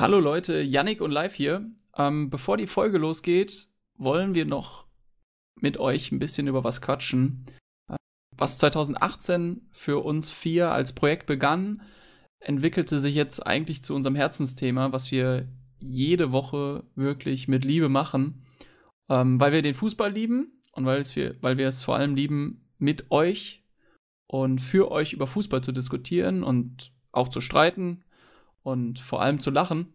Hallo Leute, Yannick und Live hier. Ähm, bevor die Folge losgeht, wollen wir noch mit euch ein bisschen über was quatschen. Was 2018 für uns vier als Projekt begann, entwickelte sich jetzt eigentlich zu unserem Herzensthema, was wir jede Woche wirklich mit Liebe machen, ähm, weil wir den Fußball lieben und weil, es wir, weil wir es vor allem lieben, mit euch und für euch über Fußball zu diskutieren und auch zu streiten und vor allem zu lachen.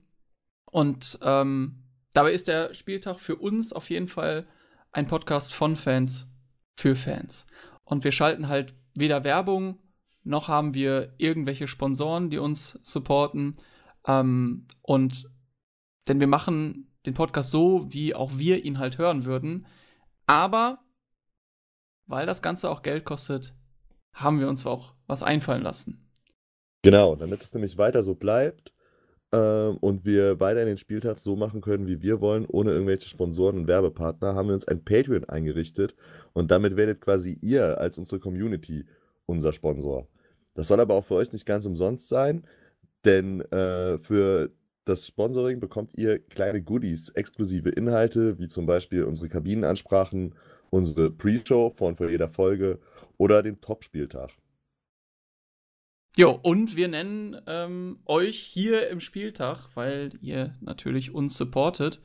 Und ähm, dabei ist der Spieltag für uns auf jeden Fall ein Podcast von Fans für Fans. Und wir schalten halt weder Werbung, noch haben wir irgendwelche Sponsoren, die uns supporten. Ähm, und denn wir machen den Podcast so, wie auch wir ihn halt hören würden. Aber weil das Ganze auch Geld kostet, haben wir uns auch was einfallen lassen. Genau, damit es nämlich weiter so bleibt ähm, und wir weiter den Spieltag so machen können, wie wir wollen, ohne irgendwelche Sponsoren und Werbepartner, haben wir uns ein Patreon eingerichtet und damit werdet quasi ihr als unsere Community unser Sponsor. Das soll aber auch für euch nicht ganz umsonst sein, denn äh, für das Sponsoring bekommt ihr kleine Goodies, exklusive Inhalte, wie zum Beispiel unsere Kabinenansprachen, unsere Pre-Show von vor jeder Folge oder den Top-Spieltag. Jo, und wir nennen ähm, euch hier im Spieltag, weil ihr natürlich uns supportet.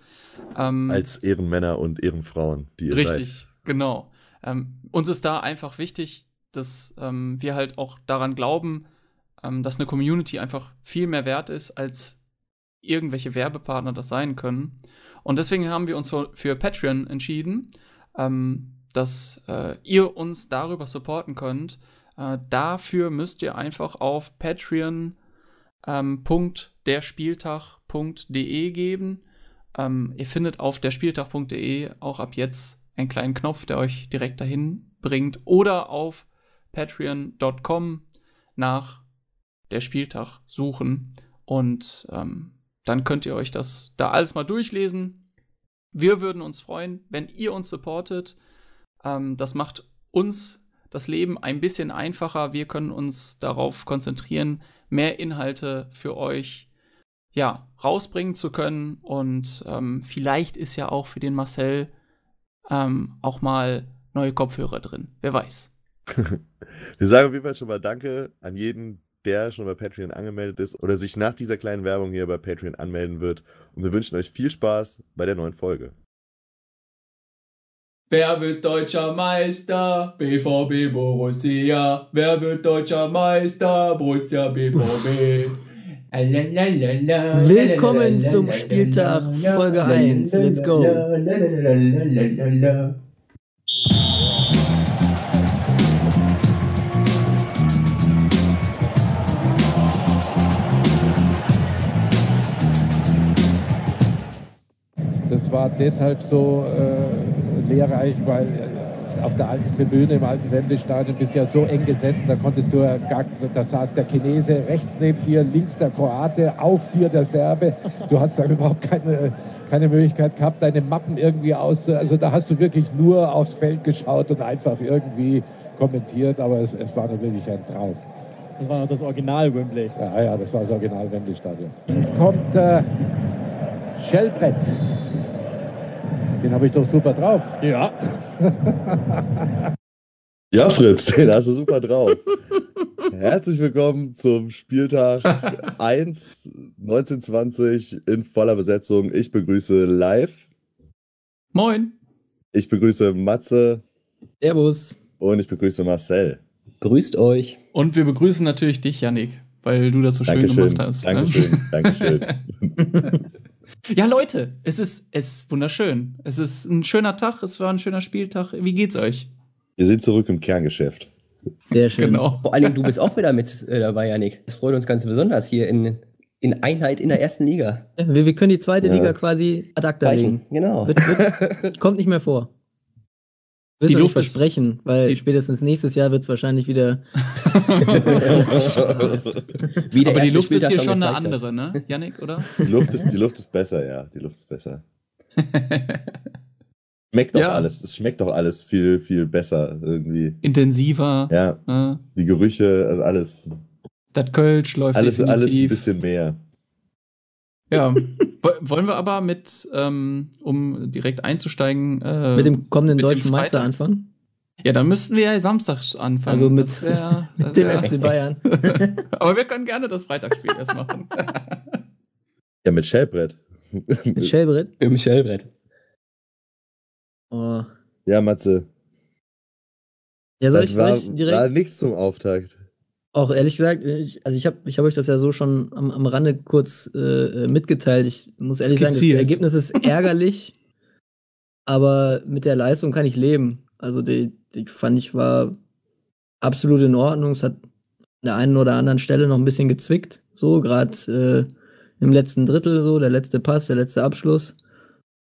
Ähm, Als Ehrenmänner und Ehrenfrauen, die ihr Richtig, seid. genau. Ähm, uns ist da einfach wichtig, dass ähm, wir halt auch daran glauben, ähm, dass eine Community einfach viel mehr wert ist, als irgendwelche Werbepartner das sein können. Und deswegen haben wir uns für, für Patreon entschieden, ähm, dass äh, ihr uns darüber supporten könnt äh, dafür müsst ihr einfach auf patreon.derspieltag.de ähm, geben. Ähm, ihr findet auf derspieltag.de auch ab jetzt einen kleinen Knopf, der euch direkt dahin bringt. Oder auf patreon.com nach der Spieltag suchen. Und ähm, dann könnt ihr euch das da alles mal durchlesen. Wir würden uns freuen, wenn ihr uns supportet. Ähm, das macht uns das Leben ein bisschen einfacher. Wir können uns darauf konzentrieren, mehr Inhalte für euch ja, rausbringen zu können. Und ähm, vielleicht ist ja auch für den Marcel ähm, auch mal neue Kopfhörer drin. Wer weiß. Wir sagen auf jeden Fall schon mal Danke an jeden, der schon bei Patreon angemeldet ist oder sich nach dieser kleinen Werbung hier bei Patreon anmelden wird. Und wir wünschen euch viel Spaß bei der neuen Folge. Wer wird deutscher Meister? BVB Borussia. Wer wird deutscher Meister? Borussia BVB. Willkommen zum Spieltag Folge 1. Let's go. Das war deshalb so äh, lehrreich, weil äh, auf der alten Tribüne im alten Wembley-Stadion bist du ja so eng gesessen, da konntest du ja gar, da saß der Chinese rechts neben dir, links der Kroate, auf dir der Serbe. Du hast dann überhaupt keine, keine Möglichkeit gehabt, deine Mappen irgendwie aus, also da hast du wirklich nur aufs Feld geschaut und einfach irgendwie kommentiert, aber es, es war natürlich ein Traum. Das war noch das Original Wembley. Ja, ja, das war das Original Wembley-Stadion. Jetzt kommt äh, Schellbrett. Den habe ich doch super drauf. Ja. ja, Fritz, den hast du super drauf. Herzlich willkommen zum Spieltag 1 1920 in voller Besetzung. Ich begrüße live. Moin. Ich begrüße Matze. Servus. Und ich begrüße Marcel. Grüßt euch. Und wir begrüßen natürlich dich, Yannick, weil du das so Dankeschön. schön gemacht hast. Dankeschön, ne? Dankeschön. Ja, Leute, es ist, es ist wunderschön. Es ist ein schöner Tag, es war ein schöner Spieltag. Wie geht's euch? Wir sind zurück im Kerngeschäft. Sehr schön. Genau. Vor allen Dingen, du bist auch wieder mit äh, dabei, Janik. Das freut uns ganz besonders hier in, in Einheit in der ersten Liga. Wir, wir können die zweite ja. Liga quasi ad acta legen. Genau. Wird, wird, kommt nicht mehr vor. Wirst die Luft versprechen, ist, weil spätestens nächstes Jahr wird es wahrscheinlich wieder. wieder Aber die Luft ist hier schon eine andere, hast. ne, Yannick, oder? Die Luft, ist, die Luft ist besser, ja. Die Luft ist besser. schmeckt doch ja. alles. Es schmeckt doch alles viel, viel besser irgendwie. Intensiver. Ja. ja. Die Gerüche, also alles. Das Kölsch läuft alles, definitiv. alles ein bisschen mehr. Ja, wollen wir aber mit, ähm, um direkt einzusteigen, äh, mit dem kommenden mit deutschen Meister anfangen? Ja, dann müssten wir ja samstags anfangen. Also mit, wär, mit dem wär, FC Bayern. aber wir können gerne das Freitagsspiel erst machen. ja, mit Shellbrett. Mit Shellbrett? Mit Shellbrett. Oh. Ja, Matze. Ja, soll ich, soll ich direkt? War nichts zum Auftakt. Auch ehrlich gesagt, ich, also ich habe ich hab euch das ja so schon am, am Rande kurz äh, mitgeteilt. Ich muss ehrlich Skizziert. sagen, das Ergebnis ist ärgerlich, aber mit der Leistung kann ich leben. Also die, die fand ich war absolut in Ordnung. Es hat an der einen oder anderen Stelle noch ein bisschen gezwickt, so gerade äh, im letzten Drittel so, der letzte Pass, der letzte Abschluss.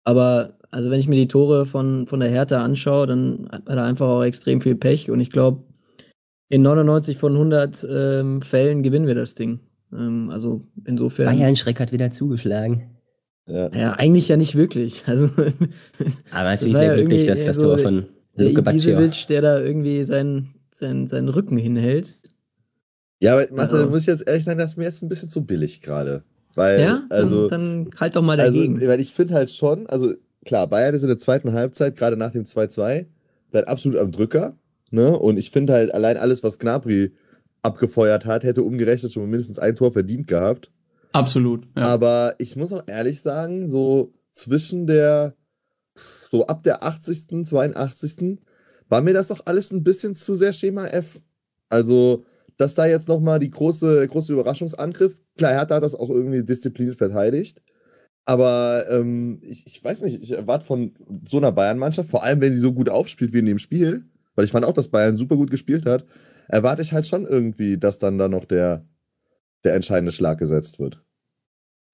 Aber also wenn ich mir die Tore von, von der Hertha anschaue, dann hat man da einfach auch extrem viel Pech und ich glaube, in 99 von 100 ähm, Fällen gewinnen wir das Ding. Ähm, also insofern. Bayern Schreck hat wieder zugeschlagen. Ja. ja, eigentlich ja nicht wirklich. Also, Aber natürlich sehr ja glücklich, dass das Tor von Luke Ibisevic, der da irgendwie seinen, seinen, seinen Rücken hinhält. Ja, aber Matze, also, muss ich jetzt ehrlich sagen, das ist mir jetzt ein bisschen zu billig gerade. Weil, ja, also, dann, dann halt doch mal also, dagegen. Also, weil ich finde halt schon, also klar, Bayern ist in der zweiten Halbzeit, gerade nach dem 2-2, halt absolut am Drücker. Ne? Und ich finde halt, allein alles, was Gnabry abgefeuert hat, hätte umgerechnet schon mindestens ein Tor verdient gehabt. Absolut. Ja. Aber ich muss auch ehrlich sagen, so zwischen der, so ab der 80., 82. war mir das doch alles ein bisschen zu sehr Schema F. Also, dass da jetzt nochmal die große, große Überraschungsangriff, klar, Hertha hat das auch irgendwie diszipliniert verteidigt. Aber ähm, ich, ich weiß nicht, ich erwarte von so einer Bayern-Mannschaft, vor allem wenn sie so gut aufspielt wie in dem Spiel, weil ich fand auch, dass Bayern super gut gespielt hat, erwarte ich halt schon irgendwie, dass dann da noch der, der entscheidende Schlag gesetzt wird.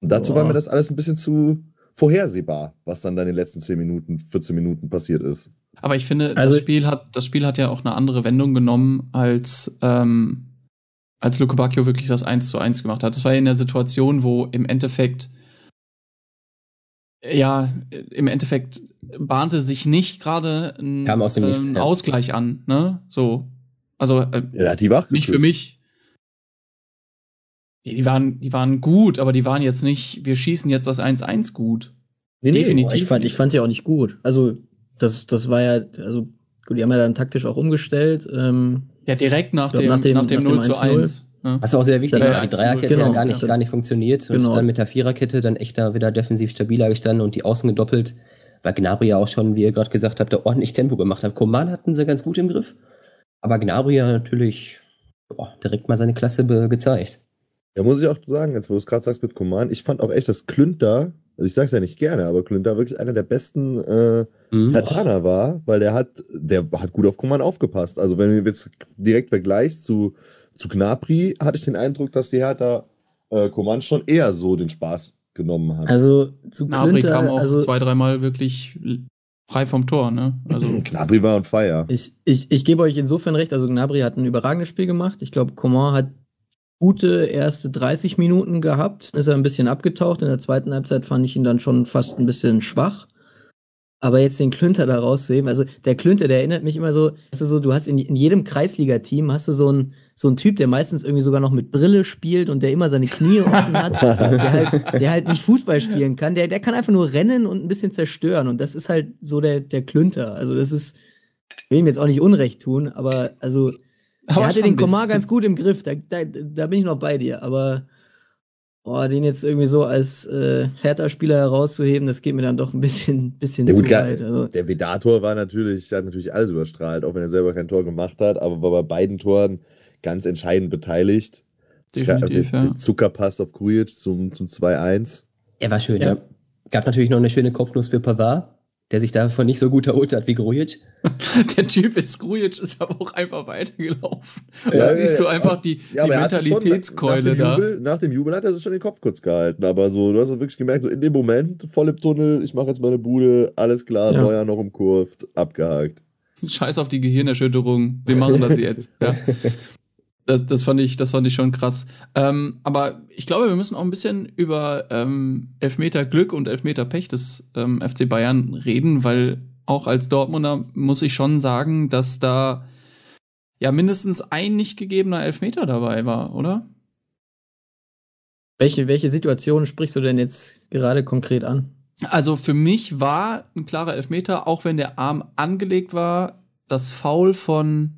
Und dazu Boah. war mir das alles ein bisschen zu vorhersehbar, was dann da in den letzten 10 Minuten, 14 Minuten passiert ist. Aber ich finde, also, das, Spiel hat, das Spiel hat ja auch eine andere Wendung genommen, als, ähm, als Luke Bacchio wirklich das 1 zu 1 gemacht hat. Das war ja in der Situation, wo im Endeffekt ja, im Endeffekt bahnte sich nicht gerade ein, Kam aus dem äh, ein Ausgleich an, ne? So. Also äh, ja, die wach nicht für mich. Die waren, die waren gut, aber die waren jetzt nicht, wir schießen jetzt das 1-1 gut. Nee, Definitiv. Nee, ich fand, ich fand sie auch nicht gut. Also, das, das war ja, also, gut, die haben ja dann taktisch auch umgestellt. Ähm, ja, direkt nach, dem, nach dem, nach dem, nach dem 0 zu 1. Ja. Was auch sehr wichtig war, die Dreierkette genau, ja gar nicht, gar nicht funktioniert und genau. dann mit der Viererkette dann echt da wieder defensiv stabiler gestanden und die Außen gedoppelt, weil Gnabry ja auch schon, wie ihr gerade gesagt habt, da ordentlich Tempo gemacht hat. Koman hatten sie ganz gut im Griff, aber Gnabry ja natürlich boah, direkt mal seine Klasse gezeigt. Ja, muss ich auch sagen, jetzt wo du es gerade sagst mit Koman, ich fand auch echt, dass Klünter, also ich sag's ja nicht gerne, aber Klünter wirklich einer der besten äh, mhm. Hertaner war, weil der hat, der hat gut auf Koman aufgepasst. Also wenn du jetzt direkt vergleichst zu zu Gnabry hatte ich den Eindruck, dass die Hertha äh, Coman schon eher so den Spaß genommen hat. Also zu Gnabry Klünter, kam auch also, zwei, dreimal wirklich frei vom Tor, ne? Also Gnabry war on fire. Ich, ich, ich gebe euch insofern recht, also Gnabry hat ein überragendes Spiel gemacht. Ich glaube, Coman hat gute erste 30 Minuten gehabt, ist er ein bisschen abgetaucht. In der zweiten Halbzeit fand ich ihn dann schon fast ein bisschen schwach. Aber jetzt den Klünter da rauszuheben, also der Klünter, der erinnert mich immer so, also so, du hast in, in jedem Kreisliga-Team hast du so einen, so einen Typ, der meistens irgendwie sogar noch mit Brille spielt und der immer seine Knie offen hat, der halt, der halt nicht Fußball spielen kann, der, der kann einfach nur rennen und ein bisschen zerstören und das ist halt so der, der Klünter. Also das ist, will ihm jetzt auch nicht Unrecht tun, aber also, aber er hatte den Komar ganz gut im Griff, da, da, da bin ich noch bei dir, aber Boah, den jetzt irgendwie so als äh, Hertha-Spieler herauszuheben, das geht mir dann doch ein bisschen, bisschen ja, zu gut, weit. Also. Der Vedator war natürlich, hat natürlich alles überstrahlt, auch wenn er selber kein Tor gemacht hat, aber war bei beiden Toren ganz entscheidend beteiligt. Definitiv, der, ja. Der Zuckerpass auf Grujic zum, zum 2-1. Er war schön, ja. ja. Gab natürlich noch eine schöne Kopfnuss für Pavard der sich davon nicht so gut erholt hat wie Grujic. der Typ ist Grujic, ist aber auch einfach weitergelaufen. Ja, da siehst ja, du einfach die, ja, die Mentalitätskeule nach, nach da. Jubel, nach dem Jubel hat er sich schon den Kopf kurz gehalten, aber so, du hast wirklich gemerkt, so in dem Moment, voll im Tunnel, ich mache jetzt meine Bude, alles klar, ja. Neuer noch im Kurve, abgehakt. Scheiß auf die Gehirnerschütterung, wir machen das jetzt. Ja. Das, das, fand ich, das fand ich schon krass. Ähm, aber ich glaube, wir müssen auch ein bisschen über ähm, Elfmeter Glück und Elfmeter Pech des ähm, FC Bayern reden, weil auch als Dortmunder muss ich schon sagen, dass da ja mindestens ein nicht gegebener Elfmeter dabei war, oder? Welche, welche Situation sprichst du denn jetzt gerade konkret an? Also für mich war ein klarer Elfmeter, auch wenn der Arm angelegt war, das Foul von,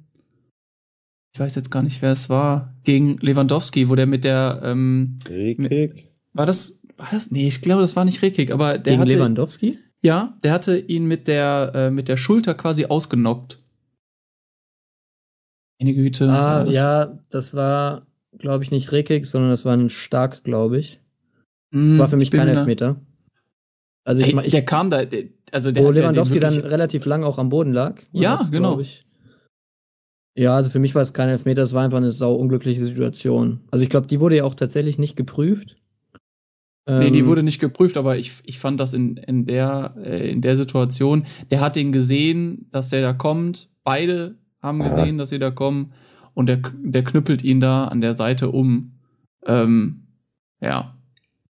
ich weiß jetzt gar nicht, wer es war, gegen Lewandowski, wo der mit der ähm, Rekik? War das, war das? Nee, ich glaube, das war nicht Rekik, aber der gegen hatte, Lewandowski? Ja, der hatte ihn mit der, äh, mit der Schulter quasi ausgenockt. Meine Güte. Ah, das ja, das war, glaube ich, nicht Rekik, sondern das war ein Stark, glaube ich. Mm, war für mich kein Elfmeter. Also ich, Ey, der kam da, also der wo Lewandowski ja dann relativ lang auch am Boden lag. Ja, das, genau. Ja, also für mich war es kein Elfmeter, es war einfach eine sau unglückliche Situation. Also ich glaube, die wurde ja auch tatsächlich nicht geprüft. Nee, die ähm, wurde nicht geprüft, aber ich, ich fand das in, in, der, äh, in der Situation, der hat ihn gesehen, dass der da kommt. Beide haben gesehen, dass sie da kommen. Und der, der knüppelt ihn da an der Seite um. Ähm, ja,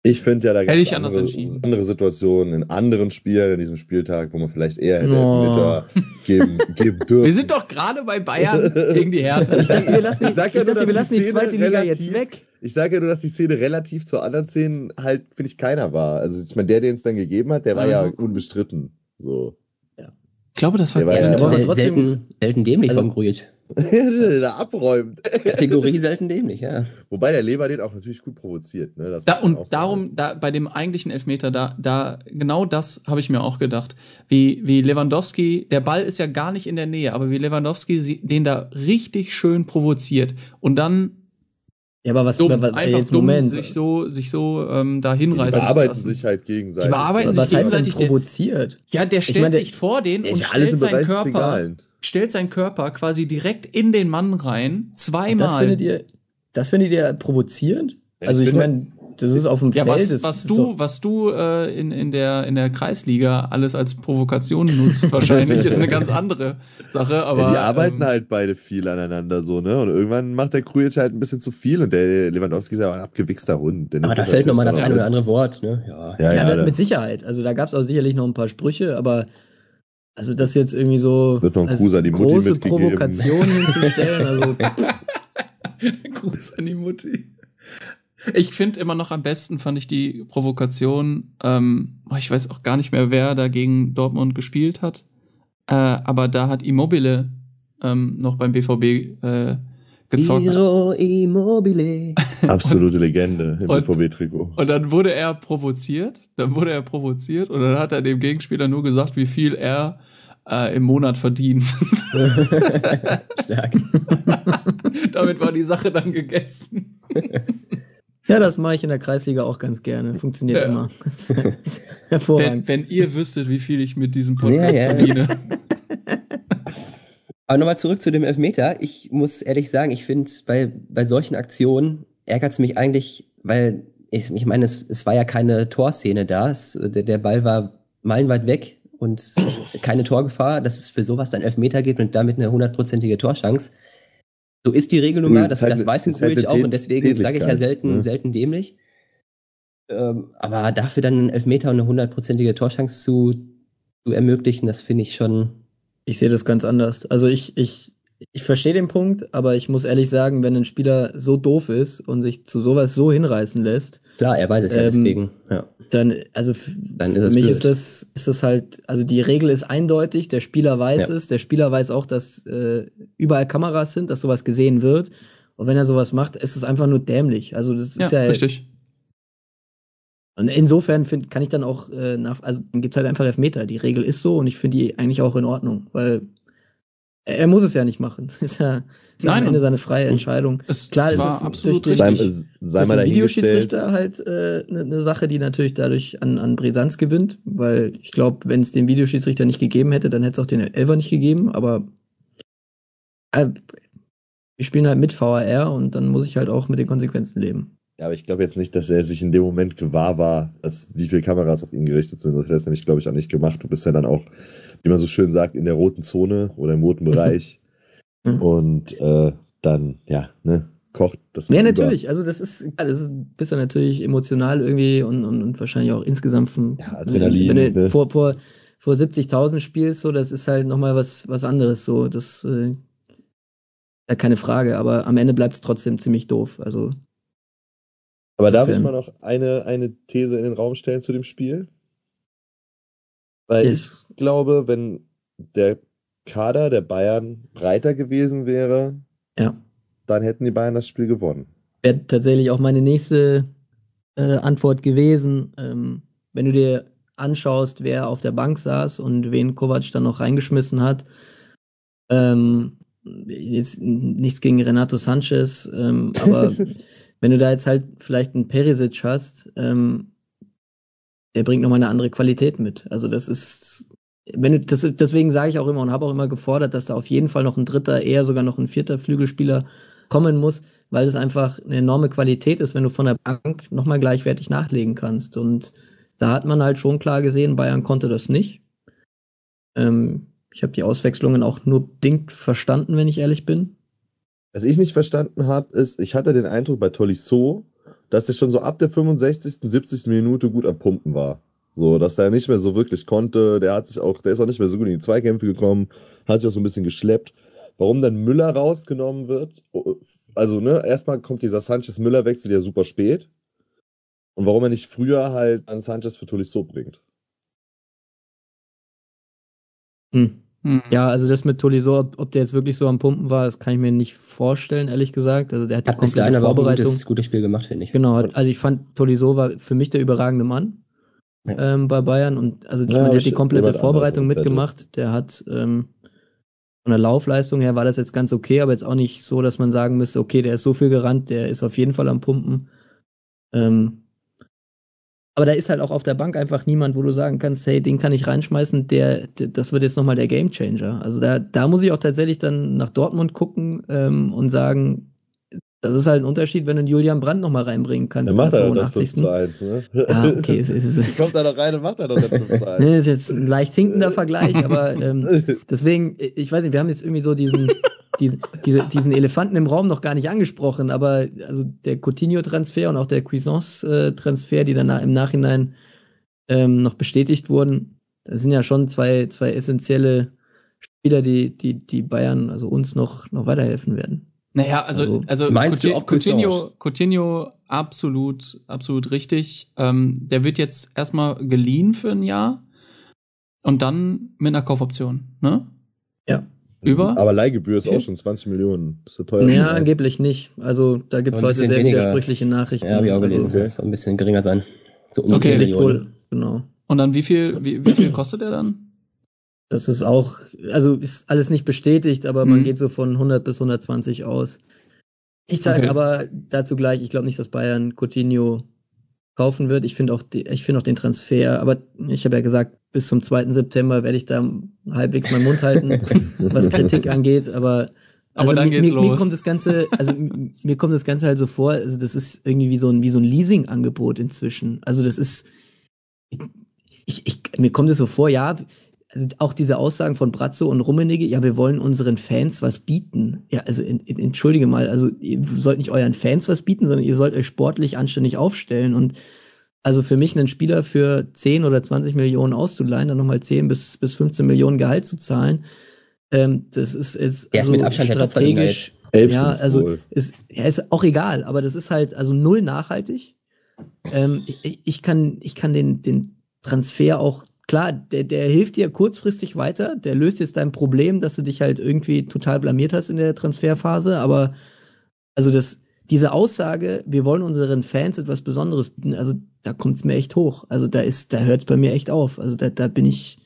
ich finde ja, da gibt es andere, andere, Situationen in anderen Spielen in diesem Spieltag, wo man vielleicht eher hätte oh. geben, geben dürfen. Wir sind doch gerade bei Bayern gegen die Hertha. Ich dachte, wir lassen, ich sag ja nur, wir lassen die, die zweite Liga jetzt weg. Ich sage ja nur, dass die Szene relativ zu anderen Szenen halt, finde ich, keiner war. Also ich meine, der, den es dann gegeben hat, der war mhm. ja unbestritten. So. Ja. Ich glaube, das war, der war ja, ja trotzdem selten, selten dämlich also, vom Grujic. da abräumt. Kategorie selten dämlich, ja. Wobei der Leber den auch natürlich gut provoziert. Ne? Da, und darum, da, bei dem eigentlichen Elfmeter, da, da genau das habe ich mir auch gedacht. Wie, wie Lewandowski, der Ball ist ja gar nicht in der Nähe, aber wie Lewandowski den da richtig schön provoziert und dann ja, aber was, dumm, was einfach jetzt dumm, Moment. sich so, sich so ähm, da hinreißen. Die bearbeiten sich halt gegenseitig. Die bearbeiten sich gegenseitig. provoziert? ja, der stellt ich mein, der, sich vor den und stellt seinen Körper. Egal stellt seinen Körper quasi direkt in den Mann rein, zweimal. Das findet ihr, das findet ihr provozierend? Also ich, ich meine, das ist auf dem ja, Feld. Was, was du, was du äh, in, in, der, in der Kreisliga alles als Provokation nutzt, wahrscheinlich, ist eine ganz andere Sache. Aber, ja, die arbeiten ähm, halt beide viel aneinander so, ne? Und irgendwann macht der Krujic halt ein bisschen zu viel und der Lewandowski ist ja ein abgewichster Hund. Aber da fällt halt nochmal das ein oder andere Wort, ne? Ja, ja, ja, ja mit Sicherheit. Also da gab es auch sicherlich noch ein paar Sprüche, aber also das jetzt irgendwie so Wird noch ein Gruß an die Mutti große Provokation hinzustellen, also Gruß an die Mutti. Ich finde immer noch am besten fand ich die Provokation, ähm, ich weiß auch gar nicht mehr, wer da gegen Dortmund gespielt hat, äh, aber da hat Immobile ähm, noch beim BVB äh, gezockt. Iro Immobile. Absolute Legende im BVB-Trikot. Und dann wurde er provoziert, dann wurde er provoziert und dann hat er dem Gegenspieler nur gesagt, wie viel er äh, im Monat verdient. Stark. Damit war die Sache dann gegessen. Ja, das mache ich in der Kreisliga auch ganz gerne. Funktioniert ja. immer. Hervorragend. Wenn, wenn, ihr wüsstet, wie viel ich mit diesem Podcast ja, ja. verdiene. Aber nochmal zurück zu dem Elfmeter. Ich muss ehrlich sagen, ich finde, bei, bei solchen Aktionen ärgert es mich eigentlich, weil ich, ich meine, es, es war ja keine Torszene da. Es, der, der Ball war meilenweit weg und keine Torgefahr, dass es für sowas dann Elfmeter gibt und damit eine hundertprozentige Torchance. So ist die Regel nun mal, das, halt, das weiß ein halt auch und deswegen sage ich ja selten, ne? selten dämlich. Ähm, aber dafür dann einen Elfmeter und eine hundertprozentige Torchance zu, zu ermöglichen, das finde ich schon ich sehe das ganz anders. Also ich, ich, ich verstehe den Punkt, aber ich muss ehrlich sagen, wenn ein Spieler so doof ist und sich zu sowas so hinreißen lässt. Klar, er weiß es ja ähm, deswegen. Ja. Dann, also dann ist für mich blöd. ist das, ist das halt, also die Regel ist eindeutig, der Spieler weiß ja. es, der Spieler weiß auch, dass äh, überall Kameras sind, dass sowas gesehen wird. Und wenn er sowas macht, ist es einfach nur dämlich. Also das ist ja, ja richtig. Und insofern find, kann ich dann auch äh, nach, also dann gibt's halt einfach Elfmeter. Die Regel ist so und ich finde die eigentlich auch in Ordnung, weil er, er muss es ja nicht machen. ist ja, ist Nein, am Ende seine freie Entscheidung. Es, Klar, es, es ist absolut durch, durch, sei, sei mal Videoschiedsrichter halt eine äh, ne, ne Sache, die natürlich dadurch an, an Brisanz gewinnt, weil ich glaube, wenn es den Videoschiedsrichter nicht gegeben hätte, dann hätte es auch den Elfer nicht gegeben, aber äh, wir spielen halt mit VAR und dann muss ich halt auch mit den Konsequenzen leben. Ja, aber ich glaube jetzt nicht, dass er sich in dem Moment gewahr war, dass wie viele Kameras auf ihn gerichtet sind. Das hat er nämlich, glaube ich, auch nicht gemacht. Du bist ja dann auch, wie man so schön sagt, in der roten Zone oder im roten Bereich. Mhm. und äh, dann, ja, ne, kocht das. Ja, natürlich. Also das ist, ja, das ist, bist du natürlich emotional irgendwie und, und, und wahrscheinlich auch insgesamt von, ja, Adrenalin. Wenn du ne? vor, vor, vor 70.000 spielst, so, das ist halt nochmal was, was anderes, so, das, äh, ja, keine Frage, aber am Ende bleibt es trotzdem ziemlich doof. Also Aber darf ich mal noch eine, eine These in den Raum stellen zu dem Spiel? Weil yes. ich glaube, wenn der Kader der Bayern breiter gewesen wäre, ja. dann hätten die Bayern das Spiel gewonnen. Wäre tatsächlich auch meine nächste äh, Antwort gewesen. Ähm, wenn du dir anschaust, wer auf der Bank saß und wen Kovac dann noch reingeschmissen hat, ähm, jetzt nichts gegen Renato Sanchez, ähm, aber wenn du da jetzt halt vielleicht einen Perisic hast, ähm, der bringt nochmal eine andere Qualität mit. Also das ist, wenn du, das, deswegen sage ich auch immer und habe auch immer gefordert, dass da auf jeden Fall noch ein dritter, eher sogar noch ein vierter Flügelspieler kommen muss, weil es einfach eine enorme Qualität ist, wenn du von der Bank nochmal gleichwertig nachlegen kannst. Und da hat man halt schon klar gesehen, Bayern konnte das nicht. Ähm, ich habe die Auswechslungen auch nur bedingt verstanden, wenn ich ehrlich bin. Was ich nicht verstanden habe, ist, ich hatte den Eindruck bei Tolisso, dass er schon so ab der 65., 70. Minute gut am Pumpen war. So, dass er nicht mehr so wirklich konnte. Der hat sich auch, der ist auch nicht mehr so gut in die Zweikämpfe gekommen, hat sich auch so ein bisschen geschleppt. Warum dann Müller rausgenommen wird, also, ne, erstmal kommt dieser Sanchez-Müller-Wechsel ja super spät. Und warum er nicht früher halt an Sanchez für Tolisso bringt. Hm. Hm. Ja, also das mit Tolisso, ob, ob, der jetzt wirklich so am Pumpen war, das kann ich mir nicht vorstellen, ehrlich gesagt. Also der hat, hat die komplette Vorbereitung. Ein gutes, Spiel gemacht, finde ich. Genau, also ich fand Tolisso war für mich der überragende Mann ja. ähm, bei Bayern und also ja, der hat die komplette Vorbereitung mitgemacht. Der hat ähm, von der Laufleistung her war das jetzt ganz okay, aber jetzt auch nicht so, dass man sagen müsste, okay, der ist so viel gerannt, der ist auf jeden Fall am Pumpen. Ähm, aber da ist halt auch auf der Bank einfach niemand, wo du sagen kannst, hey, den kann ich reinschmeißen, der, der das wird jetzt nochmal der Gamechanger. Also da, da muss ich auch tatsächlich dann nach Dortmund gucken ähm, und sagen, das ist halt ein Unterschied, wenn du Julian Brandt nochmal reinbringen kannst. Der macht er das 5 zu 1, ne? Ah, okay. Es, es, es, kommt da noch rein und macht er das 5 zu 1. Das ist jetzt ein leicht hinkender Vergleich, aber ähm, deswegen, ich weiß nicht, wir haben jetzt irgendwie so diesen, diesen, diese, diesen Elefanten im Raum noch gar nicht angesprochen, aber also der Coutinho-Transfer und auch der Cuisance-Transfer, die dann im Nachhinein ähm, noch bestätigt wurden, das sind ja schon zwei, zwei essentielle Spieler, die, die, die Bayern, also uns noch, noch weiterhelfen werden. Naja, also, also, also meinst Coutinho, du Coutinho, Coutinho absolut, absolut richtig. Ähm, der wird jetzt erstmal geliehen für ein Jahr und dann mit einer Kaufoption, ne? Ja. Über? Aber Leihgebühr ist auch schon 20 Millionen. Das ist ja teuer. Ja, angeblich nicht. Also da gibt es heute sehr weniger. widersprüchliche Nachrichten. Ja, habe ich auch gelesen. Okay. Das soll ein bisschen geringer sein. So um okay. 10 Millionen. Genau. Und dann wie viel, wie, wie viel kostet der dann? Das ist auch, also ist alles nicht bestätigt, aber mhm. man geht so von 100 bis 120 aus. Ich sage okay. aber dazu gleich, ich glaube nicht, dass Bayern Coutinho kaufen wird. Ich finde auch, die, ich finde auch den Transfer, aber ich habe ja gesagt, bis zum 2. September werde ich da halbwegs meinen Mund halten, was Kritik angeht, aber also aber dann mir, geht's mir, los. Mir kommt das Ganze, also mir kommt das Ganze halt so vor, also das ist irgendwie wie so ein, wie so ein Leasing-Angebot inzwischen. Also das ist, ich, ich, mir kommt es so vor, ja, also auch diese Aussagen von Brazzo und Rummenigge, ja, wir wollen unseren Fans was bieten. Ja, also in, in, entschuldige mal, also ihr sollt nicht euren Fans was bieten, sondern ihr sollt euch sportlich anständig aufstellen. Und also für mich einen Spieler für 10 oder 20 Millionen auszuleihen, dann nochmal 10 bis, bis 15 Millionen Gehalt zu zahlen, ähm, das ist, ist, der also ist mit Abstand strategisch. Der ja, also ist, ja, ist auch egal, aber das ist halt also null nachhaltig. Ähm, ich, ich kann, ich kann den, den Transfer auch klar, der, der hilft dir kurzfristig weiter, der löst jetzt dein Problem, dass du dich halt irgendwie total blamiert hast in der Transferphase, aber also das, diese Aussage, wir wollen unseren Fans etwas Besonderes bieten, also da kommt es mir echt hoch. Also da ist, da hört es bei mir echt auf. Also da, da bin ich.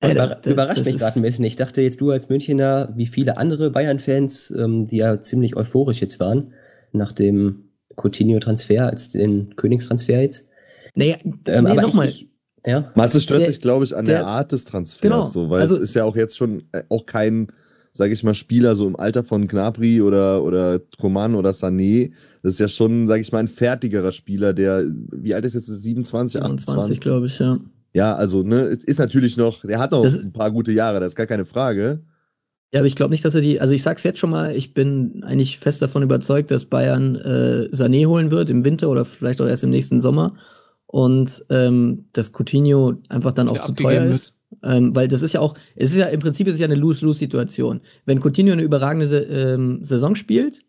Äh, da, überrascht mich gerade ein bisschen. Ich dachte jetzt du als Münchner, wie viele andere Bayern-Fans, ähm, die ja ziemlich euphorisch jetzt waren, nach dem Coutinho-Transfer, als den Königstransfer jetzt. Naja, ähm, nee, nochmal. Ich, ja. Matze stört der, sich, glaube ich, an der, der, Art des Transfers, genau, so, weil also, es ist ja auch jetzt schon äh, auch kein, sage ich mal, Spieler so im Alter von Gnabry oder oder Coman oder Sané. Das ist ja schon, sage ich mal, ein fertigerer Spieler, der wie alt ist jetzt 27, 28, glaube ich, ja. Ja, also ne, ist natürlich noch, der hat noch das ein paar gute Jahre, das ist gar keine Frage. Ja, aber ich glaube nicht, dass er die, also ich sag's jetzt schon mal, ich bin eigentlich fest davon überzeugt, dass Bayern äh, Sané holen wird im Winter oder vielleicht auch erst im nächsten Sommer und ähm, dass Coutinho einfach dann auch zu teuer ist. Ähm, weil das ist ja auch, es ist ja im Prinzip ist es ja eine Lose-Lose-Situation. Wenn Coutinho eine überragende ähm, Saison spielt,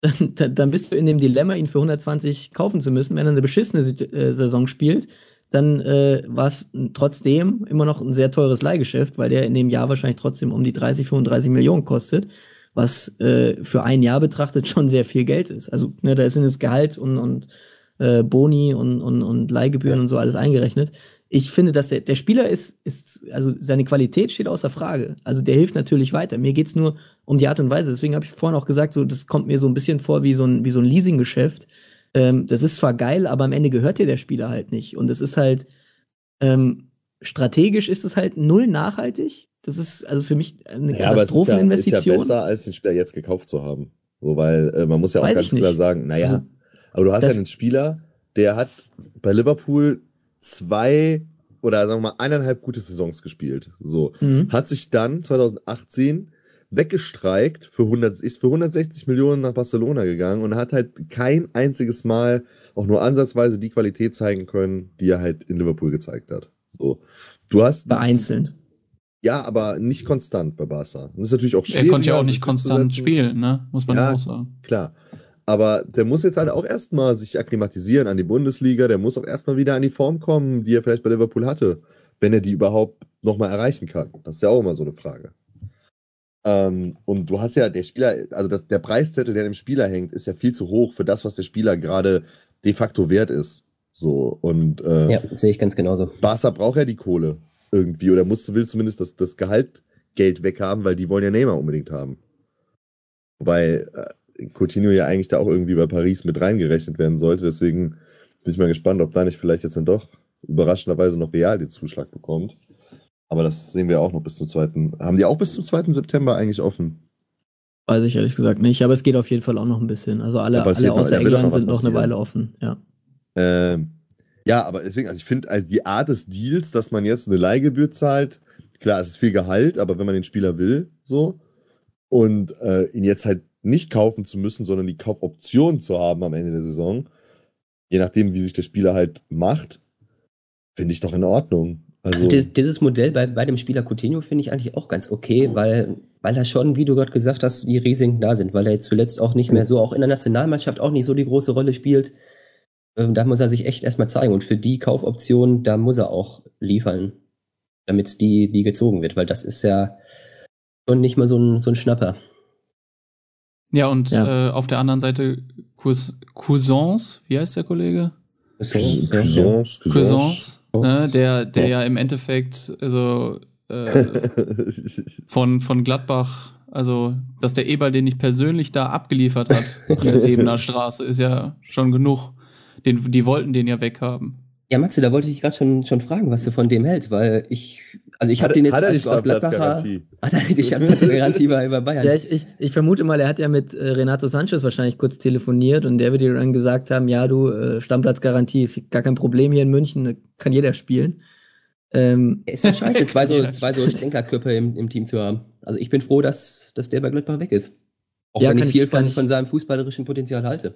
dann, dann bist du in dem Dilemma, ihn für 120 kaufen zu müssen. Wenn er eine beschissene äh, Saison spielt, dann äh, war es trotzdem immer noch ein sehr teures Leihgeschäft, weil der in dem Jahr wahrscheinlich trotzdem um die 30, 35 Millionen kostet, was äh, für ein Jahr betrachtet schon sehr viel Geld ist. Also ne, da ist in das Gehalt und, und äh, Boni und, und, und Leihgebühren und so alles eingerechnet. Ich finde, dass der, der Spieler ist, ist, also seine Qualität steht außer Frage. Also der hilft natürlich weiter. Mir geht's nur um die Art und Weise. Deswegen habe ich vorhin auch gesagt, so das kommt mir so ein bisschen vor wie so ein, wie so ein Leasinggeschäft ähm, das ist zwar geil, aber am Ende gehört dir der Spieler halt nicht. Und es ist halt, ähm, strategisch ist es halt null nachhaltig. Das ist also für mich eine ja, Katastropheninvestition. Aber es ist ja, ist ja besser, als den Spieler jetzt gekauft zu haben. So, weil äh, man muss ja auch Weiß ganz klar sagen, naja, also, aber du hast ja einen Spieler, der hat bei Liverpool zwei oder sagen wir mal eineinhalb gute Saisons gespielt. So. Mhm. Hat sich dann 2018 weggestreikt, für 100, ist für 160 Millionen nach Barcelona gegangen und hat halt kein einziges Mal auch nur ansatzweise die Qualität zeigen können, die er halt in Liverpool gezeigt hat. So. Du hast. Vereinzelt. Ja, aber nicht konstant bei Barca. das ist natürlich auch schwierig. Er konnte ja auch nicht konstant spielen, ne? Muss man ja, auch sagen. Klar. Aber der muss jetzt halt auch erstmal sich akklimatisieren an die Bundesliga. Der muss auch erstmal wieder an die Form kommen, die er vielleicht bei Liverpool hatte, wenn er die überhaupt nochmal erreichen kann. Das ist ja auch immer so eine Frage. Ähm, und du hast ja, der Spieler, also das, der Preiszettel, der dem Spieler hängt, ist ja viel zu hoch für das, was der Spieler gerade de facto wert ist. So, und äh, ja, sehe ich ganz genauso. Barca braucht ja die Kohle irgendwie oder muss, will zumindest das, das Gehaltgeld weghaben, weil die wollen ja Neymar unbedingt haben. Wobei äh, Coutinho ja eigentlich da auch irgendwie bei Paris mit reingerechnet werden sollte. Deswegen bin ich mal gespannt, ob da nicht vielleicht jetzt dann doch überraschenderweise noch real den Zuschlag bekommt. Aber das sehen wir auch noch bis zum zweiten. Haben die auch bis zum 2. September eigentlich offen? Weiß ich ehrlich gesagt nicht, aber es geht auf jeden Fall auch noch ein bisschen. Also alle, alle außer noch, England sind noch eine Weile offen, ja. Ähm, ja, aber deswegen, also ich finde, also die Art des Deals, dass man jetzt eine Leihgebühr zahlt, klar, es ist viel Gehalt, aber wenn man den Spieler will, so, und äh, ihn jetzt halt nicht kaufen zu müssen, sondern die Kaufoption zu haben am Ende der Saison, je nachdem, wie sich der Spieler halt macht, finde ich doch in Ordnung. Also, also dieses, Modell bei, bei dem Spieler Coutinho finde ich eigentlich auch ganz okay, weil, weil da schon, wie du gerade gesagt hast, die Risiken da sind, weil er jetzt zuletzt auch nicht mehr so, auch in der Nationalmannschaft auch nicht so die große Rolle spielt. Ähm, da muss er sich echt erstmal zeigen. Und für die Kaufoption, da muss er auch liefern, damit die, die gezogen wird, weil das ist ja schon nicht mal so ein, so ein Schnapper. Ja, und ja. Äh, auf der anderen Seite Cousins, wie heißt der Kollege? Cousins. Cousins. Cousins Ne, der, der ja. ja im Endeffekt, also äh, von, von Gladbach, also dass der Eberl den nicht persönlich da abgeliefert hat an der Sebener Straße, ist ja schon genug. Den, die wollten den ja weghaben. Ja, Maxi, da wollte ich gerade schon, schon fragen, was du von dem hältst, weil ich also ich habe den jetzt hat er als auf Gladbacher. Hat er die Stammplatz-Garantie bei, bei Bayern? Ja, ich, ich, ich vermute mal, er hat ja mit äh, Renato Sanchez wahrscheinlich kurz telefoniert und der wird dir dann gesagt haben, ja, du, äh, Stammplatzgarantie ist gar kein Problem hier in München, kann jeder spielen. Ähm, ist ja scheiße, zwei so, zwei so Stänkerköpfe im, im Team zu haben. Also ich bin froh, dass, dass der bei Gladbach weg ist. Auch ja, wenn ich viel ich, von, von seinem fußballerischen Potenzial halte.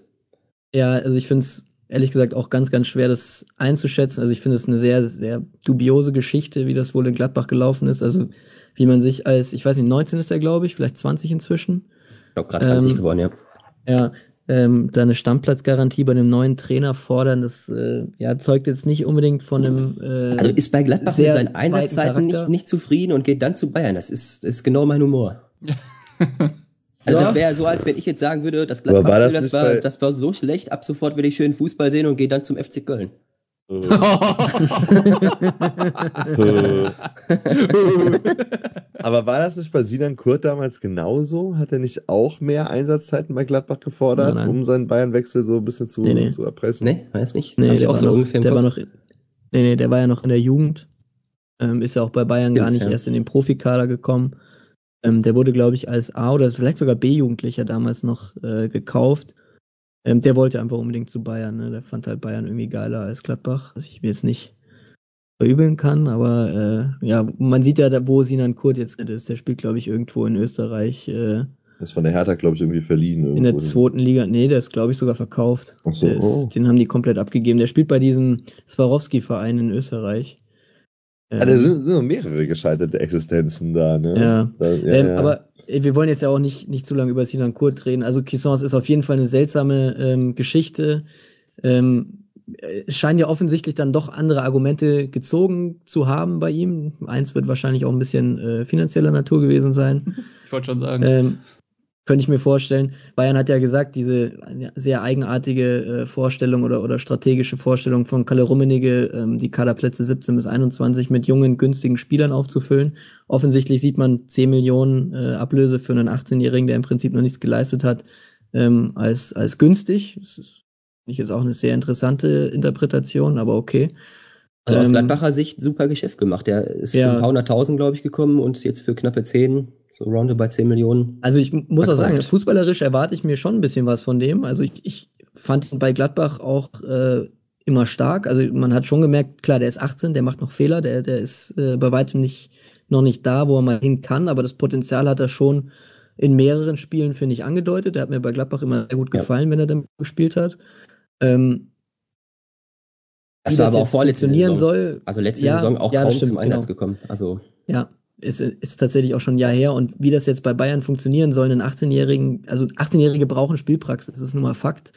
Ja, also ich finde es ehrlich gesagt auch ganz, ganz schwer, das einzuschätzen. Also ich finde es eine sehr, sehr dubiose Geschichte, wie das wohl in Gladbach gelaufen ist. Also wie man sich als, ich weiß nicht, 19 ist er, glaube ich, vielleicht 20 inzwischen. Ich glaube, gerade 20 ähm, geworden, ja. Ja, ähm, da eine Stammplatzgarantie bei einem neuen Trainer fordern, das äh, ja, zeugt jetzt nicht unbedingt von einem. Äh, also ist bei Gladbach mit seinen Einsatzzeiten nicht, nicht zufrieden und geht dann zu Bayern. Das ist, ist genau mein Humor. Also ja. das wäre so, als wenn ich jetzt sagen würde, das Gladbach, war das, das, war, das war so schlecht, ab sofort will ich schön Fußball sehen und gehe dann zum FC Köln. Aber war das nicht bei Sinan Kurt damals genauso? Hat er nicht auch mehr Einsatzzeiten bei Gladbach gefordert, nein, nein. um seinen Bayernwechsel so ein bisschen zu, nee, nee. zu erpressen? Nee, weiß nicht. Nee, der, war, so noch, der war noch, nee, nee, der war ja noch in der Jugend. Ähm, ist ja auch bei Bayern Stimmt, gar nicht ja. erst in den Profikader gekommen. Ähm, der wurde, glaube ich, als A- oder vielleicht sogar B-Jugendlicher damals noch äh, gekauft. Ähm, der wollte einfach unbedingt zu Bayern. Ne? Der fand halt Bayern irgendwie geiler als Gladbach, was ich mir jetzt nicht verübeln kann. Aber äh, ja, man sieht ja, wo Sinan Kurt jetzt ist. Der spielt, glaube ich, irgendwo in Österreich. Äh, das ist von der Hertha, glaube ich, irgendwie verliehen. Irgendwo. In der zweiten Liga. Nee, der ist, glaube ich, sogar verkauft. Ach so, ist, oh. Den haben die komplett abgegeben. Der spielt bei diesem Swarovski-Verein in Österreich. Ähm, also sind, sind noch mehrere gescheiterte Existenzen da, ne? Ja. Da, ja, ähm, ja. Aber wir wollen jetzt ja auch nicht, nicht zu lange über Sinan Kurt reden. Also Cuisance ist auf jeden Fall eine seltsame ähm, Geschichte. Ähm, scheinen ja offensichtlich dann doch andere Argumente gezogen zu haben bei ihm. Eins wird wahrscheinlich auch ein bisschen äh, finanzieller Natur gewesen sein. Ich wollte schon sagen. Ähm, könnte ich mir vorstellen. Bayern hat ja gesagt, diese sehr eigenartige äh, Vorstellung oder, oder strategische Vorstellung von Kalle Rummenigge, ähm, die Kaderplätze 17 bis 21 mit jungen, günstigen Spielern aufzufüllen. Offensichtlich sieht man 10 Millionen äh, Ablöse für einen 18-Jährigen, der im Prinzip noch nichts geleistet hat, ähm, als, als günstig. Das ist nicht jetzt auch eine sehr interessante Interpretation, aber okay. Also aus ähm, Gladbacher Sicht super Geschäft gemacht. Der ist ja. für ein paar hunderttausend, glaube ich, gekommen und jetzt für knappe 10 so roundabout 10 Millionen. Also ich muss auch sagen, fußballerisch erwarte ich mir schon ein bisschen was von dem. Also ich, ich fand ihn bei Gladbach auch äh, immer stark. Also man hat schon gemerkt, klar, der ist 18, der macht noch Fehler, der, der ist äh, bei weitem nicht, noch nicht da, wo er mal hin kann, aber das Potenzial hat er schon in mehreren Spielen, finde ich, angedeutet. Der hat mir bei Gladbach immer sehr gut gefallen, ja. wenn er dann gespielt hat. Ähm, das war aber auch vorletzte Saison. soll. Also letzte ja, Saison auch ja, kaum stimmt, zum Einsatz genau. gekommen. Also ja, ist, ist tatsächlich auch schon ein Jahr her. Und wie das jetzt bei Bayern funktionieren soll, einen 18-Jährigen, also 18-Jährige brauchen Spielpraxis, das ist nun mal Fakt.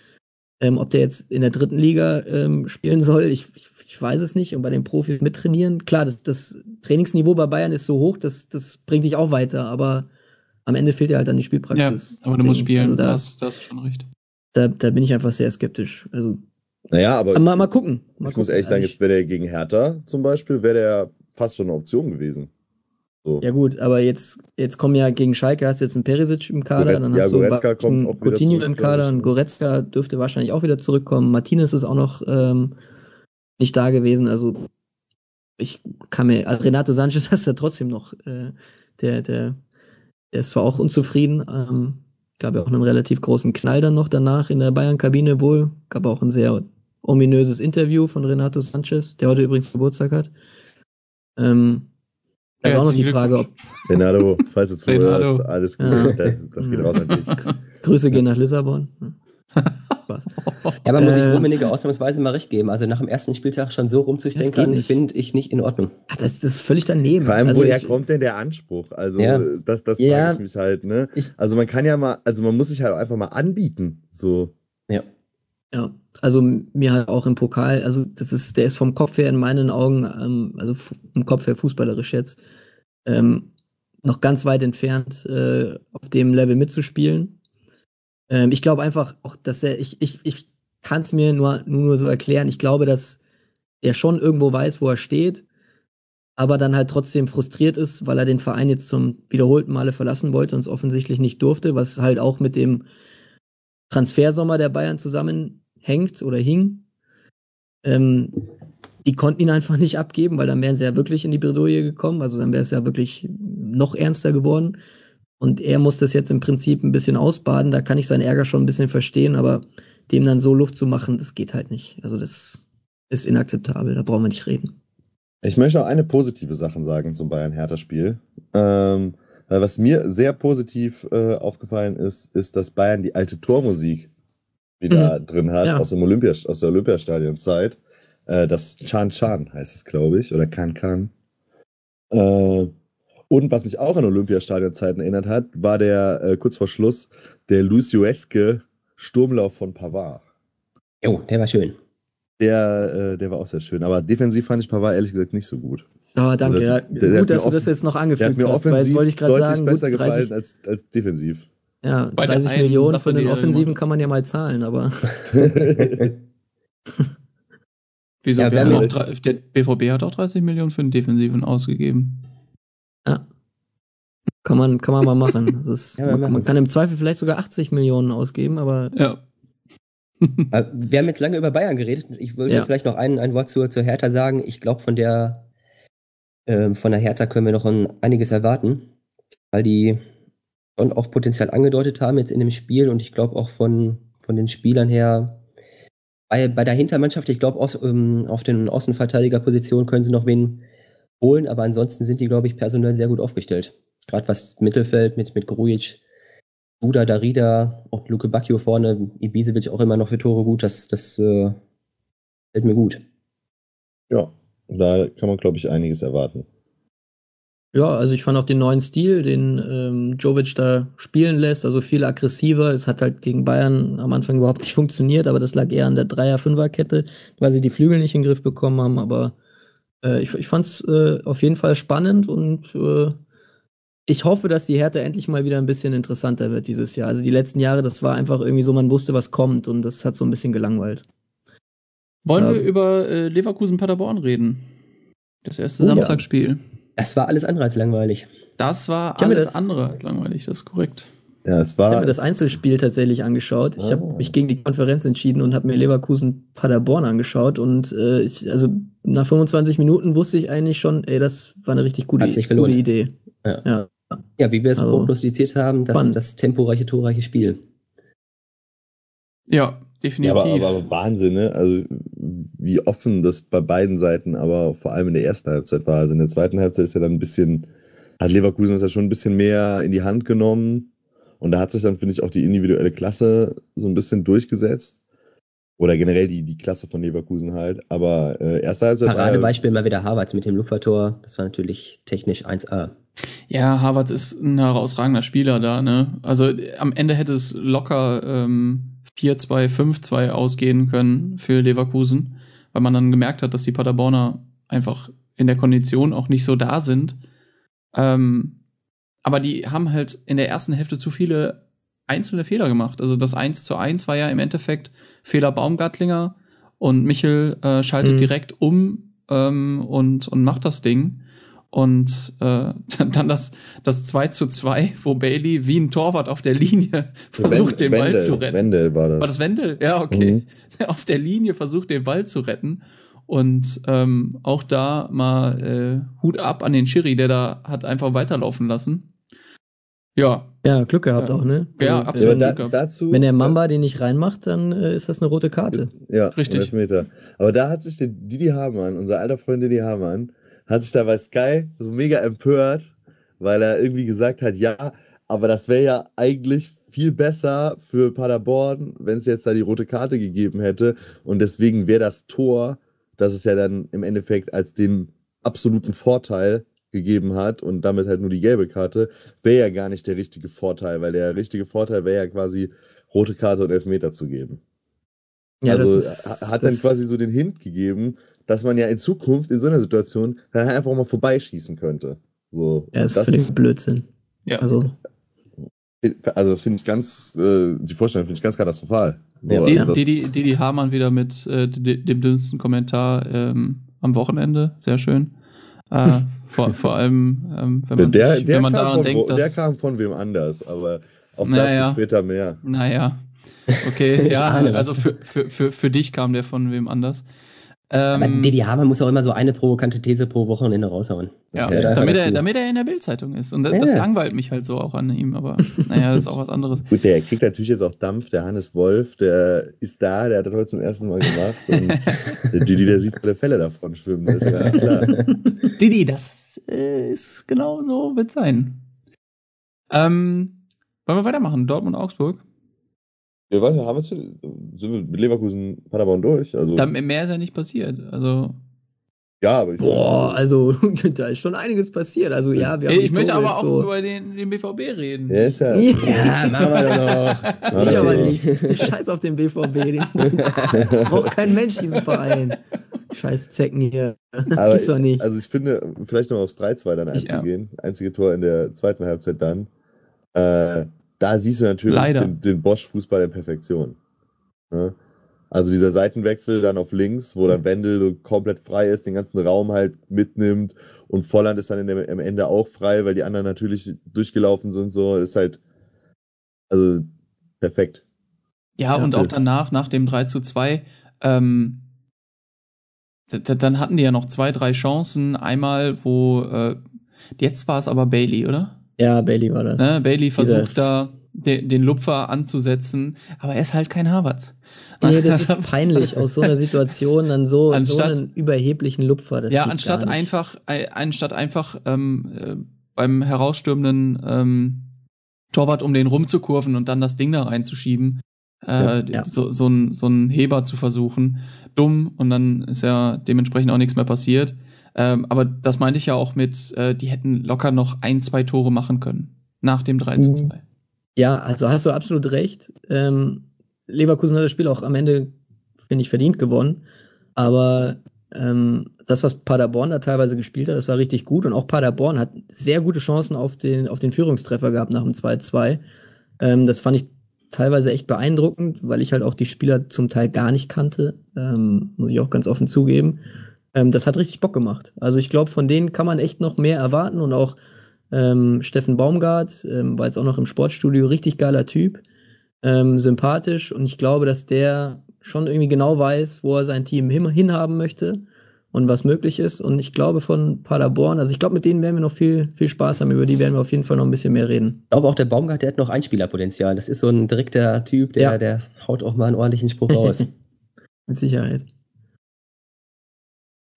Ähm, ob der jetzt in der dritten Liga ähm, spielen soll, ich, ich, ich, weiß es nicht. Und bei den Profis mittrainieren, klar, das, das Trainingsniveau bei Bayern ist so hoch, das, das bringt dich auch weiter, aber am Ende fehlt dir halt dann die Spielpraxis. Ja, aber du musst spielen, also da, das, das ist schon recht. Da, da bin ich einfach sehr skeptisch. Also, naja, aber. aber mal, mal gucken. Mal ich gucken. muss ehrlich sagen, jetzt wäre der gegen Hertha zum Beispiel, wäre der fast schon eine Option gewesen. So. Ja gut, aber jetzt, jetzt kommen ja gegen Schalke, hast du jetzt einen Perisic im Kader, Goret, dann ja, hast Goretzka du einen Coutinho im Kader, und Goretzka dürfte wahrscheinlich auch wieder zurückkommen. Martinez ist auch noch ähm, nicht da gewesen, also ich kann mir, also Renato Sanchez hast du ja trotzdem noch, äh, der, der, der ist zwar auch unzufrieden, ähm, gab ja auch einen relativ großen Knall dann noch danach in der Bayern-Kabine wohl, gab auch ein sehr ominöses Interview von Renato Sanchez, der heute übrigens Geburtstag hat. Ähm, das ist auch noch die Frage, ob. Renato, falls du zuhörst, alles gut. Ja. Das geht raus an dich. Grüße gehen nach Lissabon. Spaß. Ja, aber muss ich äh, Rummenigge ausnahmsweise mal recht geben. Also nach dem ersten Spieltag schon so rumzustenkern, finde ich nicht in Ordnung. Ach, das, das ist völlig daneben. Vor allem, also woher ich, kommt denn der Anspruch? Also, ja. das, das ja, frage ich mich halt, ne? Ich, also man kann ja mal, also man muss sich halt einfach mal anbieten. So. Ja. Also mir halt auch im Pokal, also das ist, der ist vom Kopf her in meinen Augen, ähm, also im Kopf her fußballerisch jetzt, ähm, noch ganz weit entfernt, äh, auf dem Level mitzuspielen. Ähm, ich glaube einfach auch, dass er, ich, ich, ich kann es mir nur, nur so erklären, ich glaube, dass er schon irgendwo weiß, wo er steht, aber dann halt trotzdem frustriert ist, weil er den Verein jetzt zum wiederholten Male verlassen wollte und es offensichtlich nicht durfte, was halt auch mit dem Transfersommer der Bayern zusammenhängt oder hing. Ähm, die konnten ihn einfach nicht abgeben, weil dann wären sie ja wirklich in die Bredouille gekommen. Also dann wäre es ja wirklich noch ernster geworden. Und er muss das jetzt im Prinzip ein bisschen ausbaden. Da kann ich seinen Ärger schon ein bisschen verstehen, aber dem dann so Luft zu machen, das geht halt nicht. Also das ist inakzeptabel. Da brauchen wir nicht reden. Ich möchte noch eine positive Sache sagen zum Bayern-Hertha-Spiel. Ähm, was mir sehr positiv äh, aufgefallen ist, ist, dass Bayern die alte Tormusik wieder mhm. drin hat ja. aus, dem Olympia, aus der Olympiastadion-Zeit. Äh, das Chan Chan heißt es, glaube ich, oder Kan Kan. Äh, und was mich auch an Olympiastadion-Zeiten erinnert hat, war der äh, kurz vor Schluss der Lucioeske Sturmlauf von Pavard. Jo, der war schön. Der, äh, der war auch sehr schön. Aber defensiv fand ich Pavard ehrlich gesagt nicht so gut. Oh, danke. Also, ja. Der, Gut, dass du das jetzt noch angefügt der hast, weil das wollte ich gerade sagen. besser gut, 30, gefallen als, als defensiv. Ja, Bei 30 Millionen Sache, für den Offensiven kann man ja mal zahlen, aber. Wieso? Ja, wir haben auch drei, der BVB hat auch 30 Millionen für den Defensiven ausgegeben. Ja. Kann man, kann man mal machen. Ist, ja, man, man, kann im Zweifel vielleicht sogar 80 Millionen ausgeben, aber. Ja. Äh, wir haben jetzt lange über Bayern geredet. Ich würde ja. vielleicht noch ein, ein Wort zur, zur Hertha sagen. Ich glaube, von der ähm, von der Hertha können wir noch ein, einiges erwarten, weil die schon auch Potenzial angedeutet haben jetzt in dem Spiel und ich glaube auch von, von den Spielern her bei, bei der Hintermannschaft, ich glaube, ähm, auf den Außenverteidigerpositionen können sie noch wen holen, aber ansonsten sind die, glaube ich, personell sehr gut aufgestellt. Gerade was Mittelfeld mit, mit Grujic, Buda, Darida, auch Luke Bacchio vorne, Ibisevic auch immer noch für Tore gut, das, das äh, fällt mir gut. Ja, da kann man, glaube ich, einiges erwarten. Ja, also ich fand auch den neuen Stil, den ähm, Jovic da spielen lässt, also viel aggressiver. Es hat halt gegen Bayern am Anfang überhaupt nicht funktioniert, aber das lag eher an der Dreier-Fünfer-Kette, weil sie die Flügel nicht in den Griff bekommen haben. Aber äh, ich, ich fand es äh, auf jeden Fall spannend und äh, ich hoffe, dass die Härte endlich mal wieder ein bisschen interessanter wird dieses Jahr. Also die letzten Jahre, das war einfach irgendwie so, man wusste, was kommt und das hat so ein bisschen gelangweilt. Wollen ja. wir über äh, Leverkusen-Paderborn reden? Das erste oh, Samstagsspiel. Ja. Das war alles andere als langweilig. Das war alles das, andere als langweilig, das ist korrekt. Ja, es war. Ich habe mir das Einzelspiel tatsächlich angeschaut. Ich oh. habe mich gegen die Konferenz entschieden und habe mir Leverkusen Paderborn angeschaut. Und äh, ich, also nach 25 Minuten wusste ich eigentlich schon, ey, das war eine richtig gute, gute Idee. Ja. ja. ja. wie wir es also, prognostiziert haben, das, das temporeiche, torreiche Spiel. Ja, definitiv. Ja, aber, aber, Wahnsinn, ne? Also wie offen das bei beiden Seiten, aber vor allem in der ersten Halbzeit war. Also in der zweiten Halbzeit ist ja dann ein bisschen, hat Leverkusen das ja schon ein bisschen mehr in die Hand genommen. Und da hat sich dann, finde ich, auch die individuelle Klasse so ein bisschen durchgesetzt. Oder generell die, die Klasse von Leverkusen halt. Aber äh, erste Halbzeit. Paradebeispiel mal wieder Harvards mit dem Lupfertor. Das war natürlich technisch 1A. Ja, Harvards ist ein herausragender Spieler da, ne? Also am Ende hätte es locker ähm, 4-2, 5-2 ausgehen können für Leverkusen, weil man dann gemerkt hat, dass die Paderborner einfach in der Kondition auch nicht so da sind. Ähm, aber die haben halt in der ersten Hälfte zu viele einzelne Fehler gemacht. Also das 1 zu 1 war ja im Endeffekt Fehler Baumgartlinger und Michel äh, schaltet mhm. direkt um ähm, und, und macht das Ding. Und äh, dann das, das 2 zu 2, wo Bailey wie ein Torwart auf der Linie versucht, Wendel, den Ball zu retten. Wendel war das. War das Wendel? Ja, okay. Mhm. Auf der Linie versucht, den Ball zu retten. Und ähm, auch da mal äh, Hut ab an den Schiri, der da hat einfach weiterlaufen lassen. Ja. Ja, Glück gehabt ja. auch, ne? Also, ja, absolut. Ja, da, dazu, Wenn der Mamba den nicht reinmacht, dann äh, ist das eine rote Karte. Ja, richtig. Meter. Aber da hat sich der Didi Hamann, unser alter Freund Didi Hamann, hat sich da bei Sky so mega empört, weil er irgendwie gesagt hat, ja, aber das wäre ja eigentlich viel besser für Paderborn, wenn es jetzt da die rote Karte gegeben hätte. Und deswegen wäre das Tor, das es ja dann im Endeffekt als den absoluten Vorteil gegeben hat und damit halt nur die gelbe Karte, wäre ja gar nicht der richtige Vorteil, weil der richtige Vorteil wäre ja quasi rote Karte und Elfmeter zu geben. Ja, also ist, hat dann quasi so den Hint gegeben, dass man ja in Zukunft in so einer Situation dann halt einfach mal vorbeischießen könnte. So, ja, das ist völlig Blödsinn. Ja. Also, also das finde ich ganz, äh, die Vorstellung finde ich ganz katastrophal. So, ja, die, also die, die, die, die Hamann wieder mit äh, dem dünnsten Kommentar ähm, am Wochenende, sehr schön. Äh, vor, vor allem, ähm, wenn man, der, sich, der wenn man daran von, denkt, dass... Der kam von wem anders, aber auch naja, dazu später mehr. Naja, okay, ja, also für, für, für, für dich kam der von wem anders. Ähm, Aber Didi Hamann muss auch immer so eine provokante These pro Wochenende raushauen. ja, ja damit, er, damit er in der Bildzeitung ist. Und das, ja. das, langweilt mich halt so auch an ihm. Aber naja, das ist auch was anderes. Gut, der kriegt natürlich jetzt auch Dampf. Der Hannes Wolf, der ist da, der hat das heute zum ersten Mal gemacht. Und der Didi, der sieht so der Fälle davon schwimmen. Das ist ja ganz klar. Didi, das äh, ist genau so, wird sein. Ähm, wollen wir weitermachen? Dortmund-Augsburg? Ja, weiß nicht, haben wir zu, sind wir mit Leverkusen Paderborn durch? Also, da, mehr ist ja nicht passiert. Also. Ja, aber ich. Boah, also da ist schon einiges passiert. Also ja, wir haben Ich möchte aber auch so über den, den BVB reden. Ja, ist ja. Ja, machen wir doch. ich aber nicht. Scheiß auf den BVB. Den braucht kein Mensch diesen Verein. Scheiß Zecken hier. Aber Gibt's doch nicht. Also ich finde, vielleicht noch aufs 3-2 dann einzugehen. Ja. Einzige Tor in der zweiten Halbzeit dann. Äh, da siehst du natürlich den, den Bosch-Fußball in Perfektion. Ja? Also dieser Seitenwechsel dann auf links, wo dann Wendel so komplett frei ist, den ganzen Raum halt mitnimmt und Volland ist dann der, am Ende auch frei, weil die anderen natürlich durchgelaufen sind, so ist halt also perfekt. Ja, ja und auch danach, nach dem 3 zu 2, ähm, dann hatten die ja noch zwei, drei Chancen. Einmal, wo äh, jetzt war es aber Bailey, oder? Ja, Bailey war das. Ne, Bailey versucht da den, den Lupfer anzusetzen, aber er ist halt kein Harvard. Nee, das ist peinlich, aus so einer Situation dann so, anstatt, so einen überheblichen Lupfer. Das ja, anstatt einfach, anstatt einfach ähm, äh, beim herausstürmenden ähm, Torwart um den rumzukurven und dann das Ding da reinzuschieben, äh, ja. So, so, ein, so ein Heber zu versuchen. Dumm und dann ist ja dementsprechend auch nichts mehr passiert. Ähm, aber das meinte ich ja auch mit, äh, die hätten locker noch ein, zwei Tore machen können. Nach dem 3 zu 2. Mhm. Ja, also hast du absolut recht. Ähm, Leverkusen hat das Spiel auch am Ende, finde ich, verdient gewonnen. Aber ähm, das, was Paderborn da teilweise gespielt hat, das war richtig gut. Und auch Paderborn hat sehr gute Chancen auf den, auf den Führungstreffer gehabt nach dem 2-2. Ähm, das fand ich teilweise echt beeindruckend, weil ich halt auch die Spieler zum Teil gar nicht kannte. Ähm, muss ich auch ganz offen zugeben. Ähm, das hat richtig Bock gemacht. Also ich glaube, von denen kann man echt noch mehr erwarten und auch ähm, Steffen Baumgart ähm, war jetzt auch noch im Sportstudio, richtig geiler Typ, ähm, sympathisch und ich glaube, dass der schon irgendwie genau weiß, wo er sein Team hin, hinhaben möchte und was möglich ist. Und ich glaube von Paderborn, also ich glaube, mit denen werden wir noch viel, viel Spaß haben, über die werden wir auf jeden Fall noch ein bisschen mehr reden. Ich glaube auch der Baumgart, der hat noch Einspielerpotenzial. Das ist so ein direkter Typ, der, ja. der haut auch mal einen ordentlichen Spruch raus. mit Sicherheit.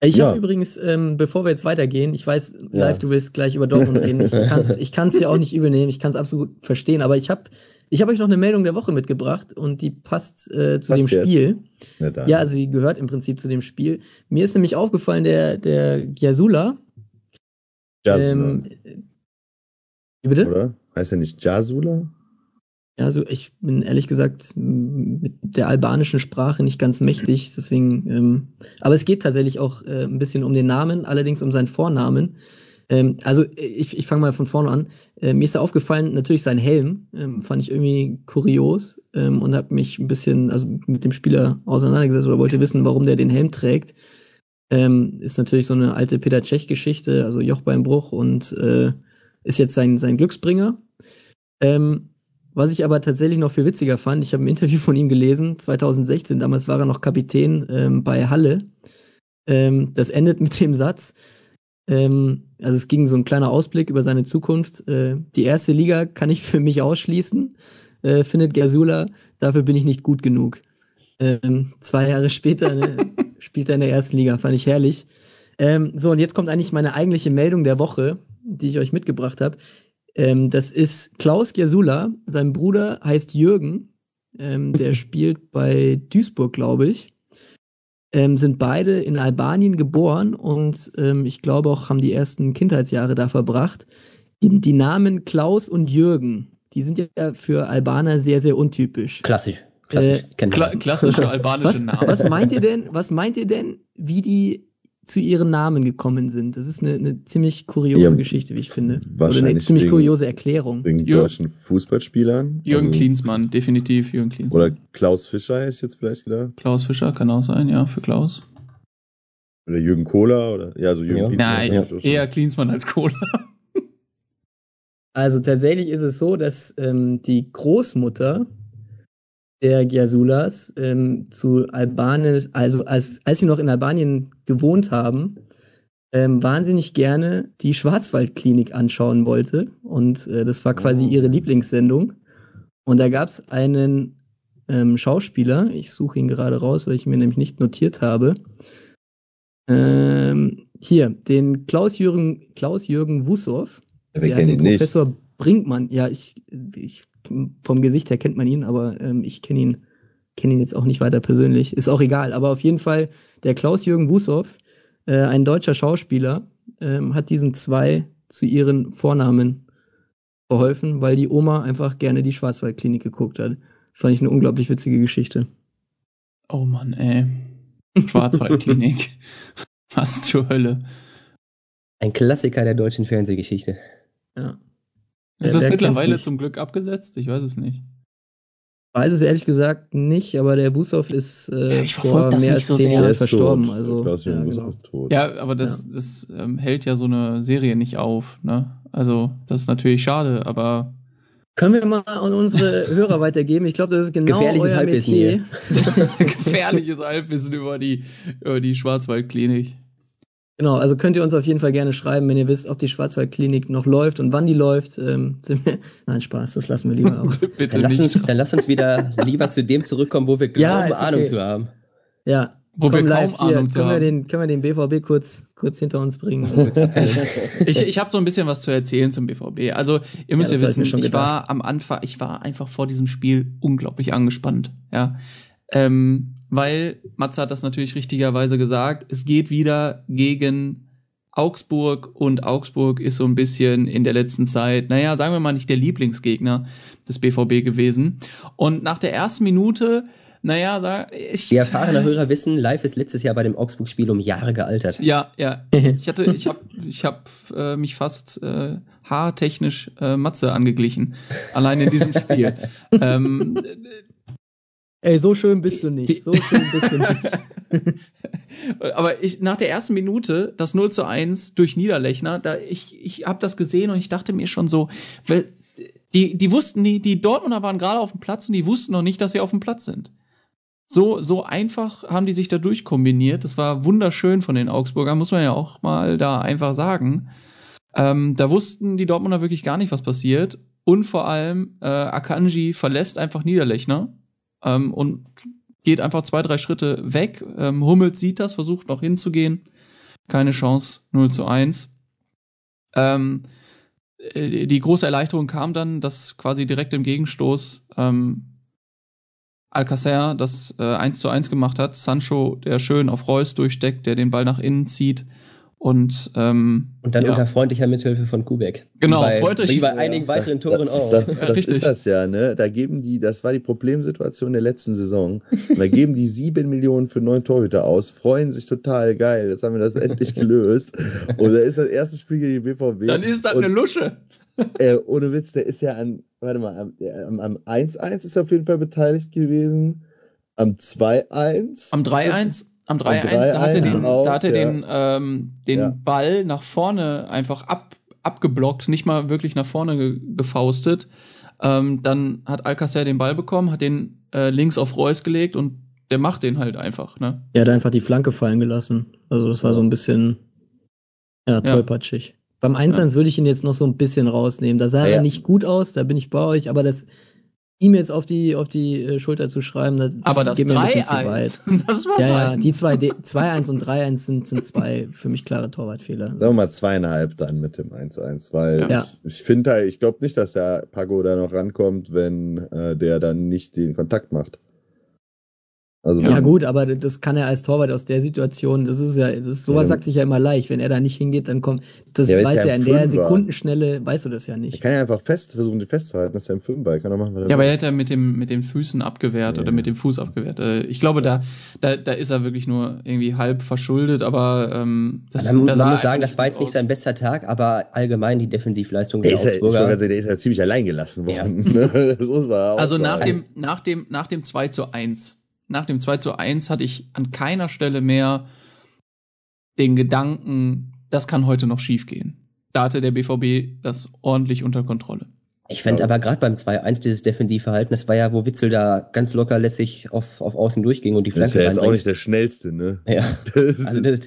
Ich ja. habe übrigens, ähm, bevor wir jetzt weitergehen, ich weiß, live, ja. du willst gleich über Dortmund reden. Ich kann es dir auch nicht übel nehmen, ich kann es absolut verstehen, aber ich habe ich hab euch noch eine Meldung der Woche mitgebracht und die passt äh, zu passt dem Spiel. Ja, ja, also die gehört im Prinzip zu dem Spiel. Mir ist nämlich aufgefallen, der, der Giasula. Ähm, wie bitte? Oder? Heißt er nicht Jasula? Also ich bin ehrlich gesagt mit der albanischen Sprache nicht ganz mächtig, deswegen. Ähm, aber es geht tatsächlich auch äh, ein bisschen um den Namen, allerdings um seinen Vornamen. Ähm, also ich, ich fange mal von vorne an. Äh, mir ist da aufgefallen, natürlich sein Helm ähm, fand ich irgendwie kurios ähm, und habe mich ein bisschen also mit dem Spieler auseinandergesetzt oder wollte wissen, warum der den Helm trägt. Ähm, ist natürlich so eine alte Peter Tschech-Geschichte, also Jochbeinbruch und äh, ist jetzt sein, sein Glücksbringer. Ähm, was ich aber tatsächlich noch viel witziger fand, ich habe ein Interview von ihm gelesen, 2016, damals war er noch Kapitän ähm, bei Halle. Ähm, das endet mit dem Satz, ähm, also es ging so ein kleiner Ausblick über seine Zukunft. Äh, die erste Liga kann ich für mich ausschließen, äh, findet Gersula, dafür bin ich nicht gut genug. Ähm, zwei Jahre später ne, spielt er in der ersten Liga, fand ich herrlich. Ähm, so, und jetzt kommt eigentlich meine eigentliche Meldung der Woche, die ich euch mitgebracht habe. Ähm, das ist Klaus Giasula. Sein Bruder heißt Jürgen. Ähm, der spielt bei Duisburg, glaube ich. Ähm, sind beide in Albanien geboren und ähm, ich glaube auch haben die ersten Kindheitsjahre da verbracht. Die, die Namen Klaus und Jürgen, die sind ja für Albaner sehr, sehr untypisch. Klassisch. Klassisch. Äh, Kla klassische albanische was, Namen. Was meint ihr denn, was meint ihr denn, wie die zu ihren Namen gekommen sind. Das ist eine, eine ziemlich kuriose ja, Geschichte, wie ich finde. Oder eine ziemlich wegen, kuriose Erklärung. Wegen Jürgen, deutschen Fußballspielern. Jürgen also, Klinsmann, definitiv Jürgen Klinsmann. Oder Klaus Fischer hätte ich jetzt vielleicht gedacht. Klaus Fischer kann auch sein, ja, für Klaus. Oder Jürgen Kohler oder ja, so Jürgen ja. Klinsmann. Nein, ja. eher Klinsmann als Kohler. Also tatsächlich ist es so, dass ähm, die Großmutter der Gyasulas ähm, zu Albanien, also als, als sie noch in Albanien gewohnt haben, ähm, wahnsinnig gerne die Schwarzwaldklinik anschauen wollte. Und äh, das war quasi ihre oh. Lieblingssendung. Und da gab es einen ähm, Schauspieler, ich suche ihn gerade raus, weil ich mir nämlich nicht notiert habe. Ähm, hier, den Klaus-Jürgen Klaus -Jürgen Wussow. Ja, der den Professor nicht. Brinkmann, ja, ich, ich vom Gesicht her kennt man ihn, aber ähm, ich kenne ihn, kenne ihn jetzt auch nicht weiter persönlich. Ist auch egal. Aber auf jeden Fall, der Klaus-Jürgen Wussow, äh, ein deutscher Schauspieler, ähm, hat diesen zwei zu ihren Vornamen verholfen, weil die Oma einfach gerne die Schwarzwaldklinik geguckt hat. Fand ich eine unglaublich witzige Geschichte. Oh Mann, ey. Schwarzwaldklinik. Was zur Hölle. Ein Klassiker der deutschen Fernsehgeschichte. Ja. Ist das mittlerweile zum Glück abgesetzt? Ich weiß es nicht. Ich weiß es ehrlich gesagt nicht, aber der Busow ist äh, ja, vor mehr als so zehn Jahren verstorben. Tot. Also, ja, genau. ja, aber das, ja. das ähm, hält ja so eine Serie nicht auf. Ne? Also das ist natürlich schade, aber können wir mal an unsere Hörer weitergeben? Ich glaube, das ist genau Gefährliches euer Halbwissen Metier. Gefährliches Halbwissen über die, über die Schwarzwaldklinik. Genau, also könnt ihr uns auf jeden Fall gerne schreiben, wenn ihr wisst, ob die Schwarzwaldklinik noch läuft und wann die läuft. Ähm, Nein, Spaß, das lassen wir lieber. Aber. Bitte dann, lass uns, dann lass uns wieder lieber zu dem zurückkommen, wo wir glauben, ja, okay. Ahnung zu haben. Ja, wo Komm, wir kaum Ahnung hier, können, wir den, können wir den BVB kurz, kurz hinter uns bringen? ich ich habe so ein bisschen was zu erzählen zum BVB. Also ihr müsst ja, ja wissen, ich war am Anfang, ich war einfach vor diesem Spiel unglaublich angespannt. Ja, ähm, weil Matze hat das natürlich richtigerweise gesagt, es geht wieder gegen Augsburg und Augsburg ist so ein bisschen in der letzten Zeit, naja, sagen wir mal nicht der Lieblingsgegner des BVB gewesen. Und nach der ersten Minute naja, sag, ich. Die erfahrene Hörer wissen, live ist letztes Jahr bei dem Augsburg-Spiel um Jahre gealtert. Ja, ja. Ich hatte, ich habe ich hab, äh, mich fast äh, haartechnisch äh, Matze angeglichen. Allein in diesem Spiel. ähm, Ey, so schön bist du nicht. So schön bist du nicht. Aber ich, nach der ersten Minute, das 0 zu 1 durch Niederlechner, da ich, ich habe das gesehen und ich dachte mir schon so, die, die wussten, die, die Dortmunder waren gerade auf dem Platz und die wussten noch nicht, dass sie auf dem Platz sind. So, so einfach haben die sich da durchkombiniert. Das war wunderschön von den Augsburgern, muss man ja auch mal da einfach sagen. Ähm, da wussten die Dortmunder wirklich gar nicht, was passiert. Und vor allem, äh, Akanji verlässt einfach Niederlechner ähm, und geht einfach zwei, drei Schritte weg. Ähm, Hummels sieht das, versucht noch hinzugehen. Keine Chance, 0 zu 1. Ähm, äh, die große Erleichterung kam dann, dass quasi direkt im Gegenstoß ähm, Alcacer das äh, 1 zu 1 gemacht hat. Sancho, der schön auf Reus durchsteckt, der den Ball nach innen zieht. Und, ähm, und dann ja. unter freundlicher Mithilfe von Kubek. Genau, bei, freut euch. Wie bei einigen ja, weiteren Toren auch. Das, das, das ist das ja, ne? Da geben die, das war die Problemsituation der letzten Saison. Und da geben die sieben Millionen für neun Torhüter aus, freuen sich total geil. Jetzt haben wir das endlich gelöst. Und da ist das erste Spiel gegen die BVB. Dann ist das eine Lusche. Äh, ohne Witz, der ist ja an, warte mal, am 1-1 ist er auf jeden Fall beteiligt gewesen. Am 2-1. Am 3-1. Am 3-1, da hat er den, auch, da hat er ja. den, ähm, den ja. Ball nach vorne einfach ab, abgeblockt, nicht mal wirklich nach vorne ge gefaustet. Ähm, dann hat Alcacer den Ball bekommen, hat den äh, links auf Reus gelegt und der macht den halt einfach, ne? Er hat einfach die Flanke fallen gelassen. Also das war so ein bisschen ja, tollpatschig. Beim 1 ja. würde ich ihn jetzt noch so ein bisschen rausnehmen. Da sah ja. er nicht gut aus, da bin ich bei euch, aber das ihm jetzt auf die, auf die äh, Schulter zu schreiben, das aber das geht mir ein bisschen zu weit. Das war ja, ja, die zwei, 2-1 und 3-1 sind, sind zwei für mich klare Torwartfehler. Sagen wir mal zweieinhalb dann mit dem 1-1, weil ja. ich, ich finde halt, ich glaube nicht, dass der Pago da noch rankommt, wenn äh, der dann nicht den Kontakt macht. Also ja, gut, aber das kann er als Torwart aus der Situation, das ist ja, das ist, sowas ja, sagt sich ja immer leicht. Wenn er da nicht hingeht, dann kommt, das ja, weiß er in der Sekundenschnelle, weißt du das ja nicht. Er kann ja einfach fest versuchen, die festzuhalten, dass er im Filmball kann er machen, was er Ja, aber er hätte mit dem, mit den Füßen abgewehrt ja. oder mit dem Fuß abgewehrt. Äh, ich glaube, da, da, da ist er wirklich nur irgendwie halb verschuldet, aber, ähm, das, man, das man muss sagen, das war jetzt nicht sein bester Tag, aber allgemein die Defensivleistung der, der Augsburger. Ja, der ist ja ziemlich allein gelassen worden. Ne? das muss man auch also nach dem, nach dem, nach dem 2 zu 1 nach dem 2 zu 1 hatte ich an keiner Stelle mehr den Gedanken, das kann heute noch schiefgehen. Da hatte der BVB das ordentlich unter Kontrolle. Ich fand aber gerade beim 2-1 dieses Defensivverhalten, das war ja, wo Witzel da ganz locker lässig auf, auf Außen durchging und die Flanke Das ist ja jetzt auch nicht der schnellste, ne? Ja. also das,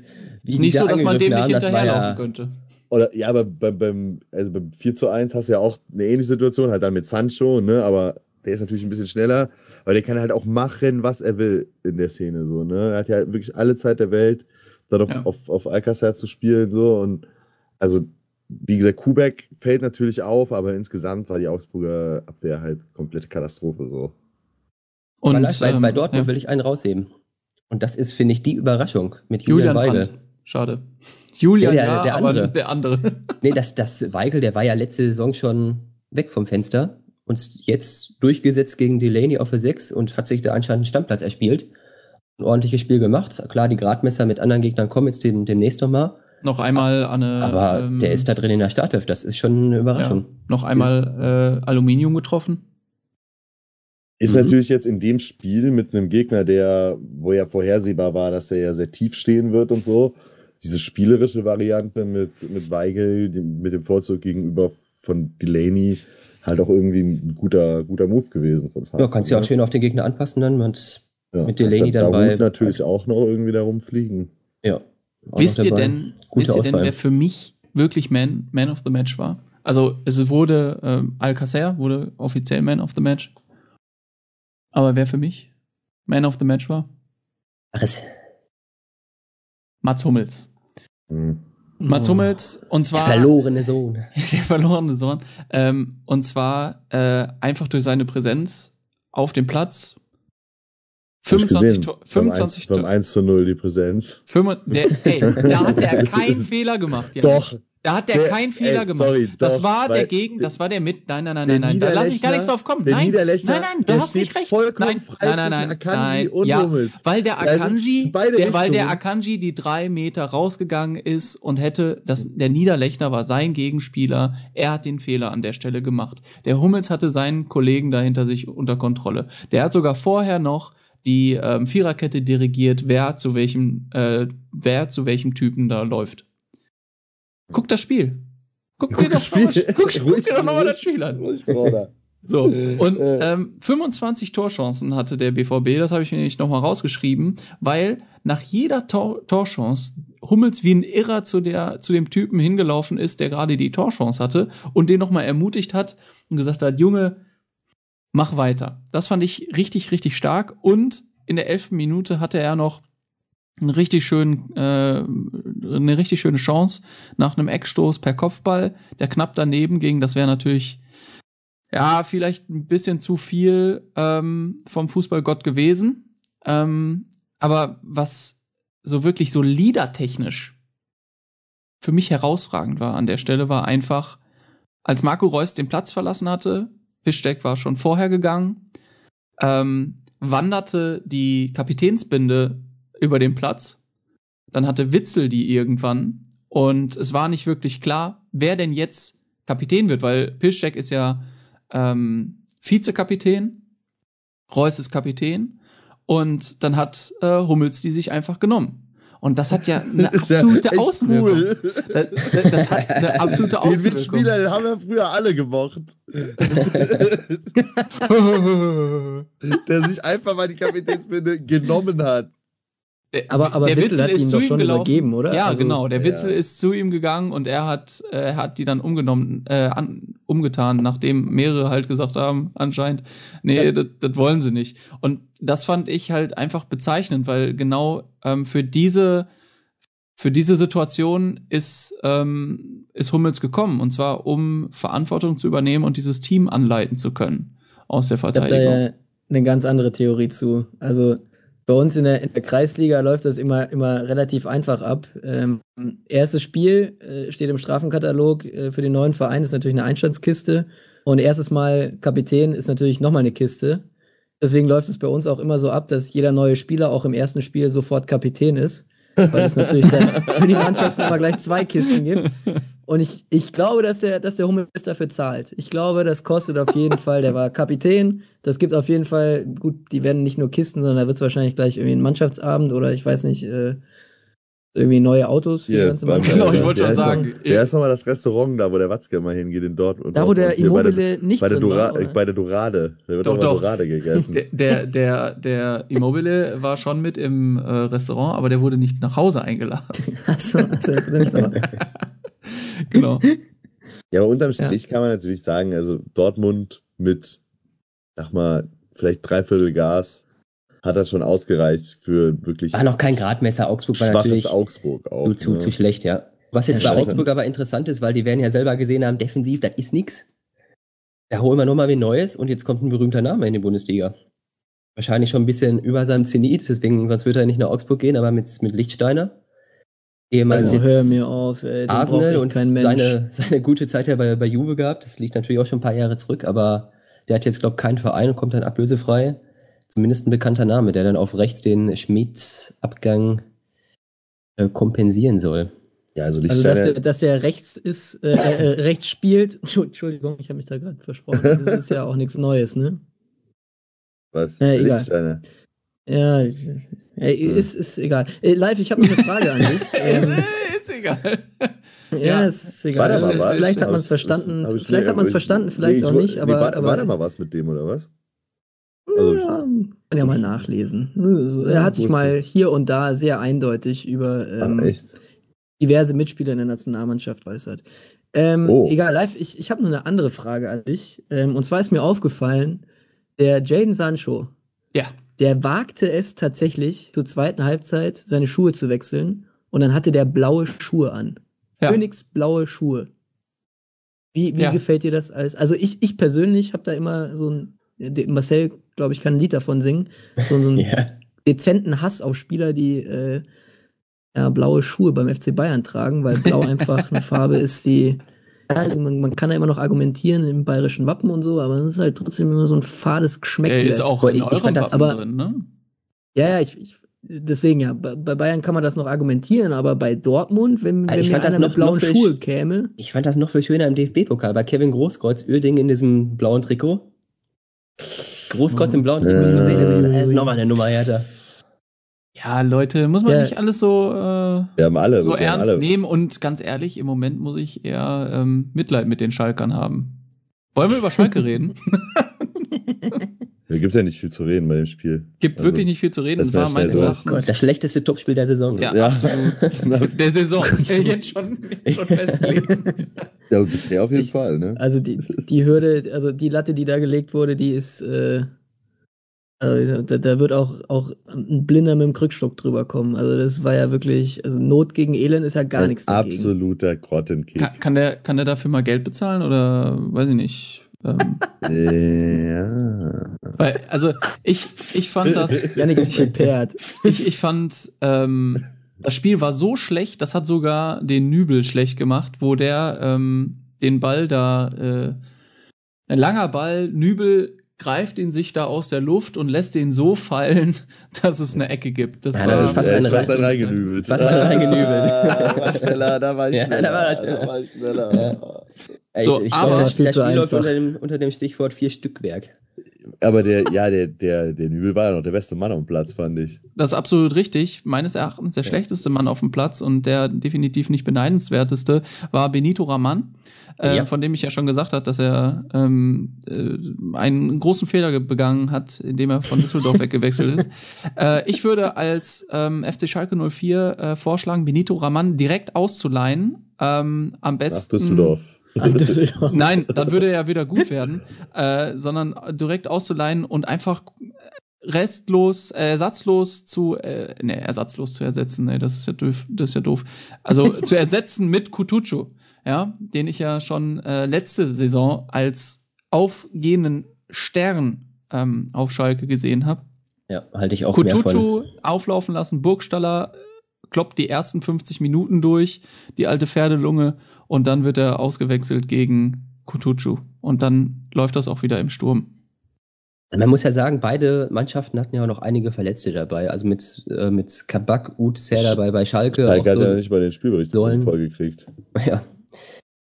ist nicht so, dass man dem nicht hinterherlaufen ja, könnte. Oder ja, aber beim, beim, also beim 4 zu 1 hast du ja auch eine ähnliche Situation, halt dann mit Sancho, ne? Aber der ist natürlich ein bisschen schneller, aber der kann halt auch machen, was er will in der Szene. So, ne? Er hat ja wirklich alle Zeit der Welt, dann auf, ja. auf, auf Alcacer zu spielen. So, und also, wie gesagt, Kubek fällt natürlich auf, aber insgesamt war die Augsburger Abwehr halt komplette Katastrophe. So. Und bei, ähm, bei Dortmund ja. will ich einen rausheben. Und das ist, finde ich, die Überraschung mit Julian, Julian Weigel. Schade. Julian, der, ja, der andere. der andere. nee, das, das Weigel, der war ja letzte Saison schon weg vom Fenster und jetzt durchgesetzt gegen Delaney auf der 6 und hat sich da anscheinend einen Stammplatz erspielt. Ein ordentliches Spiel gemacht. Klar, die Gradmesser mit anderen Gegnern kommen jetzt den, demnächst nochmal. Noch einmal an eine. Aber ähm, der ist da drin in der Startelf, das ist schon eine Überraschung. Ja, noch einmal äh, Aluminium getroffen. Ist mhm. natürlich jetzt in dem Spiel mit einem Gegner, der, wo ja vorhersehbar war, dass er ja sehr tief stehen wird und so, diese spielerische Variante mit, mit Weigel, die, mit dem Vorzug gegenüber von Delaney, halt auch irgendwie ein guter, guter Move gewesen von Farfan. Ja, kannst du ja auch schön auf den Gegner anpassen dann ja, mit Delaney dann bei. natürlich auch noch irgendwie darum fliegen. Ja. Wisst ihr denn, wisst ihr denn, wer für mich wirklich Man, Man of the Match war? Also es wurde ähm, Alcacer wurde offiziell Man of the Match. Aber wer für mich Man of the Match war? Was? Mats Hummels. Hm. Mats Hummels und zwar der verlorene Sohn. Der verlorene Sohn. Ähm, und zwar äh, einfach durch seine Präsenz auf dem Platz 25, Tor, 25 beim 1, beim 1 zu 0 die Präsenz. 5, der, ey, da hat er keinen Fehler gemacht. Ja. Doch. Da hat der, der keinen Fehler ey, gemacht. Sorry, das doch, war der Gegen, das war der mit. Nein, nein, nein, nein, nein. Da lasse ich gar nichts drauf kommen. Nein, nein, nein, du hast nicht recht. Nein, nein, nein, nein, Akanji und ja, weil der Akanji, der, weil der Akanji die drei Meter rausgegangen ist und hätte, das, der Niederlechner war sein Gegenspieler. Er hat den Fehler an der Stelle gemacht. Der Hummels hatte seinen Kollegen dahinter sich unter Kontrolle. Der hat sogar vorher noch die ähm, Viererkette dirigiert, wer zu welchem, äh, wer zu welchem Typen da läuft. Guck das Spiel. Guck, guck dir das Spiel. Mal, guck, guck dir doch nochmal das Spiel an. So, und ähm, 25 Torchancen hatte der BVB, das habe ich mir nicht nochmal rausgeschrieben, weil nach jeder Tor Torchance Hummels wie ein Irrer zu, der, zu dem Typen hingelaufen ist, der gerade die Torchance hatte und den nochmal ermutigt hat und gesagt hat, Junge, mach weiter. Das fand ich richtig, richtig stark und in der elften Minute hatte er noch einen richtig schönen, äh, eine richtig schöne Chance nach einem Eckstoß per Kopfball, der knapp daneben ging. Das wäre natürlich ja vielleicht ein bisschen zu viel ähm, vom Fußballgott gewesen. Ähm, aber was so wirklich so liedertechnisch für mich herausragend war an der Stelle, war einfach, als Marco Reus den Platz verlassen hatte, Piszczek war schon vorher gegangen, ähm, wanderte die Kapitänsbinde über den Platz. Dann hatte Witzel die irgendwann. Und es war nicht wirklich klar, wer denn jetzt Kapitän wird, weil Piszczek ist ja ähm, Vizekapitän, Reus ist Kapitän. Und dann hat äh, Hummels die sich einfach genommen. Und das hat ja eine absolute ja Auswirkung. Cool. Das, das, hat eine absolute Auswirkung. Den Mitspieler, den haben wir früher alle gemocht. Der sich einfach mal die Kapitänsbinde genommen hat. Der, aber aber der Witzel, Witzel hat ist ihn zu ihm gelaufen. übergeben, oder? Ja, also, genau. Der Witzel ja. ist zu ihm gegangen und er hat, äh, hat die dann umgenommen, äh, an, umgetan, nachdem mehrere halt gesagt haben, anscheinend, nee, das wollen sie nicht. Und das fand ich halt einfach bezeichnend, weil genau ähm, für diese für diese Situation ist, ähm, ist Hummels gekommen und zwar um Verantwortung zu übernehmen und dieses Team anleiten zu können aus der Verteidigung. Ich hab da ja eine ganz andere Theorie zu. Also bei uns in der, in der Kreisliga läuft das immer, immer relativ einfach ab. Ähm, erstes Spiel äh, steht im Strafenkatalog äh, für den neuen Verein, ist natürlich eine Einstandskiste. Und erstes Mal Kapitän ist natürlich nochmal eine Kiste. Deswegen läuft es bei uns auch immer so ab, dass jeder neue Spieler auch im ersten Spiel sofort Kapitän ist. Weil es natürlich dann für die Mannschaften immer gleich zwei Kisten gibt. Und ich, ich glaube, dass der, dass der Hummels dafür zahlt. Ich glaube, das kostet auf jeden Fall. Der war Kapitän. Das gibt auf jeden Fall, gut, die werden nicht nur Kisten, sondern da wird es wahrscheinlich gleich irgendwie einen Mannschaftsabend oder ich weiß nicht, äh, irgendwie neue Autos für yeah, die ganze Mannschaft. Genau, ich wollte schon sagen. Wer ist nochmal das Restaurant da, wo der Watzke immer hingeht in Dortmund? Da, wo der Immobile nicht bei der, Dura war, bei der Dorade. Da wird doch, doch. Dorade gegessen. Der, der, der, der Immobile war schon mit im äh, Restaurant, aber der wurde nicht nach Hause eingeladen. Achso, achso, genau. Ja, aber unterm Strich ja. kann man natürlich sagen, also Dortmund mit, sag mal, vielleicht dreiviertel Gas hat das schon ausgereicht für wirklich. War noch kein Gradmesser. Augsburg war natürlich Augsburg auch, zu, ne? zu schlecht, ja. Was jetzt ja, bei Augsburg aber interessant ist, weil die werden ja selber gesehen haben, defensiv, das ist nix. Da holen wir nochmal wie Neues und jetzt kommt ein berühmter Name in die Bundesliga. Wahrscheinlich schon ein bisschen über seinem Zenit, deswegen, sonst würde er nicht nach Augsburg gehen, aber mit, mit Lichtsteiner. Ehemals also, hör mir auf, ey, Arsenal und seine, seine gute Zeit ja bei, bei Juve gehabt. Das liegt natürlich auch schon ein paar Jahre zurück, aber der hat jetzt, glaube ich, keinen Verein und kommt dann ablösefrei zumindest ein bekannter Name, der dann auf rechts den Schmidt-Abgang äh, kompensieren soll. Ja, also, also dass, der, dass der rechts ist, äh, äh, rechts spielt. Entschuldigung, ich habe mich da gerade versprochen. Das ist ja auch nichts Neues, ne? Was? Ja, egal. Ja, ist, ist egal. Äh, live, ich habe noch eine Frage an dich. Ähm, ist egal. Ja, ja, ist egal. Warte mal, vielleicht hat man es verstanden. Vielleicht hat man es verstanden, vielleicht nee, auch nicht. Aber, nee, war, aber war da mal was mit dem oder was? Also, ja, kann ja mal nachlesen. Er hat sich mal hier und da sehr eindeutig über ähm, Ach, diverse Mitspieler in der Nationalmannschaft äußert. Ähm, oh. Egal, live, ich, ich habe noch eine andere Frage an dich. Ähm, und zwar ist mir aufgefallen, der Jaden Sancho, ja. Der wagte es tatsächlich zur zweiten Halbzeit, seine Schuhe zu wechseln. Und dann hatte der blaue Schuhe an. Ja. Königsblaue Schuhe. Wie, wie ja. gefällt dir das alles? Also ich, ich persönlich habe da immer so ein Marcel glaube ich, kann ein Lied davon singen. So, so einen yeah. dezenten Hass auf Spieler, die äh, ja, blaue Schuhe beim FC Bayern tragen, weil blau einfach eine Farbe ist, die man, man, kann ja immer noch argumentieren im bayerischen Wappen und so, aber es ist halt trotzdem immer so ein fades Geschmäck. Er ist auch in ich, eurem ich Wappen aber, drin, ne? Ja, ja, ich, ich, deswegen ja, bei Bayern kann man das noch argumentieren, aber bei Dortmund, wenn, wenn ich mir einer mit blauen Schuhe käme. Ich fand das noch viel schöner im DFB-Pokal, bei Kevin Großkreuz, Örding in diesem blauen Trikot. Großkreuz im blauen Trikot äh, zu sehen, das ist, das ist nochmal eine Nummer härter. Ja, Leute, muss man ja. nicht alles so, äh, wir haben alle, so wir ernst alle. nehmen und ganz ehrlich, im Moment muss ich eher ähm, Mitleid mit den Schalkern haben. Wollen wir über Schalke reden? Da gibt ja nicht viel zu reden bei dem Spiel. Gibt also, wirklich nicht viel zu reden. Das war meines Erachtens das schlechteste Topspiel der Saison. Ja, ja. absolut. der Saison. jetzt schon, schon festlegen. Ja, bisher auf jeden ich, Fall. Ne? Also die, die Hürde, also die Latte, die da gelegt wurde, die ist äh, also da, da, wird auch, auch ein Blinder mit dem Krückstock drüber kommen. Also das war ja wirklich, also Not gegen Elend ist ja gar ein nichts dagegen. Absoluter Grottenkick. Kann, kann, der, kann der dafür mal Geld bezahlen oder weiß ich nicht? Ähm, ja. Weil, also ich, ich fand das. Janik ist prepared. Ich, ich fand, ähm, das Spiel war so schlecht, das hat sogar den Nübel schlecht gemacht, wo der ähm, den Ball da, äh, ein langer Ball, Nübel greift ihn sich da aus der Luft und lässt ihn so fallen, dass es eine Ecke gibt. Das ja, war fast ein reingenübelt. Fast ein reingenübelt. Da war schneller, da war ich schneller. Ja, da war, schneller. Da war ich schneller. Ja. So, ich aber das Spiel läuft unter dem, unter dem Stichwort vier Stückwerk. Aber der, ja, der, der, der Nübel war ja noch der beste Mann auf dem Platz, fand ich. Das ist absolut richtig. Meines Erachtens der ja. schlechteste Mann auf dem Platz und der definitiv nicht beneidenswerteste war Benito Raman äh, ja. von dem ich ja schon gesagt habe, dass er ähm, äh, einen großen Fehler begangen hat, indem er von Düsseldorf weggewechselt ist. Äh, ich würde als ähm, FC Schalke 04 äh, vorschlagen, Benito Raman direkt auszuleihen. Ähm, am besten. Nach Düsseldorf. Nein, dann würde er wieder gut werden, äh, sondern direkt auszuleihen und einfach restlos, äh, ersatzlos zu, äh, ne, ersatzlos zu ersetzen, ne, das ist ja doof, das ist ja doof. Also zu ersetzen mit Kutucu ja, den ich ja schon äh, letzte Saison als aufgehenden Stern ähm, auf Schalke gesehen habe. Ja, halte ich auch Kutucu auflaufen lassen, Burgstaller kloppt die ersten 50 Minuten durch, die alte Pferdelunge, und dann wird er ausgewechselt gegen Kutucu. Und dann läuft das auch wieder im Sturm. Man muss ja sagen, beide Mannschaften hatten ja auch noch einige Verletzte dabei. Also mit, äh, mit Kabak, Uth, dabei bei Schalke. Schalke hat so ja nicht bei den Spielberichtsfolgen vollgekriegt. Ja,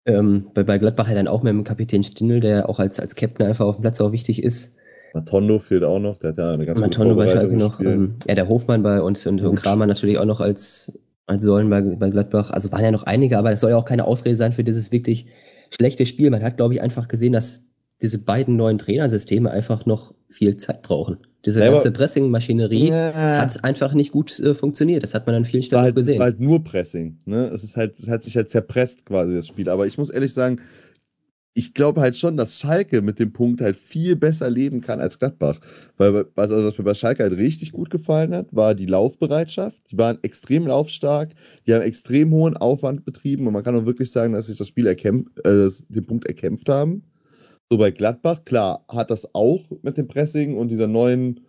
ähm, bei, bei Gladbach ja dann auch mit dem Kapitän Stindl, der auch als, als Captain einfach auf dem Platz auch wichtig ist. Matondo fehlt auch noch, der hat ja eine ganz Matondo bei Schalke noch. Ähm, ja, der Hofmann bei uns und, und Kramer natürlich auch noch als, als Säulen bei, bei Gladbach. Also waren ja noch einige, aber das soll ja auch keine Ausrede sein für dieses wirklich schlechte Spiel. Man hat, glaube ich, einfach gesehen, dass diese beiden neuen Trainersysteme einfach noch viel Zeit brauchen. Diese ja, ganze Pressing-Maschinerie ja. hat einfach nicht gut äh, funktioniert. Das hat man an vielen Stellen halt, gesehen. Es war halt nur Pressing. Ne? Es ist halt, hat sich halt zerpresst quasi das Spiel. Aber ich muss ehrlich sagen, ich glaube halt schon, dass Schalke mit dem Punkt halt viel besser leben kann als Gladbach. Weil was, also was mir bei Schalke halt richtig gut gefallen hat, war die Laufbereitschaft. Die waren extrem laufstark, die haben extrem hohen Aufwand betrieben und man kann auch wirklich sagen, dass sie das Spiel erkämpft, äh, den Punkt erkämpft haben. So bei Gladbach, klar, hat das auch mit dem Pressing und dieser neuen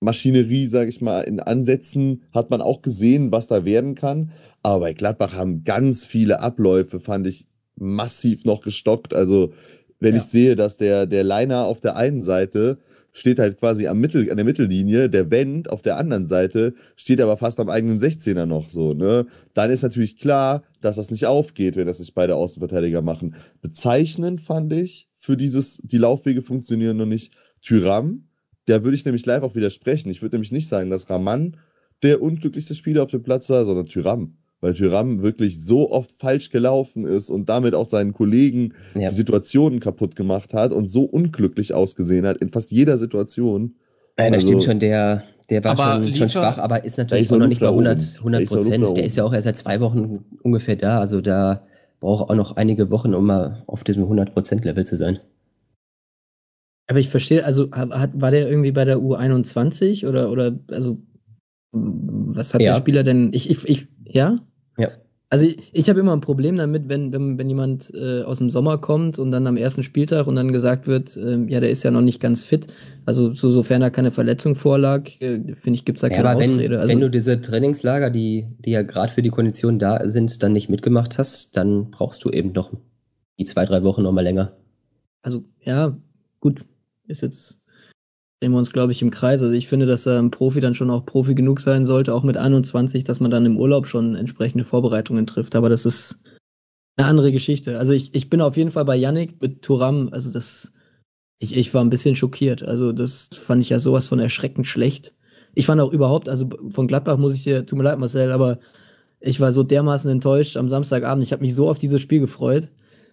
Maschinerie, sage ich mal, in Ansätzen hat man auch gesehen, was da werden kann. Aber bei Gladbach haben ganz viele Abläufe, fand ich, massiv noch gestockt. Also, wenn ja. ich sehe, dass der, der Liner auf der einen Seite steht halt quasi am Mittel, an der Mittellinie, der Wendt auf der anderen Seite steht aber fast am eigenen 16er noch so, ne? Dann ist natürlich klar, dass das nicht aufgeht, wenn das sich beide Außenverteidiger machen. Bezeichnend fand ich, für dieses, die Laufwege funktionieren noch nicht. Tyram, der würde ich nämlich live auch widersprechen. Ich würde nämlich nicht sagen, dass Raman der unglücklichste Spieler auf dem Platz war, sondern Tyram. Weil Tyram wirklich so oft falsch gelaufen ist und damit auch seinen Kollegen ja. die Situationen kaputt gemacht hat und so unglücklich ausgesehen hat in fast jeder Situation. Nein, also, das stimmt schon, der, der war schon, schon schwach, aber ist natürlich ist auch noch nicht bei 100, 100 Prozent. Der ist ja auch erst seit zwei Wochen ungefähr da. Also da braucht auch noch einige Wochen, um mal auf diesem 100%-Level zu sein. Aber ich verstehe, also hat, war der irgendwie bei der U21 oder, oder also was hat ja. der Spieler denn? Ich, ich, ich, ja? Also ich, ich habe immer ein Problem damit, wenn, wenn, wenn jemand äh, aus dem Sommer kommt und dann am ersten Spieltag und dann gesagt wird, äh, ja, der ist ja noch nicht ganz fit. Also so, sofern da keine Verletzung vorlag, äh, finde ich, gibt's da ja, keine aber Ausrede. Wenn, also, wenn du diese Trainingslager, die, die ja gerade für die Kondition da sind, dann nicht mitgemacht hast, dann brauchst du eben noch die zwei, drei Wochen noch mal länger. Also ja, gut, ist jetzt drehen wir uns, glaube ich, im Kreis. Also ich finde, dass er ein Profi dann schon auch Profi genug sein sollte, auch mit 21, dass man dann im Urlaub schon entsprechende Vorbereitungen trifft. Aber das ist eine andere Geschichte. Also ich, ich bin auf jeden Fall bei Yannick mit Turam. Also das, ich, ich war ein bisschen schockiert. Also das fand ich ja sowas von erschreckend schlecht. Ich fand auch überhaupt, also von Gladbach muss ich dir, tut mir leid, Marcel, aber ich war so dermaßen enttäuscht am Samstagabend. Ich habe mich so auf dieses Spiel gefreut.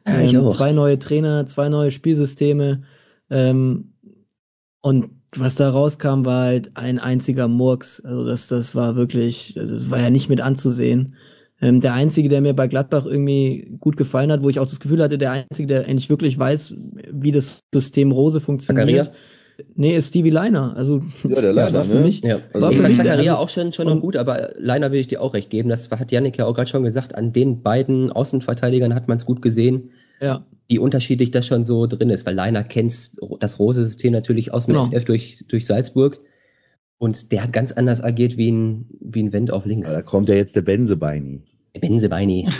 Ja, ähm, zwei neue Trainer, zwei neue Spielsysteme. Ähm, und was da rauskam, war halt ein einziger Murks. Also das, das war wirklich, das war ja nicht mit anzusehen. Ähm, der einzige, der mir bei Gladbach irgendwie gut gefallen hat, wo ich auch das Gefühl hatte, der einzige, der endlich wirklich weiß, wie das System Rose funktioniert. Zakaria? Nee, ist Stevie Leiner. Also ja, der das Leiner, war für ne? mich. Ja. Also ich fand Zakaria also, auch schon, schon noch gut, aber Leiner will ich dir auch recht geben. Das hat Janik ja auch gerade schon gesagt. An den beiden Außenverteidigern hat man es gut gesehen. Ja wie unterschiedlich das schon so drin ist, weil Leiner kennt das Rose-System natürlich aus dem genau. FF durch, durch Salzburg. Und der hat ganz anders agiert wie ein, wie ein Wendt auf links. da kommt ja jetzt der Benzebeini. Der Benzebeini.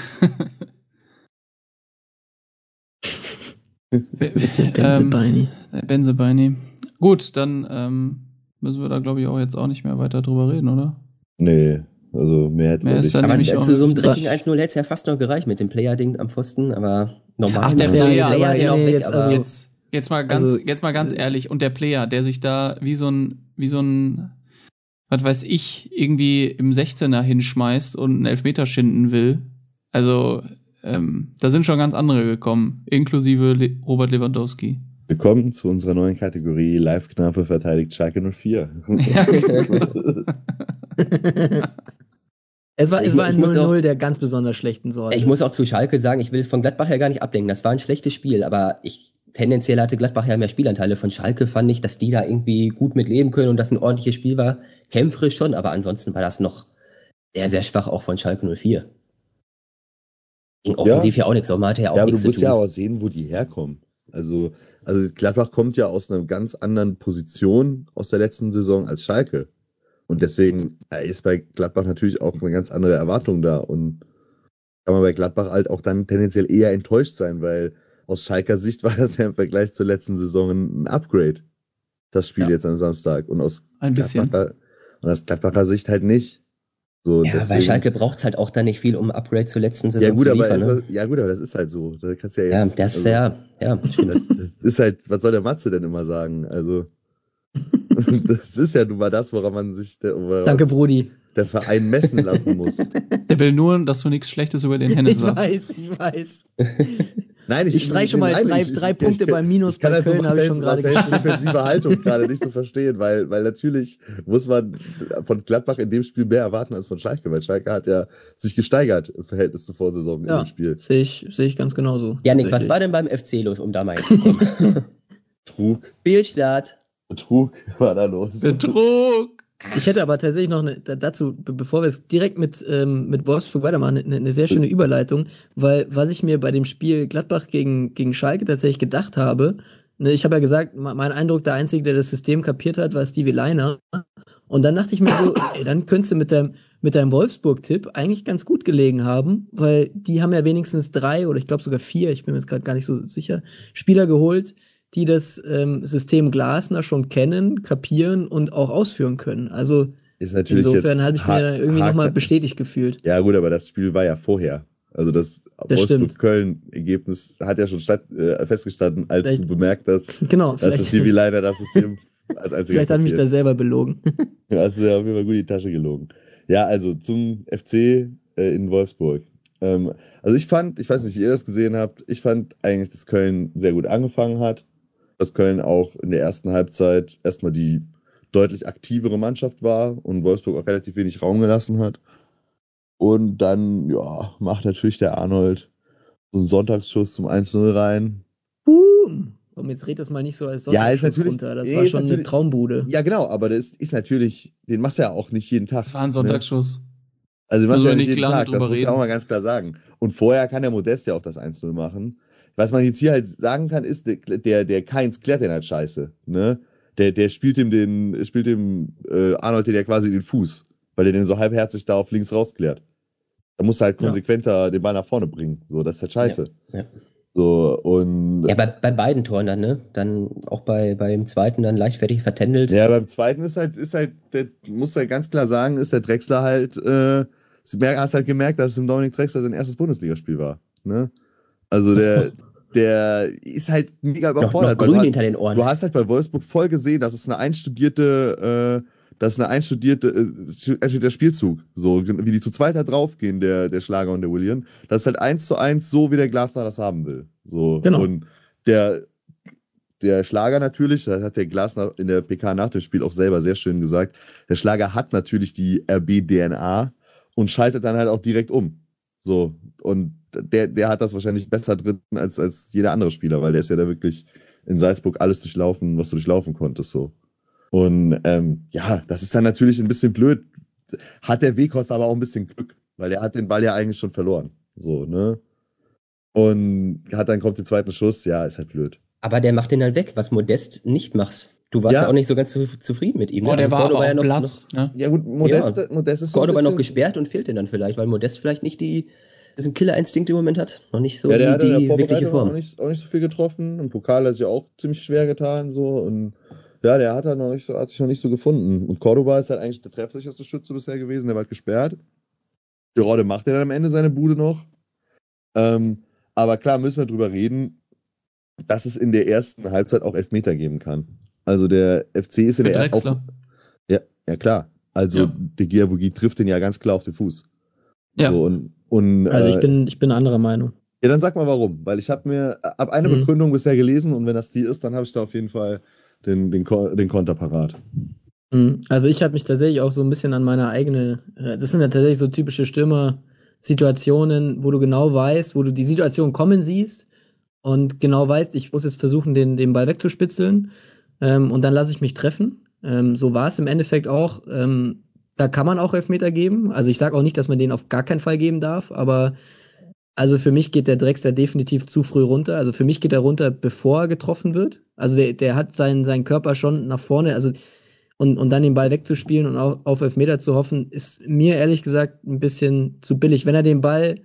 Benzebeini. Ähm, Benzebeini. Gut, dann ähm, müssen wir da, glaube ich, auch jetzt auch nicht mehr weiter drüber reden, oder? Nee. Also mehr hätte es nicht. Aber zu so einem dreckigen 1-0 hätte es ja fast noch gereicht mit dem Player-Ding am Pfosten, aber normal. Ach, der Player, Player ja, ja, jetzt, also, jetzt, jetzt, mal ganz, also, jetzt mal ganz ehrlich, und der Player, der sich da wie so ein, wie so ein, was weiß ich, irgendwie im 16er hinschmeißt und einen Elfmeter schinden will. Also, ähm, da sind schon ganz andere gekommen, inklusive Le Robert Lewandowski. Willkommen zu unserer neuen Kategorie Live-Knappe verteidigt Schalke 04. Ja. Es war, es war ein 0-0 der ganz besonders schlechten Sorte. Ich muss auch zu Schalke sagen, ich will von Gladbach ja gar nicht ablenken. Das war ein schlechtes Spiel, aber ich tendenziell hatte Gladbach ja mehr Spielanteile. Von Schalke fand ich, dass die da irgendwie gut mit leben können und das ein ordentliches Spiel war. Kämpferisch schon, aber ansonsten war das noch sehr, sehr schwach auch von Schalke 04. Ging offensiv ja, ja auch nichts, aber man hatte ja auch ja, nichts zu tun. du musst ja auch sehen, wo die herkommen. Also, also Gladbach kommt ja aus einer ganz anderen Position aus der letzten Saison als Schalke. Und deswegen ist bei Gladbach natürlich auch eine ganz andere Erwartung da. Und kann man bei Gladbach halt auch dann tendenziell eher enttäuscht sein, weil aus Schalker Sicht war das ja im Vergleich zur letzten Saison ein Upgrade. Das Spiel ja. jetzt am Samstag. Und aus, ein bisschen. Gladbacher, und aus Gladbacher Sicht halt nicht. So, ja, deswegen, weil Schalke braucht es halt auch da nicht viel, um Upgrade zur letzten Saison ja, gut, zu liefern. Aber ne? das, ja gut, aber das ist halt so. Da kannst ja jetzt. Ja, das also, ja, ja. Das, das ist halt, was soll der Matze denn immer sagen? Also. das ist ja nun mal das, woran man sich der, Danke, Brudi. der Verein messen lassen muss. Der will nur, dass du nichts Schlechtes über den Hennes sagst. Ich weiß, ich weiß. Nein, ich, ich streiche schon mal nein, drei, ich, drei ich, Punkte beim Minus ich kann bei Köln, habe ich schon gerade defensive Haltung gerade nicht so verstehen, weil, weil natürlich muss man von Gladbach in dem Spiel mehr erwarten als von Schalke, weil Schalke hat ja sich gesteigert im Verhältnis zur Vorsaison ja, in dem Spiel. Sehe ich, sehe ich ganz genauso. Janik, was war denn beim FC los, um da mal zu kommen? Trug. Fehlstart. Betrug war da los. Betrug! Ich hätte aber tatsächlich noch eine, dazu, bevor wir es direkt mit, ähm, mit Wolfsburg weitermachen, eine, eine sehr schöne Überleitung, weil was ich mir bei dem Spiel Gladbach gegen, gegen Schalke tatsächlich gedacht habe, ne, ich habe ja gesagt, mein Eindruck, der Einzige, der das System kapiert hat, war Stevie Leiner. Und dann dachte ich mir so, ey, dann könntest du mit deinem, mit deinem Wolfsburg-Tipp eigentlich ganz gut gelegen haben, weil die haben ja wenigstens drei oder ich glaube sogar vier, ich bin mir jetzt gerade gar nicht so sicher, Spieler geholt, die das ähm, System Glasner schon kennen, kapieren und auch ausführen können. Also insofern habe ich mir irgendwie nochmal bestätigt gefühlt. Ja gut, aber das Spiel war ja vorher. Also das, das Wolfsburg-Köln-Ergebnis hat ja schon statt, äh, festgestanden, als vielleicht, du bemerkt hast, genau, dass das Stevie Leiner das System als einziger Vielleicht hat mich da selber belogen. ja, hast du ja auf jeden Fall gut die Tasche gelogen. Ja, also zum FC äh, in Wolfsburg. Ähm, also ich fand, ich weiß nicht, wie ihr das gesehen habt, ich fand eigentlich, dass Köln sehr gut angefangen hat dass Köln auch in der ersten Halbzeit erstmal die deutlich aktivere Mannschaft war und Wolfsburg auch relativ wenig Raum gelassen hat. Und dann, ja, macht natürlich der Arnold so einen Sonntagsschuss zum 1-0 rein. Boom! Und jetzt red das mal nicht so als Sonntagsschuss ja, ist natürlich, runter. Das war schon eine Traumbude. Ja, genau, aber das ist natürlich, den machst du ja auch nicht jeden Tag. Das war ein Sonntagsschuss. Also, was ja nicht jeden Tag, das muss ich auch mal ganz klar sagen. Und vorher kann der Modest ja auch das 1-0 machen. Was man jetzt hier halt sagen kann, ist, der, der, der Keins klärt den halt scheiße. Ne? Der, der spielt ihm den, spielt dem äh, Arnold den ja quasi den Fuß, weil der den so halbherzig da auf links rausklärt. Da muss er halt konsequenter ja. den Ball nach vorne bringen. So, das ist halt scheiße. Ja. ja. So, und. Ja, bei, bei beiden Toren dann, ne? Dann auch bei, beim zweiten dann leichtfertig vertändelt. Ja, beim zweiten ist halt, ist halt, der muss halt ganz klar sagen, ist der Drexler halt, äh, hast halt gemerkt, dass es im Dominik Drexler sein erstes Bundesligaspiel war. Ne? Also der, der ist halt mega überfordert. Noch, noch grün hinter den Ohren. Du hast halt bei Wolfsburg voll gesehen, dass es eine einstudierte, äh, das ist eine einstudierte, äh, der Spielzug, so wie die zu zweit da draufgehen, der, der Schlager und der William. Das ist halt eins zu eins so, wie der Glasner das haben will. So. Genau. Und der, der Schlager natürlich, das hat der Glasner in der PK nach dem Spiel auch selber sehr schön gesagt, der Schlager hat natürlich die RB-DNA und schaltet dann halt auch direkt um. So. Und der, der hat das wahrscheinlich besser drin als, als jeder andere Spieler, weil der ist ja da wirklich in Salzburg alles durchlaufen, was du durchlaufen konntest, so. Und ähm, ja, das ist dann natürlich ein bisschen blöd. Hat der Wekos aber auch ein bisschen Glück, weil er hat den Ball ja eigentlich schon verloren. So, ne? Und hat dann kommt der zweite Schuss, ja, ist halt blöd. Aber der macht den dann weg, was Modest nicht machst. Du warst ja, ja auch nicht so ganz zu, zufrieden mit ihm. Ne? Oh, der also war aber war ja noch, blass. Noch, ne? Ja gut, Modest, ja. Modest ist so Cordoba noch gesperrt und fehlt den dann vielleicht, weil Modest vielleicht nicht die diesen Killerinstinkt im Moment hat. Noch nicht so ja, der die, die wirkliche Form. Auch nicht, auch nicht so viel getroffen. Im Pokal hat es ja auch ziemlich schwer getan. So. Und ja, der hat, halt noch nicht so, hat sich noch nicht so gefunden. Und Cordoba ist halt eigentlich der treffsicherste Schütze bisher gewesen. Der war halt gesperrt. Gerade macht er dann am Ende seine Bude noch. Ähm, aber klar müssen wir drüber reden, dass es in der ersten Halbzeit auch Elfmeter geben kann. Also der FC ist in Für der ersten. Ja, ja, klar. Also ja. De Giavogi trifft den ja ganz klar auf den Fuß. Ja. So, und, und, also ich äh, bin, ich bin anderer Meinung. Ja, dann sag mal warum. Weil ich habe mir ab eine mhm. Begründung bisher gelesen und wenn das die ist, dann habe ich da auf jeden Fall den, den, den Konter parat. Mhm. Also ich habe mich tatsächlich auch so ein bisschen an meine eigene, äh, das sind ja tatsächlich so typische Stürmer-Situationen, wo du genau weißt, wo du die Situation kommen siehst und genau weißt, ich muss jetzt versuchen, den, den Ball wegzuspitzeln ähm, und dann lasse ich mich treffen. Ähm, so war es im Endeffekt auch. Ähm, da kann man auch Elfmeter geben. Also ich sage auch nicht, dass man den auf gar keinen Fall geben darf, aber also für mich geht der Drexler definitiv zu früh runter. Also für mich geht er runter, bevor er getroffen wird. Also der, der hat seinen, seinen Körper schon nach vorne, also und, und dann den Ball wegzuspielen und auf, auf Elfmeter zu hoffen, ist mir ehrlich gesagt ein bisschen zu billig. Wenn er den Ball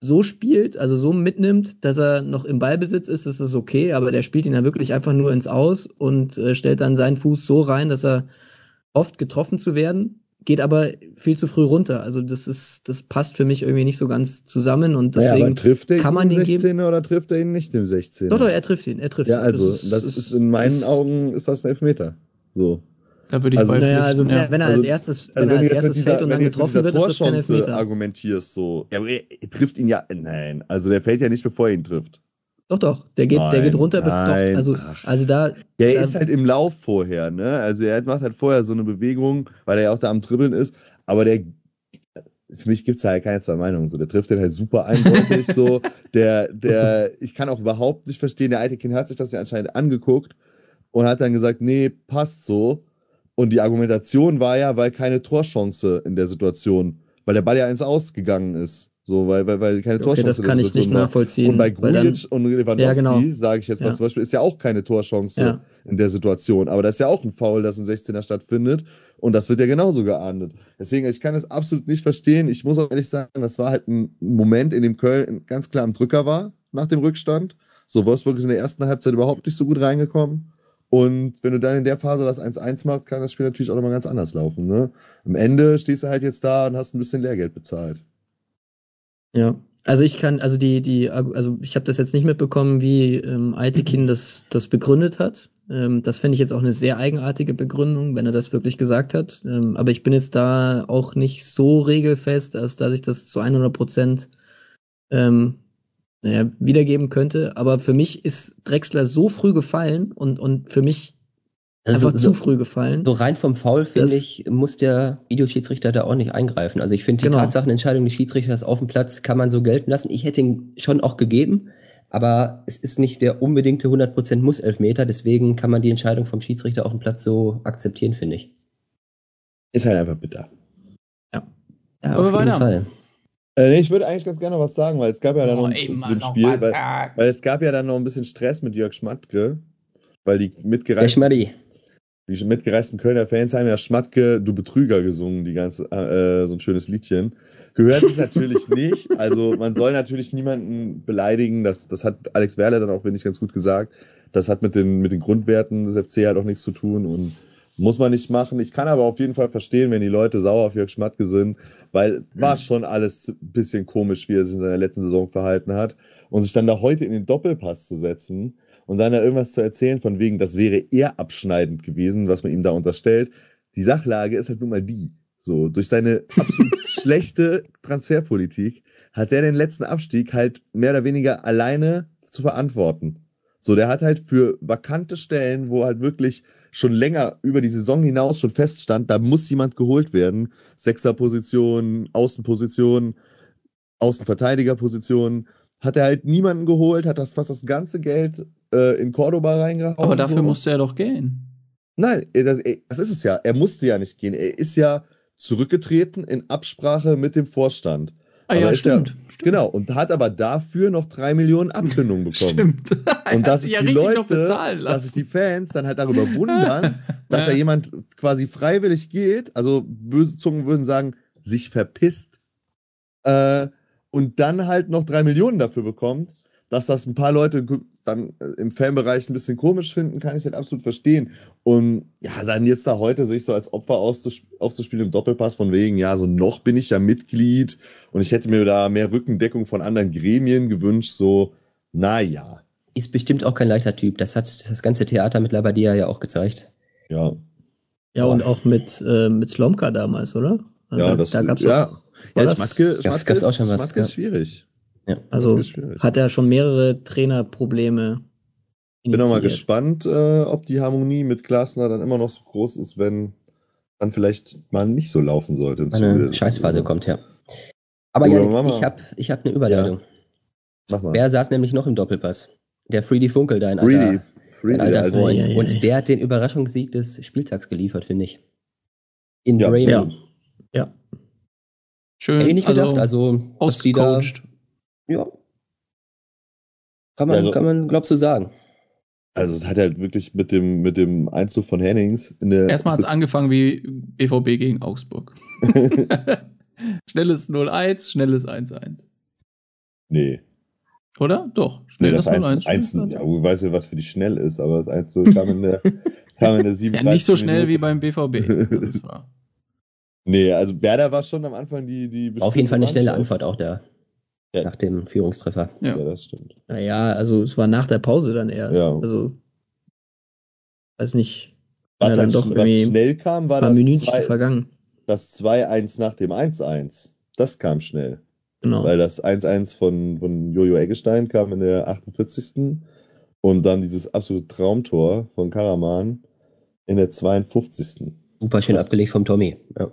so spielt, also so mitnimmt, dass er noch im Ballbesitz ist, ist es okay, aber der spielt ihn dann wirklich einfach nur ins Aus und äh, stellt dann seinen Fuß so rein, dass er oft getroffen zu werden, geht aber viel zu früh runter. Also das ist, das passt für mich irgendwie nicht so ganz zusammen und deswegen naja, aber trifft er kann man ihn den 16 geben. oder trifft er ihn nicht im 16? Doch, doch, er trifft ihn, er trifft Ja, also das ist, das ist in meinen ist, Augen ist das ein Elfmeter. So. Da würde ich also, naja, also ja. wenn er als also, erstes, wenn, also wenn er als erstes dieser, fällt und dann getroffen wird, ist das kein Elfmeter. argumentierst so, er, er trifft ihn ja, nein, also der fällt ja nicht, bevor er ihn trifft. Doch, doch. Der geht, nein, der geht runter. Nein. Doch, also, also da. Der da, ist halt im Lauf vorher, ne? Also er macht halt vorher so eine Bewegung, weil er ja auch da am Dribbeln ist. Aber der, für mich gibt es halt keine zwei Meinungen. So, der trifft den halt super eindeutig. so, der, der, ich kann auch überhaupt nicht verstehen. Der alte Kind hat sich das ja anscheinend angeguckt und hat dann gesagt, nee, passt so. Und die Argumentation war ja, weil keine Torchance in der Situation, weil der Ball ja ins Ausgegangen ist. So, weil, weil, weil keine okay, Torchance das kann ich nicht war. nachvollziehen. Und bei Grujic und Lewandowski, ja, genau. sage ich jetzt mal ja. zum Beispiel, ist ja auch keine Torchance ja. in der Situation. Aber das ist ja auch ein Foul, das im 16er stattfindet. Und das wird ja genauso geahndet. Deswegen, ich kann das absolut nicht verstehen. Ich muss auch ehrlich sagen, das war halt ein Moment, in dem Köln ganz klar am Drücker war, nach dem Rückstand. So, Wolfsburg ist in der ersten Halbzeit überhaupt nicht so gut reingekommen. Und wenn du dann in der Phase das 1-1 machst, kann das Spiel natürlich auch nochmal ganz anders laufen. Ne? Am Ende stehst du halt jetzt da und hast ein bisschen Lehrgeld bezahlt. Ja, also ich kann, also die, die, also ich habe das jetzt nicht mitbekommen, wie ähm, Altekin das, das begründet hat. Ähm, das finde ich jetzt auch eine sehr eigenartige Begründung, wenn er das wirklich gesagt hat. Ähm, aber ich bin jetzt da auch nicht so regelfest, als dass ich das zu 100 Prozent ähm, naja, wiedergeben könnte. Aber für mich ist Drexler so früh gefallen und, und für mich also einfach so, zu früh gefallen. So rein vom Foul, finde ich, muss der Videoschiedsrichter da auch nicht eingreifen. Also ich finde die genau. Tatsachenentscheidung des Schiedsrichters auf dem Platz kann man so gelten lassen. Ich hätte ihn schon auch gegeben, aber es ist nicht der unbedingte 100% Muss-Elfmeter, deswegen kann man die Entscheidung vom Schiedsrichter auf dem Platz so akzeptieren, finde ich. Ist halt einfach bitter. Ja. Ja, auf jeden Fall. Äh, nee, ich würde eigentlich ganz gerne noch was sagen, weil es gab ja dann oh, noch ein, dem Spiel, weil, weil, es gab ja dann noch ein bisschen Stress mit Jörg Schmatke, weil die mitgereisten, die mitgereisten Kölner Fans haben ja Schmatke, du Betrüger gesungen, die ganze, äh, so ein schönes Liedchen. Gehört es natürlich nicht, also man soll natürlich niemanden beleidigen, das, das hat Alex Werle dann auch, wenn ich ganz gut gesagt, das hat mit den, mit den Grundwerten des FC halt auch nichts zu tun und muss man nicht machen. Ich kann aber auf jeden Fall verstehen, wenn die Leute sauer auf Jörg Schmatke sind, weil war schon alles ein bisschen komisch, wie er sich in seiner letzten Saison verhalten hat. Und sich dann da heute in den Doppelpass zu setzen und dann da irgendwas zu erzählen, von wegen, das wäre eher abschneidend gewesen, was man ihm da unterstellt. Die Sachlage ist halt nun mal die. So, durch seine absolut schlechte Transferpolitik hat er den letzten Abstieg halt mehr oder weniger alleine zu verantworten. So, der hat halt für vakante Stellen, wo halt wirklich schon länger über die Saison hinaus schon feststand, da muss jemand geholt werden. Sechserposition, Außenposition, Außenverteidigerposition. Hat er halt niemanden geholt, hat das fast das ganze Geld äh, in Cordoba reingehauen. Aber dafür so. musste er doch gehen. Nein, das, das ist es ja. Er musste ja nicht gehen. Er ist ja zurückgetreten in Absprache mit dem Vorstand. Ah, ja, stimmt. Ja, Genau, und hat aber dafür noch drei Millionen Abfindungen bekommen. Stimmt. Und dass sich ja die Leute, dass sich die Fans dann halt darüber wundern, dass ja. da jemand quasi freiwillig geht, also böse Zungen würden sagen, sich verpisst, äh, und dann halt noch drei Millionen dafür bekommt, dass das ein paar Leute dann äh, im Fanbereich ein bisschen komisch finden, kann ich halt absolut verstehen. Und ja, dann jetzt da heute sich so als Opfer aufzuspielen im Doppelpass von wegen, ja, so noch bin ich ja Mitglied und ich hätte mir da mehr Rückendeckung von anderen Gremien gewünscht, so, naja. Ist bestimmt auch kein leichter Typ. Das hat das ganze Theater mittlerweile dir ja auch gezeigt. Ja. Ja, und auch mit, äh, mit Slomka damals, oder? Also ja, das, da gab's ja. auch. Ja, das, Schmatke, Schmatke, ist, auch schon was. Schmatke ist schwierig. Ja, also hat er schon mehrere Trainerprobleme. Ich Bin auch mal gespannt, äh, ob die Harmonie mit Glasner dann immer noch so groß ist, wenn dann vielleicht mal nicht so laufen sollte. Eine Scheißphase also. kommt, ja. Aber ja, ich habe ich hab eine Überleitung. Ja. Mach mal. Wer saß nämlich noch im Doppelpass? Der Freedy Funkel, dein Freedy. alter, Freedy, dein alter Freund. Ja, ja, Und der hat den Überraschungssieg des Spieltags geliefert, finde ich. In ja, Bremen. Ja. Schön. Hätte ich nicht gedacht. Also, also ausgecoacht. Ja. Kann man, also, kann man, glaubst du, sagen. Also es hat halt wirklich mit dem, mit dem Einzug von Hennings in der. Erstmal hat es angefangen wie BVB gegen Augsburg. schnelles 0-1, schnelles 1-1. Nee. Oder? Doch. Schnelles nee, 0-1. 1, ja, du weißt ja, was für dich schnell ist, aber das 1 kam in der, kam in der 7 ja, Nicht so schnell Minute. wie beim BVB. Das war. Nee, also Werder war schon am Anfang die. die Auf jeden Fall eine schnelle Antwort auch da. Ja. Nach dem Führungstreffer. Ja. ja, das stimmt. Naja, also es war nach der Pause dann erst. Ja. Also, weiß nicht. Was dann doch was schnell kam, war das Minütchen zwei, vergangen. Das 2-1 nach dem 1-1. Das kam schnell. Genau. Weil das 1-1 von, von Jojo Eggestein kam in der 48. Und dann dieses absolute Traumtor von Karaman in der 52. Super schön das, abgelegt vom Tommy. Ja.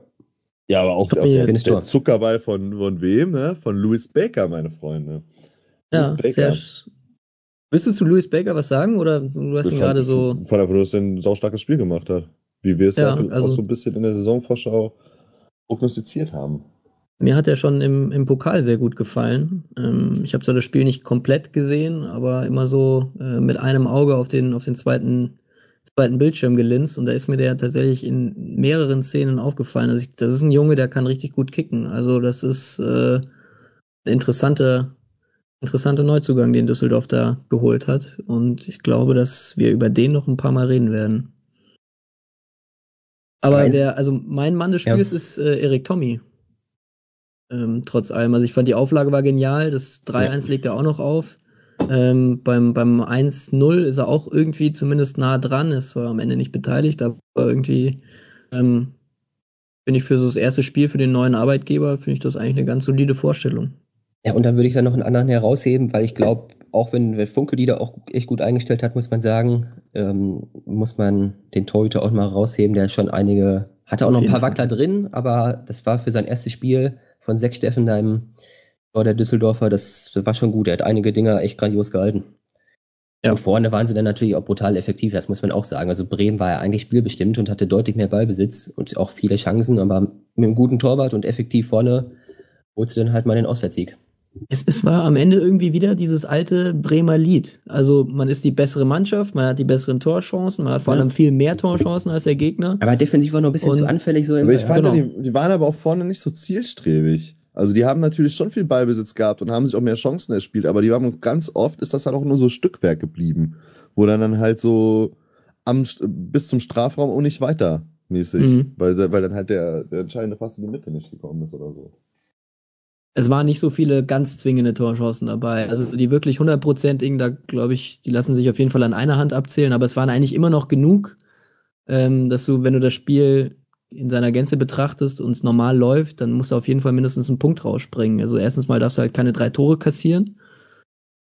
Ja, aber auch, auch der, der, Zuckerball von, von wem, ne? Von Louis Baker, meine Freunde. Ja, Baker. Sehr, Willst du zu Louis Baker was sagen oder du hast ihn gerade so. Von davon, dass er ein saustarkes Spiel gemacht hat. Wie wir es ja, ja also, auch so ein bisschen in der Saisonvorschau prognostiziert haben. Mir hat er schon im, im Pokal sehr gut gefallen. Ähm, ich habe zwar das Spiel nicht komplett gesehen, aber immer so äh, mit einem Auge auf den, auf den zweiten zweiten Bildschirm gelinst und da ist mir der tatsächlich in mehreren Szenen aufgefallen. Also ich, das ist ein Junge, der kann richtig gut kicken. Also das ist äh, ein interessanter, interessanter Neuzugang, den Düsseldorf da geholt hat. Und ich glaube, dass wir über den noch ein paar Mal reden werden. Aber der, also mein Mann des Spiels ja. ist äh, Erik Tommy. Ähm, trotz allem. Also ich fand die Auflage war genial. Das 3-1 ja. legt er auch noch auf. Ähm, beim beim 1-0 ist er auch irgendwie zumindest nah dran, ist zwar am Ende nicht beteiligt, aber irgendwie ähm, finde ich für so das erste Spiel für den neuen Arbeitgeber, finde ich das eigentlich eine ganz solide Vorstellung. Ja, und dann würde ich da noch einen anderen herausheben, weil ich glaube, auch wenn, wenn Funke die da auch echt gut eingestellt hat, muss man sagen, ähm, muss man den Torhüter auch mal rausheben, der schon einige, hatte auch noch ein paar Wackler drin, aber das war für sein erstes Spiel von Sechs Steffen, deinem der Düsseldorfer, das war schon gut. Er hat einige Dinger echt grandios gehalten. Ja. Und vorne waren sie dann natürlich auch brutal effektiv, das muss man auch sagen. Also Bremen war ja eigentlich spielbestimmt und hatte deutlich mehr Ballbesitz und auch viele Chancen, aber mit einem guten Torwart und effektiv vorne holst du dann halt mal den Auswärtssieg. Es, es war am Ende irgendwie wieder dieses alte Bremer Lied. Also man ist die bessere Mannschaft, man hat die besseren Torchancen, man hat vor allem viel mehr Torchancen als der Gegner. Aber defensiv war noch ein bisschen und, zu anfällig so. Aber ich fand, genau. die, die waren aber auch vorne nicht so zielstrebig. Also die haben natürlich schon viel Ballbesitz gehabt und haben sich auch mehr Chancen erspielt, aber die haben ganz oft ist das halt auch nur so Stückwerk geblieben, wo dann dann halt so am, bis zum Strafraum und nicht weiter mäßig, mhm. weil, weil dann halt der, der entscheidende Pass in die Mitte nicht gekommen ist oder so. Es waren nicht so viele ganz zwingende Torchancen dabei. Also die wirklich hundertprozentigen, da glaube ich, die lassen sich auf jeden Fall an einer Hand abzählen, aber es waren eigentlich immer noch genug, ähm, dass du, wenn du das Spiel in seiner Gänze betrachtest und es normal läuft, dann musst du auf jeden Fall mindestens einen Punkt rausspringen. Also erstens mal darfst du halt keine drei Tore kassieren.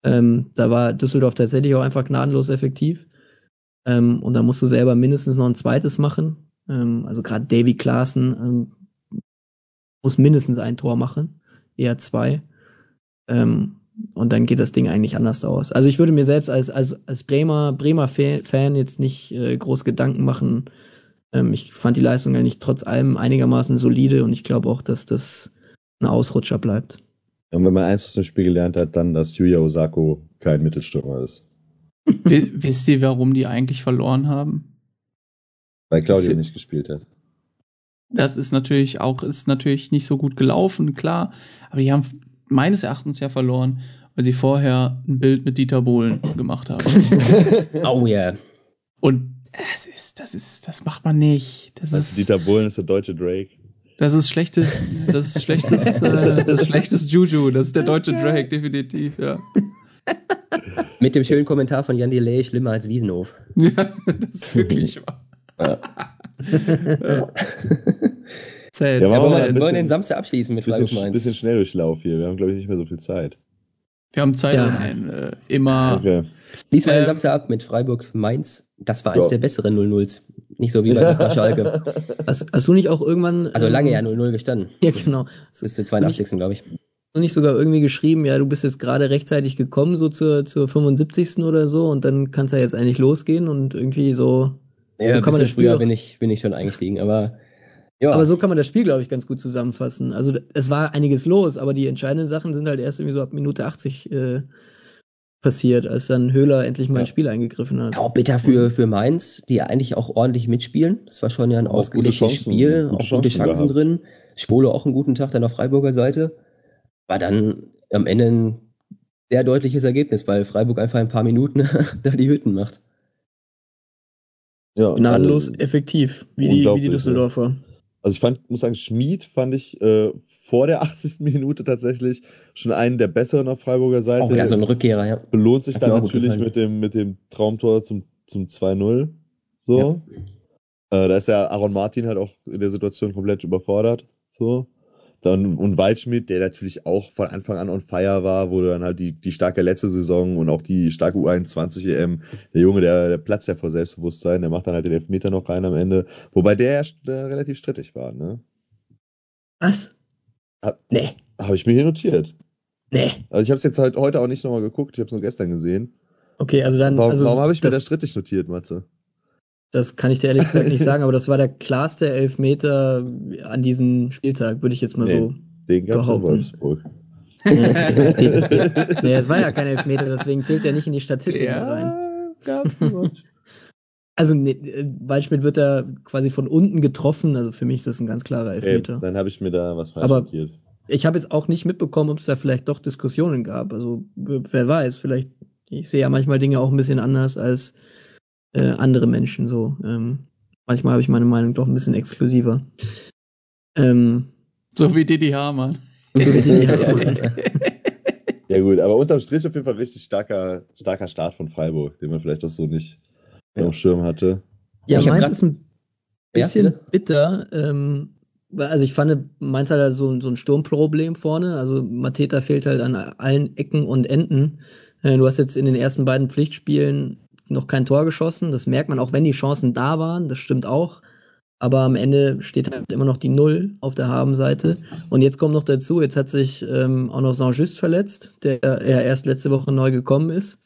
Ähm, da war Düsseldorf tatsächlich auch einfach gnadenlos effektiv. Ähm, und da musst du selber mindestens noch ein zweites machen. Ähm, also gerade Davy Klaassen ähm, muss mindestens ein Tor machen, eher zwei. Ähm, und dann geht das Ding eigentlich anders aus. Also ich würde mir selbst als, als, als Bremer, Bremer Fan jetzt nicht äh, groß Gedanken machen, ähm, ich fand die Leistung eigentlich trotz allem einigermaßen solide und ich glaube auch, dass das ein Ausrutscher bleibt. Und wenn man eins aus dem Spiel gelernt hat, dann, dass Yuya Osako kein Mittelstürmer ist. Wisst ihr, warum die eigentlich verloren haben? Weil Claudio nicht gespielt hat. Das ist natürlich auch, ist natürlich nicht so gut gelaufen, klar. Aber die haben meines Erachtens ja verloren, weil sie vorher ein Bild mit Dieter Bohlen gemacht haben. oh ja. Yeah. Und das ist, das ist, das macht man nicht. Das weißt ist, Dieter Bohlen ist der deutsche Drake. Das ist schlechtes, das ist schlechtes, äh, das ist schlechtes Juju. Das ist der deutsche Drake, definitiv, ja. Mit dem schönen Kommentar von Jan Delay, schlimmer als Wiesenhof. Ja, das ist wirklich wahr. Ja. ja. Zeit. Ja, wollen wir, wollen den Samstag abschließen mit Freiburg Mainz? Ein bisschen Schnelldurchlauf hier. Wir haben, glaube ich, nicht mehr so viel Zeit. Wir haben Zeit ja. ein, äh, immer. Okay. Lies mal den Samstag ab mit Freiburg Mainz. Das war eins ja. der besseren 0-0s. Nicht so wie bei Schalke. Hast, hast, du nicht auch irgendwann. Also lange ja 0-0 gestanden. Ja, genau. Bis zur 82. glaube ich. Hast du nicht sogar irgendwie geschrieben, ja, du bist jetzt gerade rechtzeitig gekommen, so zur, zur 75. oder so, und dann kann es ja jetzt eigentlich losgehen und irgendwie so. Ja, so kann man das früher bin ich, bin ich schon eingestiegen, aber. Ja. Aber so kann man das Spiel, glaube ich, ganz gut zusammenfassen. Also es war einiges los, aber die entscheidenden Sachen sind halt erst irgendwie so ab Minute 80 äh, passiert, als dann Höhler endlich mal ja. ein Spiel eingegriffen hat. Ja, auch bitter für, für Mainz, die eigentlich auch ordentlich mitspielen. Das war schon ja ein ausgeglichenes Spiel, gute auch Chancen gute Chancen gehabt. drin. Schwole auch einen guten Tag dann auf Freiburger Seite. War dann am Ende ein sehr deutliches Ergebnis, weil Freiburg einfach ein paar Minuten da die Hütten macht. Ja, Gnadenlos also, effektiv, wie die, wie die Düsseldorfer. Ja. Also ich fand, muss sagen, Schmid fand ich äh, vor der 80. Minute tatsächlich schon einen der besseren auf Freiburger Seite. Auch wieder so ein Rückkehrer, ja. Belohnt sich Hat dann natürlich mit dem, mit dem Traumtor zum, zum 2-0. So. Ja. Äh, da ist ja Aaron Martin halt auch in der Situation komplett überfordert. So. Dann, und Waldschmidt, der natürlich auch von Anfang an on fire war, wurde dann halt die, die starke letzte Saison und auch die starke U21 EM. Der Junge, der, der platzt ja vor Selbstbewusstsein, der macht dann halt den Elfmeter noch rein am Ende. Wobei der, der relativ strittig war, ne? Was? Hab, nee. Habe ich mir hier notiert. Nee. Also ich habe es jetzt halt heute auch nicht nochmal geguckt, ich habe es nur gestern gesehen. Okay, also dann. Warum, also warum habe ich mir das strittig notiert, Matze? Das kann ich dir ehrlich gesagt nicht sagen, aber das war der klarste Elfmeter an diesem Spieltag, würde ich jetzt mal nee, so. Den gab es in Wolfsburg. nee, es war ja kein Elfmeter, deswegen zählt er nicht in die Statistiken ja, rein. Also nee, Waldschmidt wird da quasi von unten getroffen, also für mich ist das ein ganz klarer Elfmeter. Ey, dann habe ich mir da was falsch notiert. Ich habe jetzt auch nicht mitbekommen, ob es da vielleicht doch Diskussionen gab. Also wer weiß, vielleicht, ich sehe ja manchmal Dinge auch ein bisschen anders als äh, andere Menschen so. Ähm, manchmal habe ich meine Meinung doch ein bisschen exklusiver. Ähm, so wie Didi Hamann. ja gut, aber unterm Strich auf jeden Fall richtig starker, starker Start von Freiburg, den man vielleicht auch so nicht ja. auf Schirm hatte. Ja, ich meins ist ein bisschen ja, bitter. Ähm, also ich fand, Mainz hat halt so, so ein Sturmproblem vorne. Also Mateta fehlt halt an allen Ecken und Enden. Äh, du hast jetzt in den ersten beiden Pflichtspielen noch kein Tor geschossen. Das merkt man auch, wenn die Chancen da waren. Das stimmt auch. Aber am Ende steht halt immer noch die Null auf der Habenseite. Und jetzt kommt noch dazu, jetzt hat sich ähm, auch noch Saint-Just verletzt, der ja erst letzte Woche neu gekommen ist.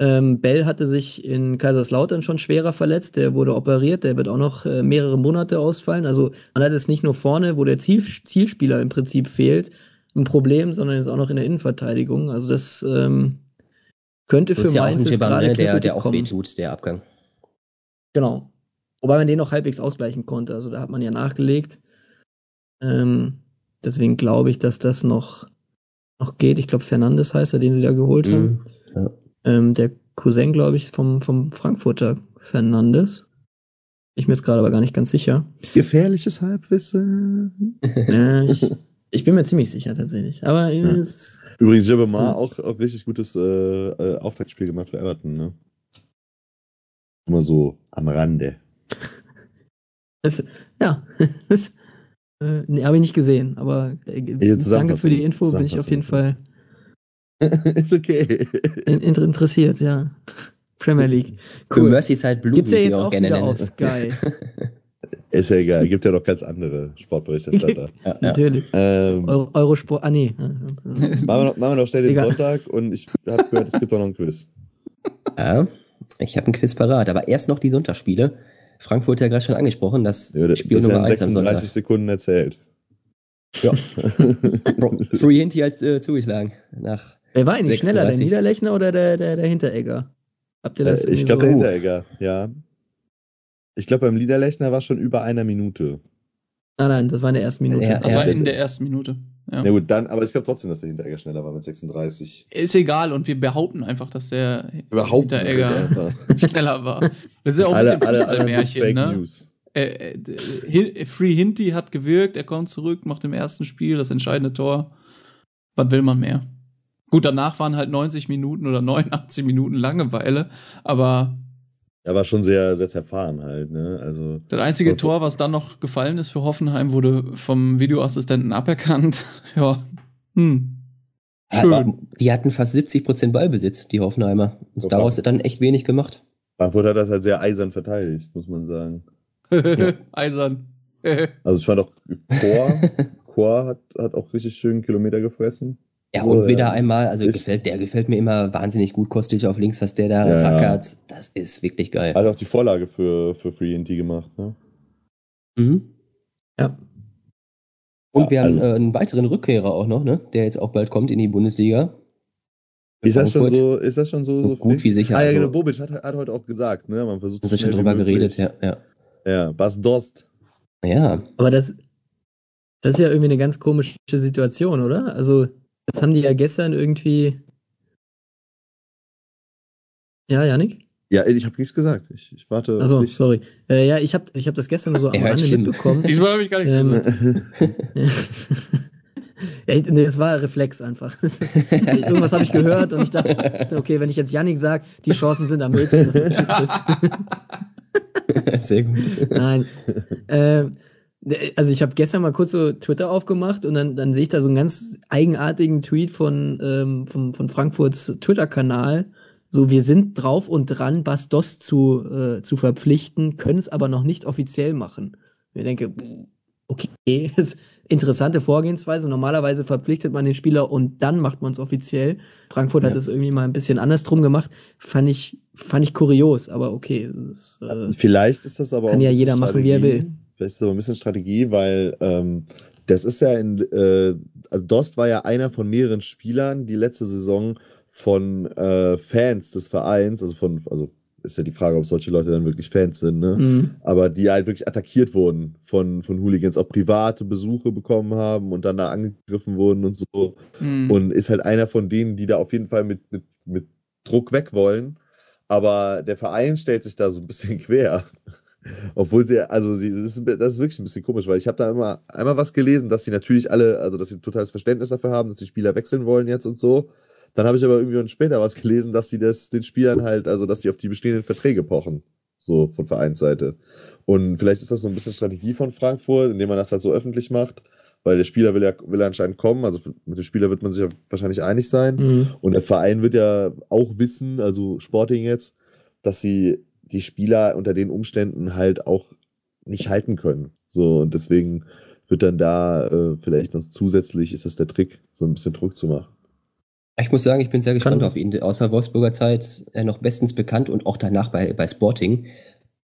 Ähm, Bell hatte sich in Kaiserslautern schon schwerer verletzt, der wurde operiert, der wird auch noch äh, mehrere Monate ausfallen. Also man hat es nicht nur vorne, wo der Ziel, Zielspieler im Prinzip fehlt, ein Problem, sondern jetzt auch noch in der Innenverteidigung. Also das ähm, könnte für ja Mainz jetzt gerade der, der auch wehtut, der Abgang. Genau. Wobei man den noch halbwegs ausgleichen konnte. Also da hat man ja nachgelegt. Ähm, deswegen glaube ich, dass das noch, noch geht. Ich glaube, Fernandes heißt er, den sie da geholt mhm. haben. Ja. Ähm, der Cousin, glaube ich, vom, vom Frankfurter Fernandes. Ich bin mir jetzt gerade aber gar nicht ganz sicher. Gefährliches Halbwissen. ja, ich, ich, bin mir ziemlich sicher tatsächlich. Aber ja. ist, Übrigens, Jabemar ja. auch, auch richtig gutes äh, äh, Auftaktspiel gemacht für Everton, ne? Immer so am Rande. Das, ja, das, äh, nee, habe ich nicht gesehen, aber äh, danke für die Info, bin ich auf jeden Fall ist okay. In, interessiert, ja. Premier League. Cool. Merseyside Blue, Gibt's ja jetzt auch, auch wieder nennen. auf Sky. Ist ja egal, gibt ja noch ganz andere Sportberichterstatter. ja, Natürlich. Ähm, Euro, Eurosport, ah nee. machen, wir noch, machen wir noch schnell den egal. Sonntag und ich habe gehört, es gibt auch noch ein Quiz. Ja, ich habe ein Quiz parat, aber erst noch die Sonntagsspiele. Frankfurt ja gerade schon angesprochen, das, ja, das Spiel Nummer 1 am Sonntag. 36 Sekunden erzählt. Ja. Free Hinti hat äh, zugeschlagen. Nach Wer war eigentlich schneller, der Niederlechner oder der, der, der Hinteregger? Habt ihr das äh, Ich glaube, so der Hinteregger, ja. Ich glaube, beim Niederlechner war schon über einer Minute. Nein, nein, das war in der ersten Minute. Ja, das war in der ersten Minute. Ja, ja gut, dann, aber ich glaube trotzdem, dass der Hinteregger schneller war mit 36. Ist egal und wir behaupten einfach, dass der Überhaupt Hinteregger schneller war. Das ist ja auch ein bisschen alle, alle Märchen, ne? News. Äh, äh, Free Hinti hat gewirkt, er kommt zurück, macht im ersten Spiel das entscheidende Tor. Was will man mehr? Gut, danach waren halt 90 Minuten oder 89 Minuten Langeweile, aber. Er war schon sehr, sehr zerfahren halt, ne? Also. Das einzige Tor, was dann noch gefallen ist für Hoffenheim, wurde vom Videoassistenten aberkannt. ja. Hm. Schön. Die hatten fast 70 Prozent Ballbesitz, die Hoffenheimer. Und daraus hat dann echt wenig gemacht. Frankfurt hat das halt sehr eisern verteidigt, muss man sagen. eisern. also es war doch Chor. Chor hat, hat auch richtig schön Kilometer gefressen. Ja, und wieder ja. einmal, also gefällt, der gefällt mir immer wahnsinnig gut, Kostic auf links, was der da ja, rackert. Ja. Das ist wirklich geil. Hat auch die Vorlage für, für Free NT gemacht, ne? Mhm. Ja. Und ja, wir haben also, äh, einen weiteren Rückkehrer auch noch, ne? Der jetzt auch bald kommt in die Bundesliga. Ist das, schon so, ist das schon so, so gut wie sicher? Ah ja, genau, Bobic hat, hat heute auch gesagt, ne? Man versucht Hast du schon drüber geredet, ja, ja. Ja, Bas Dost. Ja. Aber das, das ist ja irgendwie eine ganz komische Situation, oder? Also, das haben die ja gestern irgendwie. Ja, Janik? Ja, ich habe nichts gesagt. Ich, ich warte. Also, sorry. Äh, ja, ich habe ich hab das gestern nur so am Rande mitbekommen. Diesmal habe ich gar nicht ähm, ja, nee, es war Reflex einfach. irgendwas habe ich gehört und ich dachte, okay, wenn ich jetzt Janik sage, die Chancen sind am höchsten, dass es zutrifft. Sehr gut. Nein. Ähm, also ich habe gestern mal kurz so Twitter aufgemacht und dann, dann sehe ich da so einen ganz eigenartigen Tweet von, ähm, von, von Frankfurts Twitter-Kanal. So, wir sind drauf und dran, Bas Dost zu, äh, zu verpflichten, können es aber noch nicht offiziell machen. Ich denke, okay, das ist interessante Vorgehensweise. Normalerweise verpflichtet man den Spieler und dann macht man es offiziell. Frankfurt ja. hat das irgendwie mal ein bisschen andersrum gemacht. Fand ich, fand ich kurios, aber okay. Das, äh, Vielleicht ist das aber kann auch. Kann ja jeder machen, wie er will vielleicht ist das aber ein bisschen Strategie, weil ähm, das ist ja in, äh, also Dost war ja einer von mehreren Spielern, die letzte Saison von äh, Fans des Vereins, also von, also ist ja die Frage, ob solche Leute dann wirklich Fans sind, ne? Mhm. Aber die halt wirklich attackiert wurden von, von Hooligans, auch private Besuche bekommen haben und dann da angegriffen wurden und so. Mhm. Und ist halt einer von denen, die da auf jeden Fall mit, mit, mit Druck weg wollen. Aber der Verein stellt sich da so ein bisschen quer. Obwohl sie, also sie, das ist, das ist wirklich ein bisschen komisch, weil ich habe da immer einmal was gelesen, dass sie natürlich alle, also dass sie totales Verständnis dafür haben, dass die Spieler wechseln wollen jetzt und so. Dann habe ich aber irgendwie später was gelesen, dass sie das den Spielern halt, also dass sie auf die bestehenden Verträge pochen. So von Vereinsseite. Und vielleicht ist das so ein bisschen Strategie von Frankfurt, indem man das halt so öffentlich macht, weil der Spieler will ja, will ja anscheinend kommen, also mit dem Spieler wird man sich ja wahrscheinlich einig sein. Mhm. Und der Verein wird ja auch wissen, also Sporting jetzt, dass sie die Spieler unter den Umständen halt auch nicht halten können. So, und deswegen wird dann da äh, vielleicht noch zusätzlich, ist das der Trick, so ein bisschen Druck zu machen. Ich muss sagen, ich bin sehr gespannt Kann. auf ihn. Außer Wolfsburger Zeit äh, noch bestens bekannt und auch danach bei, bei Sporting.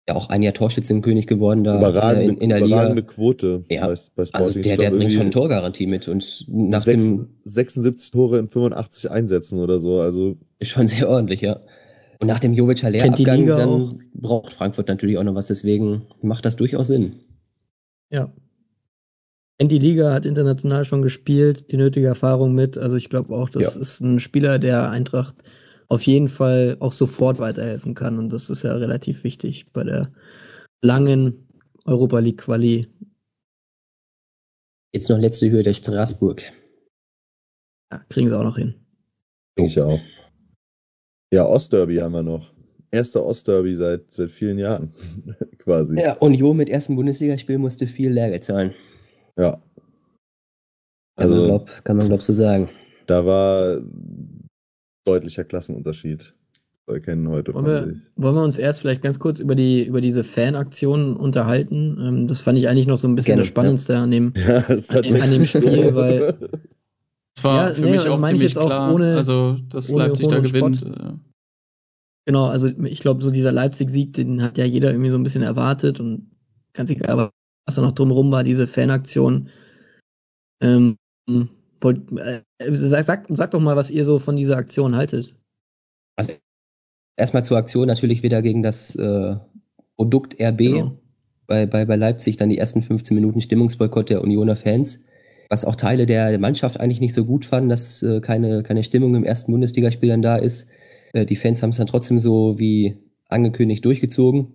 Ja, auch ein Jahr Torschützenkönig geworden da überragende, in, in der überragende Liga. Quote ja. bei, bei Sporting. Also der, der bringt schon eine Torgarantie mit und nach 6, dem 76 Tore in 85 Einsätzen oder so. Also ist schon sehr ordentlich, ja. Und nach dem Jovic Haller-Abgang dann auch. braucht Frankfurt natürlich auch noch was, deswegen macht das durchaus Sinn. Ja. Kennt die Liga, hat international schon gespielt, die nötige Erfahrung mit. Also ich glaube auch, das ja. ist ein Spieler, der Eintracht auf jeden Fall auch sofort weiterhelfen kann. Und das ist ja relativ wichtig bei der langen Europa League Quali. Jetzt noch letzte Höhe der Straßburg. Ja, kriegen sie auch noch hin. Ich auch. Ja, Ostderby haben wir noch. Erster Ostderby seit, seit vielen Jahren, quasi. Ja, Union mit ersten Bundesligaspiel musste viel Lehrgeld zahlen. Ja. Also, kann man, glaub, kann man, glaub so sagen. Da war deutlicher Klassenunterschied zu erkennen heute. Wollen wir, wollen wir, uns erst vielleicht ganz kurz über, die, über diese Fanaktionen unterhalten? Ähm, das fand ich eigentlich noch so ein bisschen Gerne, das Spannendste ja. an dem, ja, an, an dem Spiel, so. weil das war ja, für nee, mich also auch ziemlich klar, ohne, also dass ohne Leipzig da gewinnt. Spott. Äh. Genau, also ich glaube, so dieser Leipzig-Sieg, den hat ja jeder irgendwie so ein bisschen erwartet und ganz egal, was da noch drumherum war, diese Fanaktion. Ähm, wollt, äh, sag, sag, sag doch mal, was ihr so von dieser Aktion haltet. Also erstmal zur Aktion natürlich wieder gegen das äh, Produkt RB genau. bei, bei, bei Leipzig, dann die ersten 15 Minuten Stimmungsboykott der Unioner Fans was auch Teile der Mannschaft eigentlich nicht so gut fanden, dass äh, keine, keine Stimmung im ersten Bundesligaspiel dann da ist. Äh, die Fans haben es dann trotzdem so wie angekündigt durchgezogen.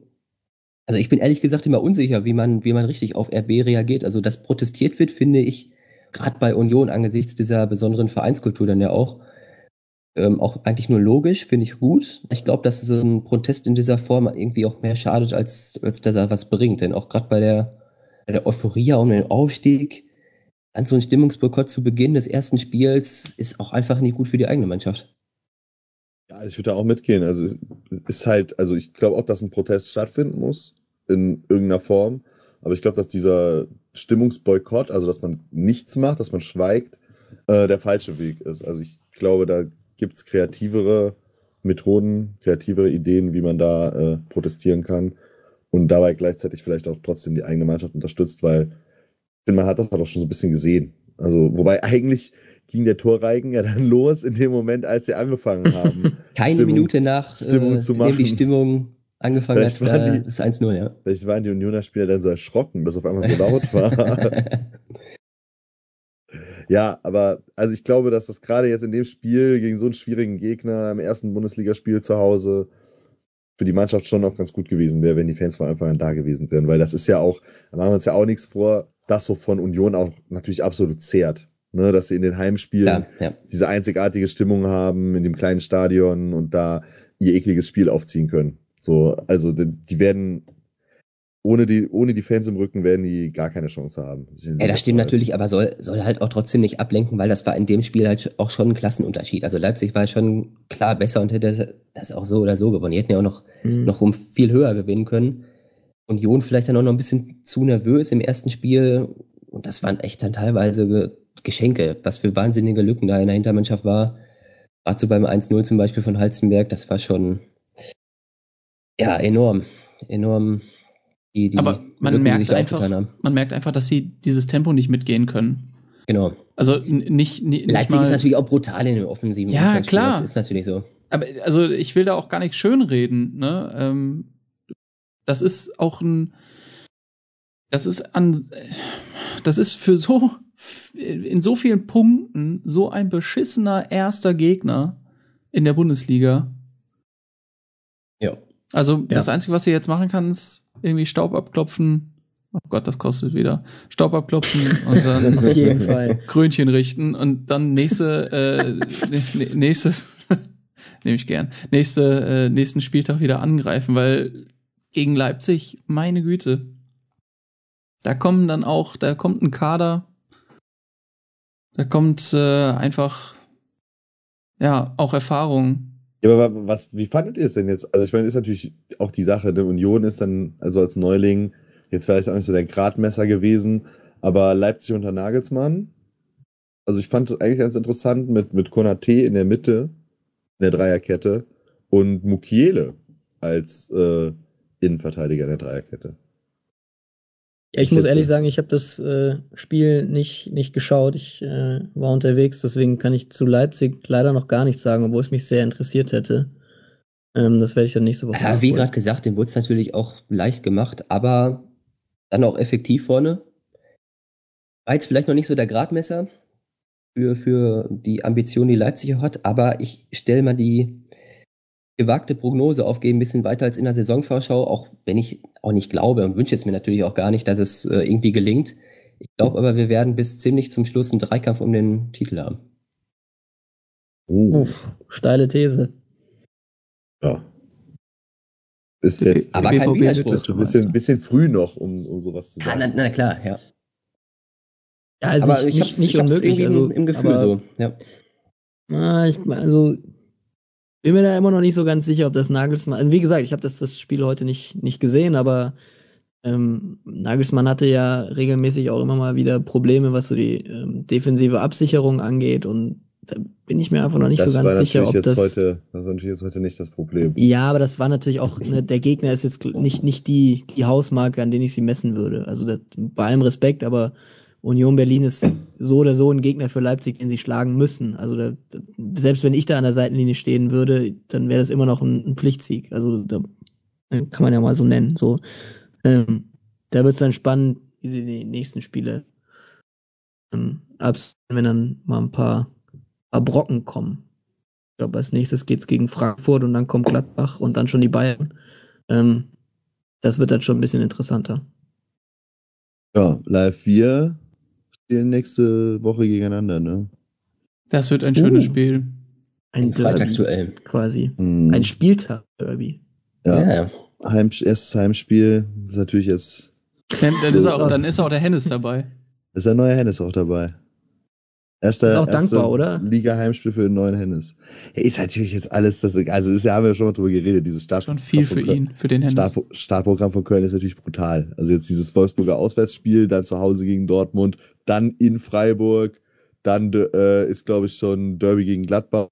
Also ich bin ehrlich gesagt immer unsicher, wie man, wie man richtig auf RB reagiert. Also dass protestiert wird, finde ich, gerade bei Union angesichts dieser besonderen Vereinskultur dann ja auch, ähm, auch eigentlich nur logisch, finde ich gut. Ich glaube, dass so ein Protest in dieser Form irgendwie auch mehr schadet, als, als dass er was bringt. Denn auch gerade bei der, bei der Euphorie um den Aufstieg, an so ein Stimmungsboykott zu Beginn des ersten Spiels ist auch einfach nicht gut für die eigene Mannschaft. Ja, ich würde da auch mitgehen. Also ist halt, also ich glaube auch, dass ein Protest stattfinden muss in irgendeiner Form. Aber ich glaube, dass dieser Stimmungsboykott, also dass man nichts macht, dass man schweigt, äh, der falsche Weg ist. Also ich glaube, da gibt es kreativere Methoden, kreativere Ideen, wie man da äh, protestieren kann und dabei gleichzeitig vielleicht auch trotzdem die eigene Mannschaft unterstützt, weil finde, man hat das doch schon so ein bisschen gesehen. Also, wobei eigentlich ging der Torreigen ja dann los in dem Moment, als sie angefangen haben. Keine Stimmung, Minute nach Stimmung äh, zu machen. die Stimmung angefangen hat, da das 1-0, ja. Vielleicht waren die Unioner-Spieler dann so erschrocken, dass auf einmal so laut war. ja, aber also ich glaube, dass das gerade jetzt in dem Spiel gegen so einen schwierigen Gegner im ersten Bundesligaspiel zu Hause für die Mannschaft schon auch ganz gut gewesen wäre, wenn die Fans von Anfang an da gewesen wären, weil das ist ja auch, da machen wir uns ja auch nichts vor, das, wovon Union auch natürlich absolut zehrt. Ne, dass sie in den Heimspielen ja, ja. diese einzigartige Stimmung haben in dem kleinen Stadion und da ihr ekliges Spiel aufziehen können. So, also die, werden ohne die, ohne die Fans im Rücken werden die gar keine Chance haben. Ja, das stimmt natürlich, aber soll, soll halt auch trotzdem nicht ablenken, weil das war in dem Spiel halt auch schon ein Klassenunterschied. Also Leipzig war schon klar besser und hätte das auch so oder so gewonnen. Die hätten ja auch noch, mhm. noch um viel höher gewinnen können. Union vielleicht dann auch noch ein bisschen zu nervös im ersten Spiel. Und das waren echt dann teilweise Geschenke, was für wahnsinnige Lücken da in der Hintermannschaft war. Gerade so beim 1-0 zum Beispiel von Halzenberg, das war schon ja enorm. Enorm. Die, die Aber man Lücken, merkt einfach, man merkt einfach, dass sie dieses Tempo nicht mitgehen können. Genau. Also nicht, nicht Leipzig ist natürlich auch brutal in den Offensiven. Ja, klar. Das ist natürlich so. Aber also ich will da auch gar nicht schönreden. Ne? Ähm, das ist auch ein, das ist an, das ist für so, in so vielen Punkten so ein beschissener erster Gegner in der Bundesliga. Ja. Also ja. das Einzige, was ihr jetzt machen kann, ist irgendwie Staub abklopfen. Oh Gott, das kostet wieder. Staub abklopfen und dann auf jeden Fall Krönchen richten und dann nächste, äh, nächstes, nehme ich gern, nächste, äh, nächsten Spieltag wieder angreifen, weil gegen Leipzig, meine Güte. Da kommen dann auch, da kommt ein Kader, da kommt äh, einfach, ja, auch Erfahrung. Ja, aber was, wie fandet ihr es denn jetzt? Also ich meine, ist natürlich auch die Sache, der Union ist dann, also als Neuling, jetzt vielleicht auch nicht so der Gradmesser gewesen, aber Leipzig unter Nagelsmann Also ich fand es eigentlich ganz interessant mit, mit Konate in der Mitte in der Dreierkette und Mukiele als äh, Innenverteidiger in der Dreierkette. Ja, ich, ich muss ehrlich sagen, ich habe das äh, Spiel nicht, nicht geschaut. Ich äh, war unterwegs, deswegen kann ich zu Leipzig leider noch gar nichts sagen, obwohl es mich sehr interessiert hätte. Ähm, das werde ich dann nächste Woche. Ja, wie gerade gesagt, dem wurde es natürlich auch leicht gemacht, aber dann auch effektiv vorne. War jetzt vielleicht noch nicht so der Gradmesser für, für die Ambition, die Leipzig hat, aber ich stelle mal die gewagte Prognose aufgeben, ein bisschen weiter als in der Saisonvorschau, auch wenn ich auch nicht glaube und wünsche es mir natürlich auch gar nicht, dass es äh, irgendwie gelingt. Ich glaube aber, wir werden bis ziemlich zum Schluss einen Dreikampf um den Titel haben. Uh. Uff, steile These. Ja. Ist jetzt aber kein Widerspruch. Ein bisschen, bisschen früh noch, um, um sowas zu sagen. Ja, na, na klar, ja. Ja, also aber nicht, ich nicht, nicht unmöglich. Also, im Gefühl aber, so, ja. Na, ich, also bin mir da immer noch nicht so ganz sicher, ob das Nagelsmann. Wie gesagt, ich habe das, das Spiel heute nicht, nicht gesehen, aber ähm, Nagelsmann hatte ja regelmäßig auch immer mal wieder Probleme, was so die ähm, defensive Absicherung angeht. Und da bin ich mir einfach noch nicht das so ganz sicher, ob das. Heute, das war natürlich jetzt heute nicht das Problem. Ja, aber das war natürlich auch, ne, der Gegner ist jetzt nicht, nicht die, die Hausmarke, an denen ich sie messen würde. Also das, bei allem Respekt, aber Union Berlin ist so oder so ein Gegner für Leipzig, den sie schlagen müssen. Also da, selbst wenn ich da an der Seitenlinie stehen würde, dann wäre das immer noch ein, ein Pflichtsieg. Also da kann man ja mal so nennen. So, ähm, da wird es dann spannend, wie die nächsten Spiele ähm, wenn dann mal ein paar, paar Brocken kommen. Ich glaube, als nächstes geht es gegen Frankfurt und dann kommt Gladbach und dann schon die Bayern. Ähm, das wird dann schon ein bisschen interessanter. Ja, Live 4 spielen nächste Woche gegeneinander, ne? Das wird ein schönes uh, Spiel. Ein Freitagsduell. Quasi. Mhm. Ein Spieltag-Derby. Ja. ja. Heim, erstes Heimspiel. Das ist natürlich jetzt. Dann, dann, ist auch, dann ist auch der Hennis dabei. Ist der neue Hennis auch dabei. Erster, ist auch dankbar, oder? Liga-Heimspiel für den neuen Hennis. Ja, ist natürlich jetzt alles, das, also ist ja, haben wir schon mal drüber geredet, dieses Start Schon viel für ihn, für den Hennis. Start, Startprogramm von Köln ist natürlich brutal. Also jetzt dieses Wolfsburger Auswärtsspiel, dann zu Hause gegen Dortmund, dann in Freiburg, dann äh, ist, glaube ich, schon Derby gegen Gladbach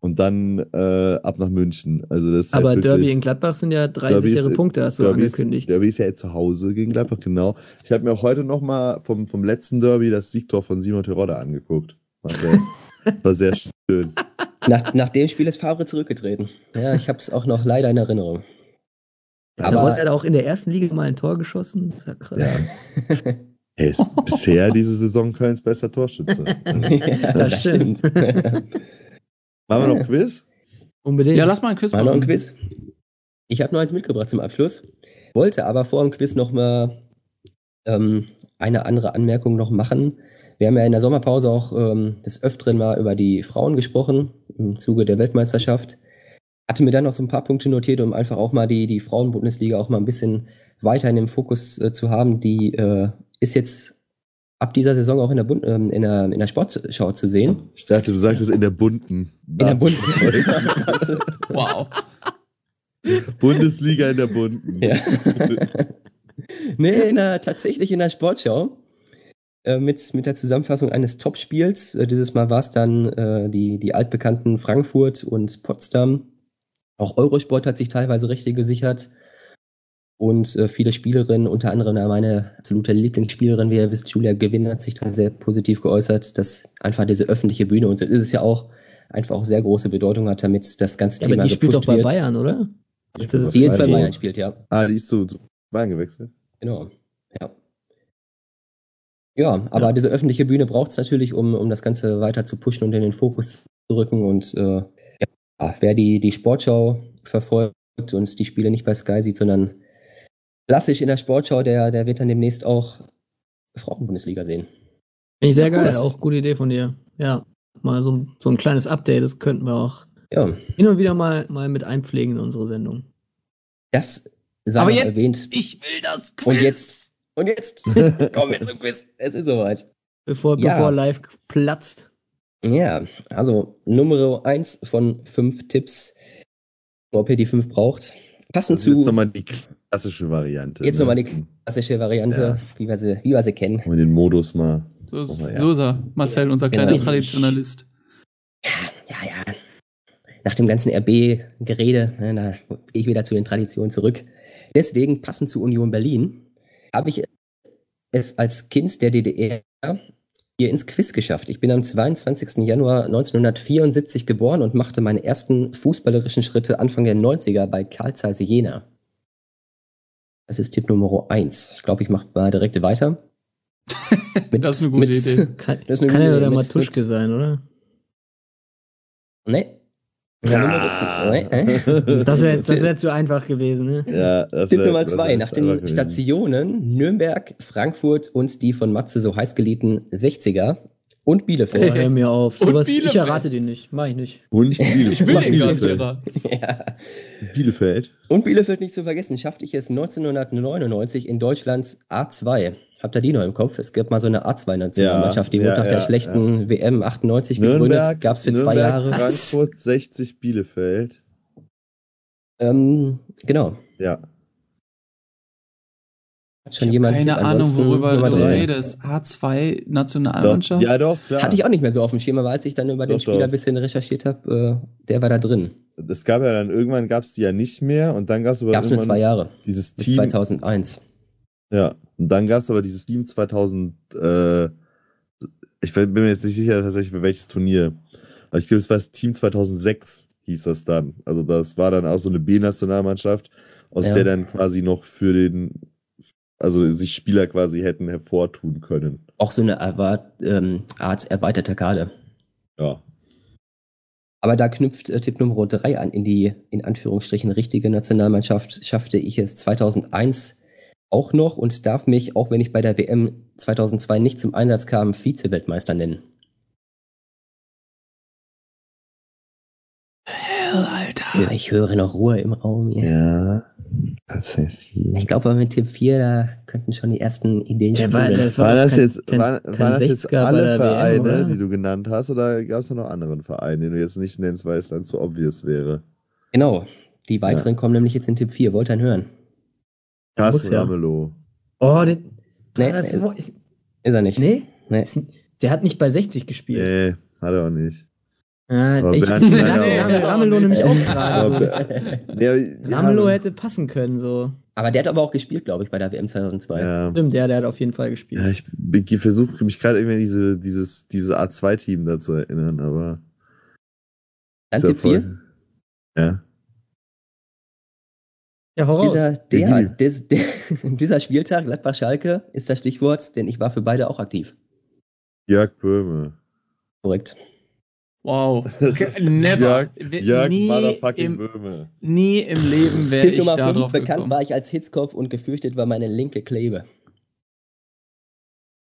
und dann äh, ab nach München. Also das Aber halt Derby in Gladbach sind ja drei Derby sichere ist, Punkte, hast du Derby angekündigt. Ist, Derby ist ja jetzt zu Hause gegen Gladbach, genau. Ich habe mir auch heute nochmal vom, vom letzten Derby das Siegtor von Simon Terodde angeguckt. War sehr, war sehr schön. Nach, nach dem Spiel ist Favre zurückgetreten. Ja, ich habe es auch noch leider in Erinnerung. Aber hat er auch in der ersten Liga mal ein Tor geschossen. Das ist ja krass. Ja. Hey, ist bisher diese Saison Kölns bester Torschütze. ja, das, das stimmt. Machen wir noch ein Quiz? Unbedingt. Ja, lass mal ein Quiz machen. Noch ein Quiz. Ich habe noch eins mitgebracht zum Abschluss. Wollte aber vor dem Quiz noch mal ähm, eine andere Anmerkung noch machen. Wir haben ja in der Sommerpause auch ähm, des Öfteren mal über die Frauen gesprochen im Zuge der Weltmeisterschaft. Hatte mir dann noch so ein paar Punkte notiert, um einfach auch mal die, die Frauenbundesliga auch mal ein bisschen weiter in dem Fokus äh, zu haben. Die äh, ist jetzt ab dieser Saison auch in der, Bund, ähm, in der, in der Sportschau zu sehen. Ich dachte, du sagst es in der bunten. In der bunten. wow. Bundesliga in der bunten. Ja. nee, in der, tatsächlich in der Sportschau. Äh, mit, mit der Zusammenfassung eines Topspiels. Äh, dieses Mal war es dann äh, die, die altbekannten Frankfurt und Potsdam. Auch Eurosport hat sich teilweise Rechte gesichert. Und äh, viele Spielerinnen, unter anderem meine absolute Lieblingsspielerin, wie ihr wisst, Julia Gewinn hat sich da sehr positiv geäußert, dass einfach diese öffentliche Bühne, und so ist es ja auch, einfach auch sehr große Bedeutung hat, damit das ganze ja, Thema aber die spielt doch bei wird. Bayern, oder? Die, die jetzt bei Bayern spielt, ja. Ah, die ist zu, zu Bayern gewechselt. Genau, ja. Ja, aber ja. diese öffentliche Bühne braucht es natürlich, um, um das Ganze weiter zu pushen und in den Fokus zu rücken. Und äh, ja, wer die, die Sportschau verfolgt und die Spiele nicht bei Sky sieht, sondern klassisch in der Sportschau, der, der wird dann demnächst auch Frauenbundesliga sehen. Finde ich sehr geil, das, auch gute Idee von dir. Ja, mal so, so ein kleines Update, das könnten wir auch ja. hin und wieder mal, mal mit einpflegen in unsere Sendung. Das sei Aber jetzt, erwähnt. Ich will das Quiz. Und jetzt, und jetzt kommen wir zum Quiz. Es ist soweit. Bevor, ja. bevor live platzt. Ja, also Nummer 1 von 5 Tipps, ob ihr die 5 braucht. Passend also zu. Jetzt die klassische Variante. Jetzt ne? nochmal die klassische Variante, ja. wie, wir sie, wie wir sie kennen. Und den Modus mal. So, so ist er. Marcel, unser kleiner genau. Traditionalist. Ja, ja, ja. Nach dem ganzen RB-Gerede, ne, da gehe ich wieder zu den Traditionen zurück. Deswegen, passend zu Union Berlin, habe ich es als Kind der DDR hier ins Quiz geschafft. Ich bin am 22. Januar 1974 geboren und machte meine ersten fußballerischen Schritte Anfang der 90er bei Karl Zeiss Jena. Das ist Tipp Nummer 1. Ich glaube, ich mache mal direkt weiter. mit, das ist eine gute mit, Idee. Kann, kann ja der Matuschke sein, oder? Nee. Ja. Das wäre das wär zu einfach gewesen. Ne? Ja, Tipp Nummer zwei. Nach den Stationen Nürnberg, Frankfurt und die von Matze so heiß geliebten 60er und Bielefeld. Oh, hör mir auf. Sowas, Bielefeld. Ich errate den nicht. Mach ich nicht. Und Bielefeld. Ich will den gar nicht erraten. ja. Bielefeld. Und Bielefeld nicht zu vergessen, schaffte ich es 1999 in Deutschlands A2. Habt ihr die noch im Kopf? Es gab mal so eine A2-Nationalmannschaft, die ja, wurde nach ja, der schlechten ja. WM 98 gegründet. Gab es für Nürnberg, zwei Jahre. Frankfurt, 60 Bielefeld. Ähm, genau. Ja. Schon jemand keine Ahnung, worüber du redest. A2 Nationalmannschaft? Ja, doch. Klar. Hatte ich auch nicht mehr so auf dem Schema, weil als ich dann über doch, den Spieler ein bisschen recherchiert habe, äh, der war da drin. Es gab ja dann irgendwann gab es die ja nicht mehr und dann gab es aber gab's nur zwei Jahre. Dieses Bis Team 2001. Ja, und dann gab es aber dieses Team 2000, äh, ich bin mir jetzt nicht sicher tatsächlich für welches Turnier. Aber ich glaube, es war das Team 2006, hieß das dann. Also das war dann auch so eine B-Nationalmannschaft, aus ja. der dann quasi noch für den, also sich Spieler quasi hätten hervortun können. Auch so eine ähm, Art erweiterter Kader. Ja. Aber da knüpft äh, Tipp Nummer 3 an. In die, in Anführungsstrichen, richtige Nationalmannschaft schaffte ich es 2001 auch noch und darf mich, auch wenn ich bei der WM 2002 nicht zum Einsatz kam, Vize-Weltmeister nennen. Hell, Alter. Ja, ich höre noch Ruhe im Raum hier. Ja. Das heißt. Ich glaube, mit Tipp 4, da könnten schon die ersten Ideen ja, war, das war, das kein, jetzt, kein, war, kein war das jetzt alle Vereine, WM, die du genannt hast, oder gab es noch anderen Vereine, den du jetzt nicht nennst, weil es dann zu obvious wäre? Genau. Die weiteren ja. kommen nämlich jetzt in Tipp 4. Wollt ihr hören? Carsten ja. Ramelow. Oh, den, nee, das, nee, ist, ist, er nicht. Nee? nee? Der hat nicht bei 60 gespielt. Nee, hat er auch nicht. Aber ich Ramelow nämlich auch gerade. ja, Ramelow hätte passen können, so. Aber der hat aber auch gespielt, glaube ich, bei der WM 2002. Ja. Stimmt, ja, der hat auf jeden Fall gespielt. Ja, ich versuche mich gerade irgendwie diese, dieses, diese A2-Team da zu erinnern, aber. Dann Tipp 4? Ja. Ja, dieser, der, des, der, dieser Spieltag, Gladbach-Schalke, ist das Stichwort, denn ich war für beide auch aktiv. Jörg Böhme. Korrekt. Wow. Never. Jörg, Jörg nie motherfucking im, Böhme. Nie im Leben wäre ich Nummer da drauf bekannt gekommen. war ich als Hitzkopf und gefürchtet war meine linke Klebe.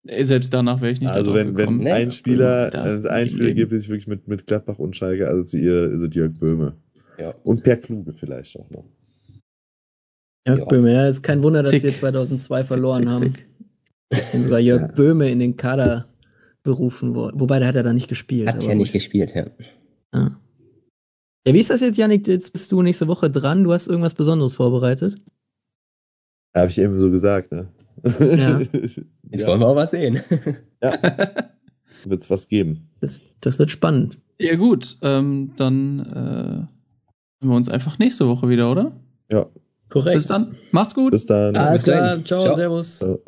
Selbst danach wäre ich nicht Also wenn, gekommen. wenn ein Spieler, wenn es einen Spieler gibt, den ich wirklich mit, mit Gladbach und Schalke assoziiere, ist es Jörg Böhme. Ja. Und Per Kluge vielleicht auch noch. Jörg ja. Böhme, ja, ist kein Wunder, dass zick. wir 2002 verloren zick, zick, haben. Wenn sogar Jörg ja. Böhme in den Kader berufen wurde. Wobei, der hat er da nicht gespielt. Hat ja nicht gespielt, ja. ja. Ja, wie ist das jetzt, Janik? Jetzt bist du nächste Woche dran. Du hast irgendwas Besonderes vorbereitet? Habe ich eben so gesagt, ne? Ja. Jetzt ja. wollen wir auch was sehen. Ja. Wird es was geben. Das, das, wird spannend. Ja, gut. Ähm, dann äh, hören wir uns einfach nächste Woche wieder, oder? Ja. Korrekt. Bis dann. Macht's gut. Bis dann. Alles klar. Ciao, Ciao. Servus. Ciao.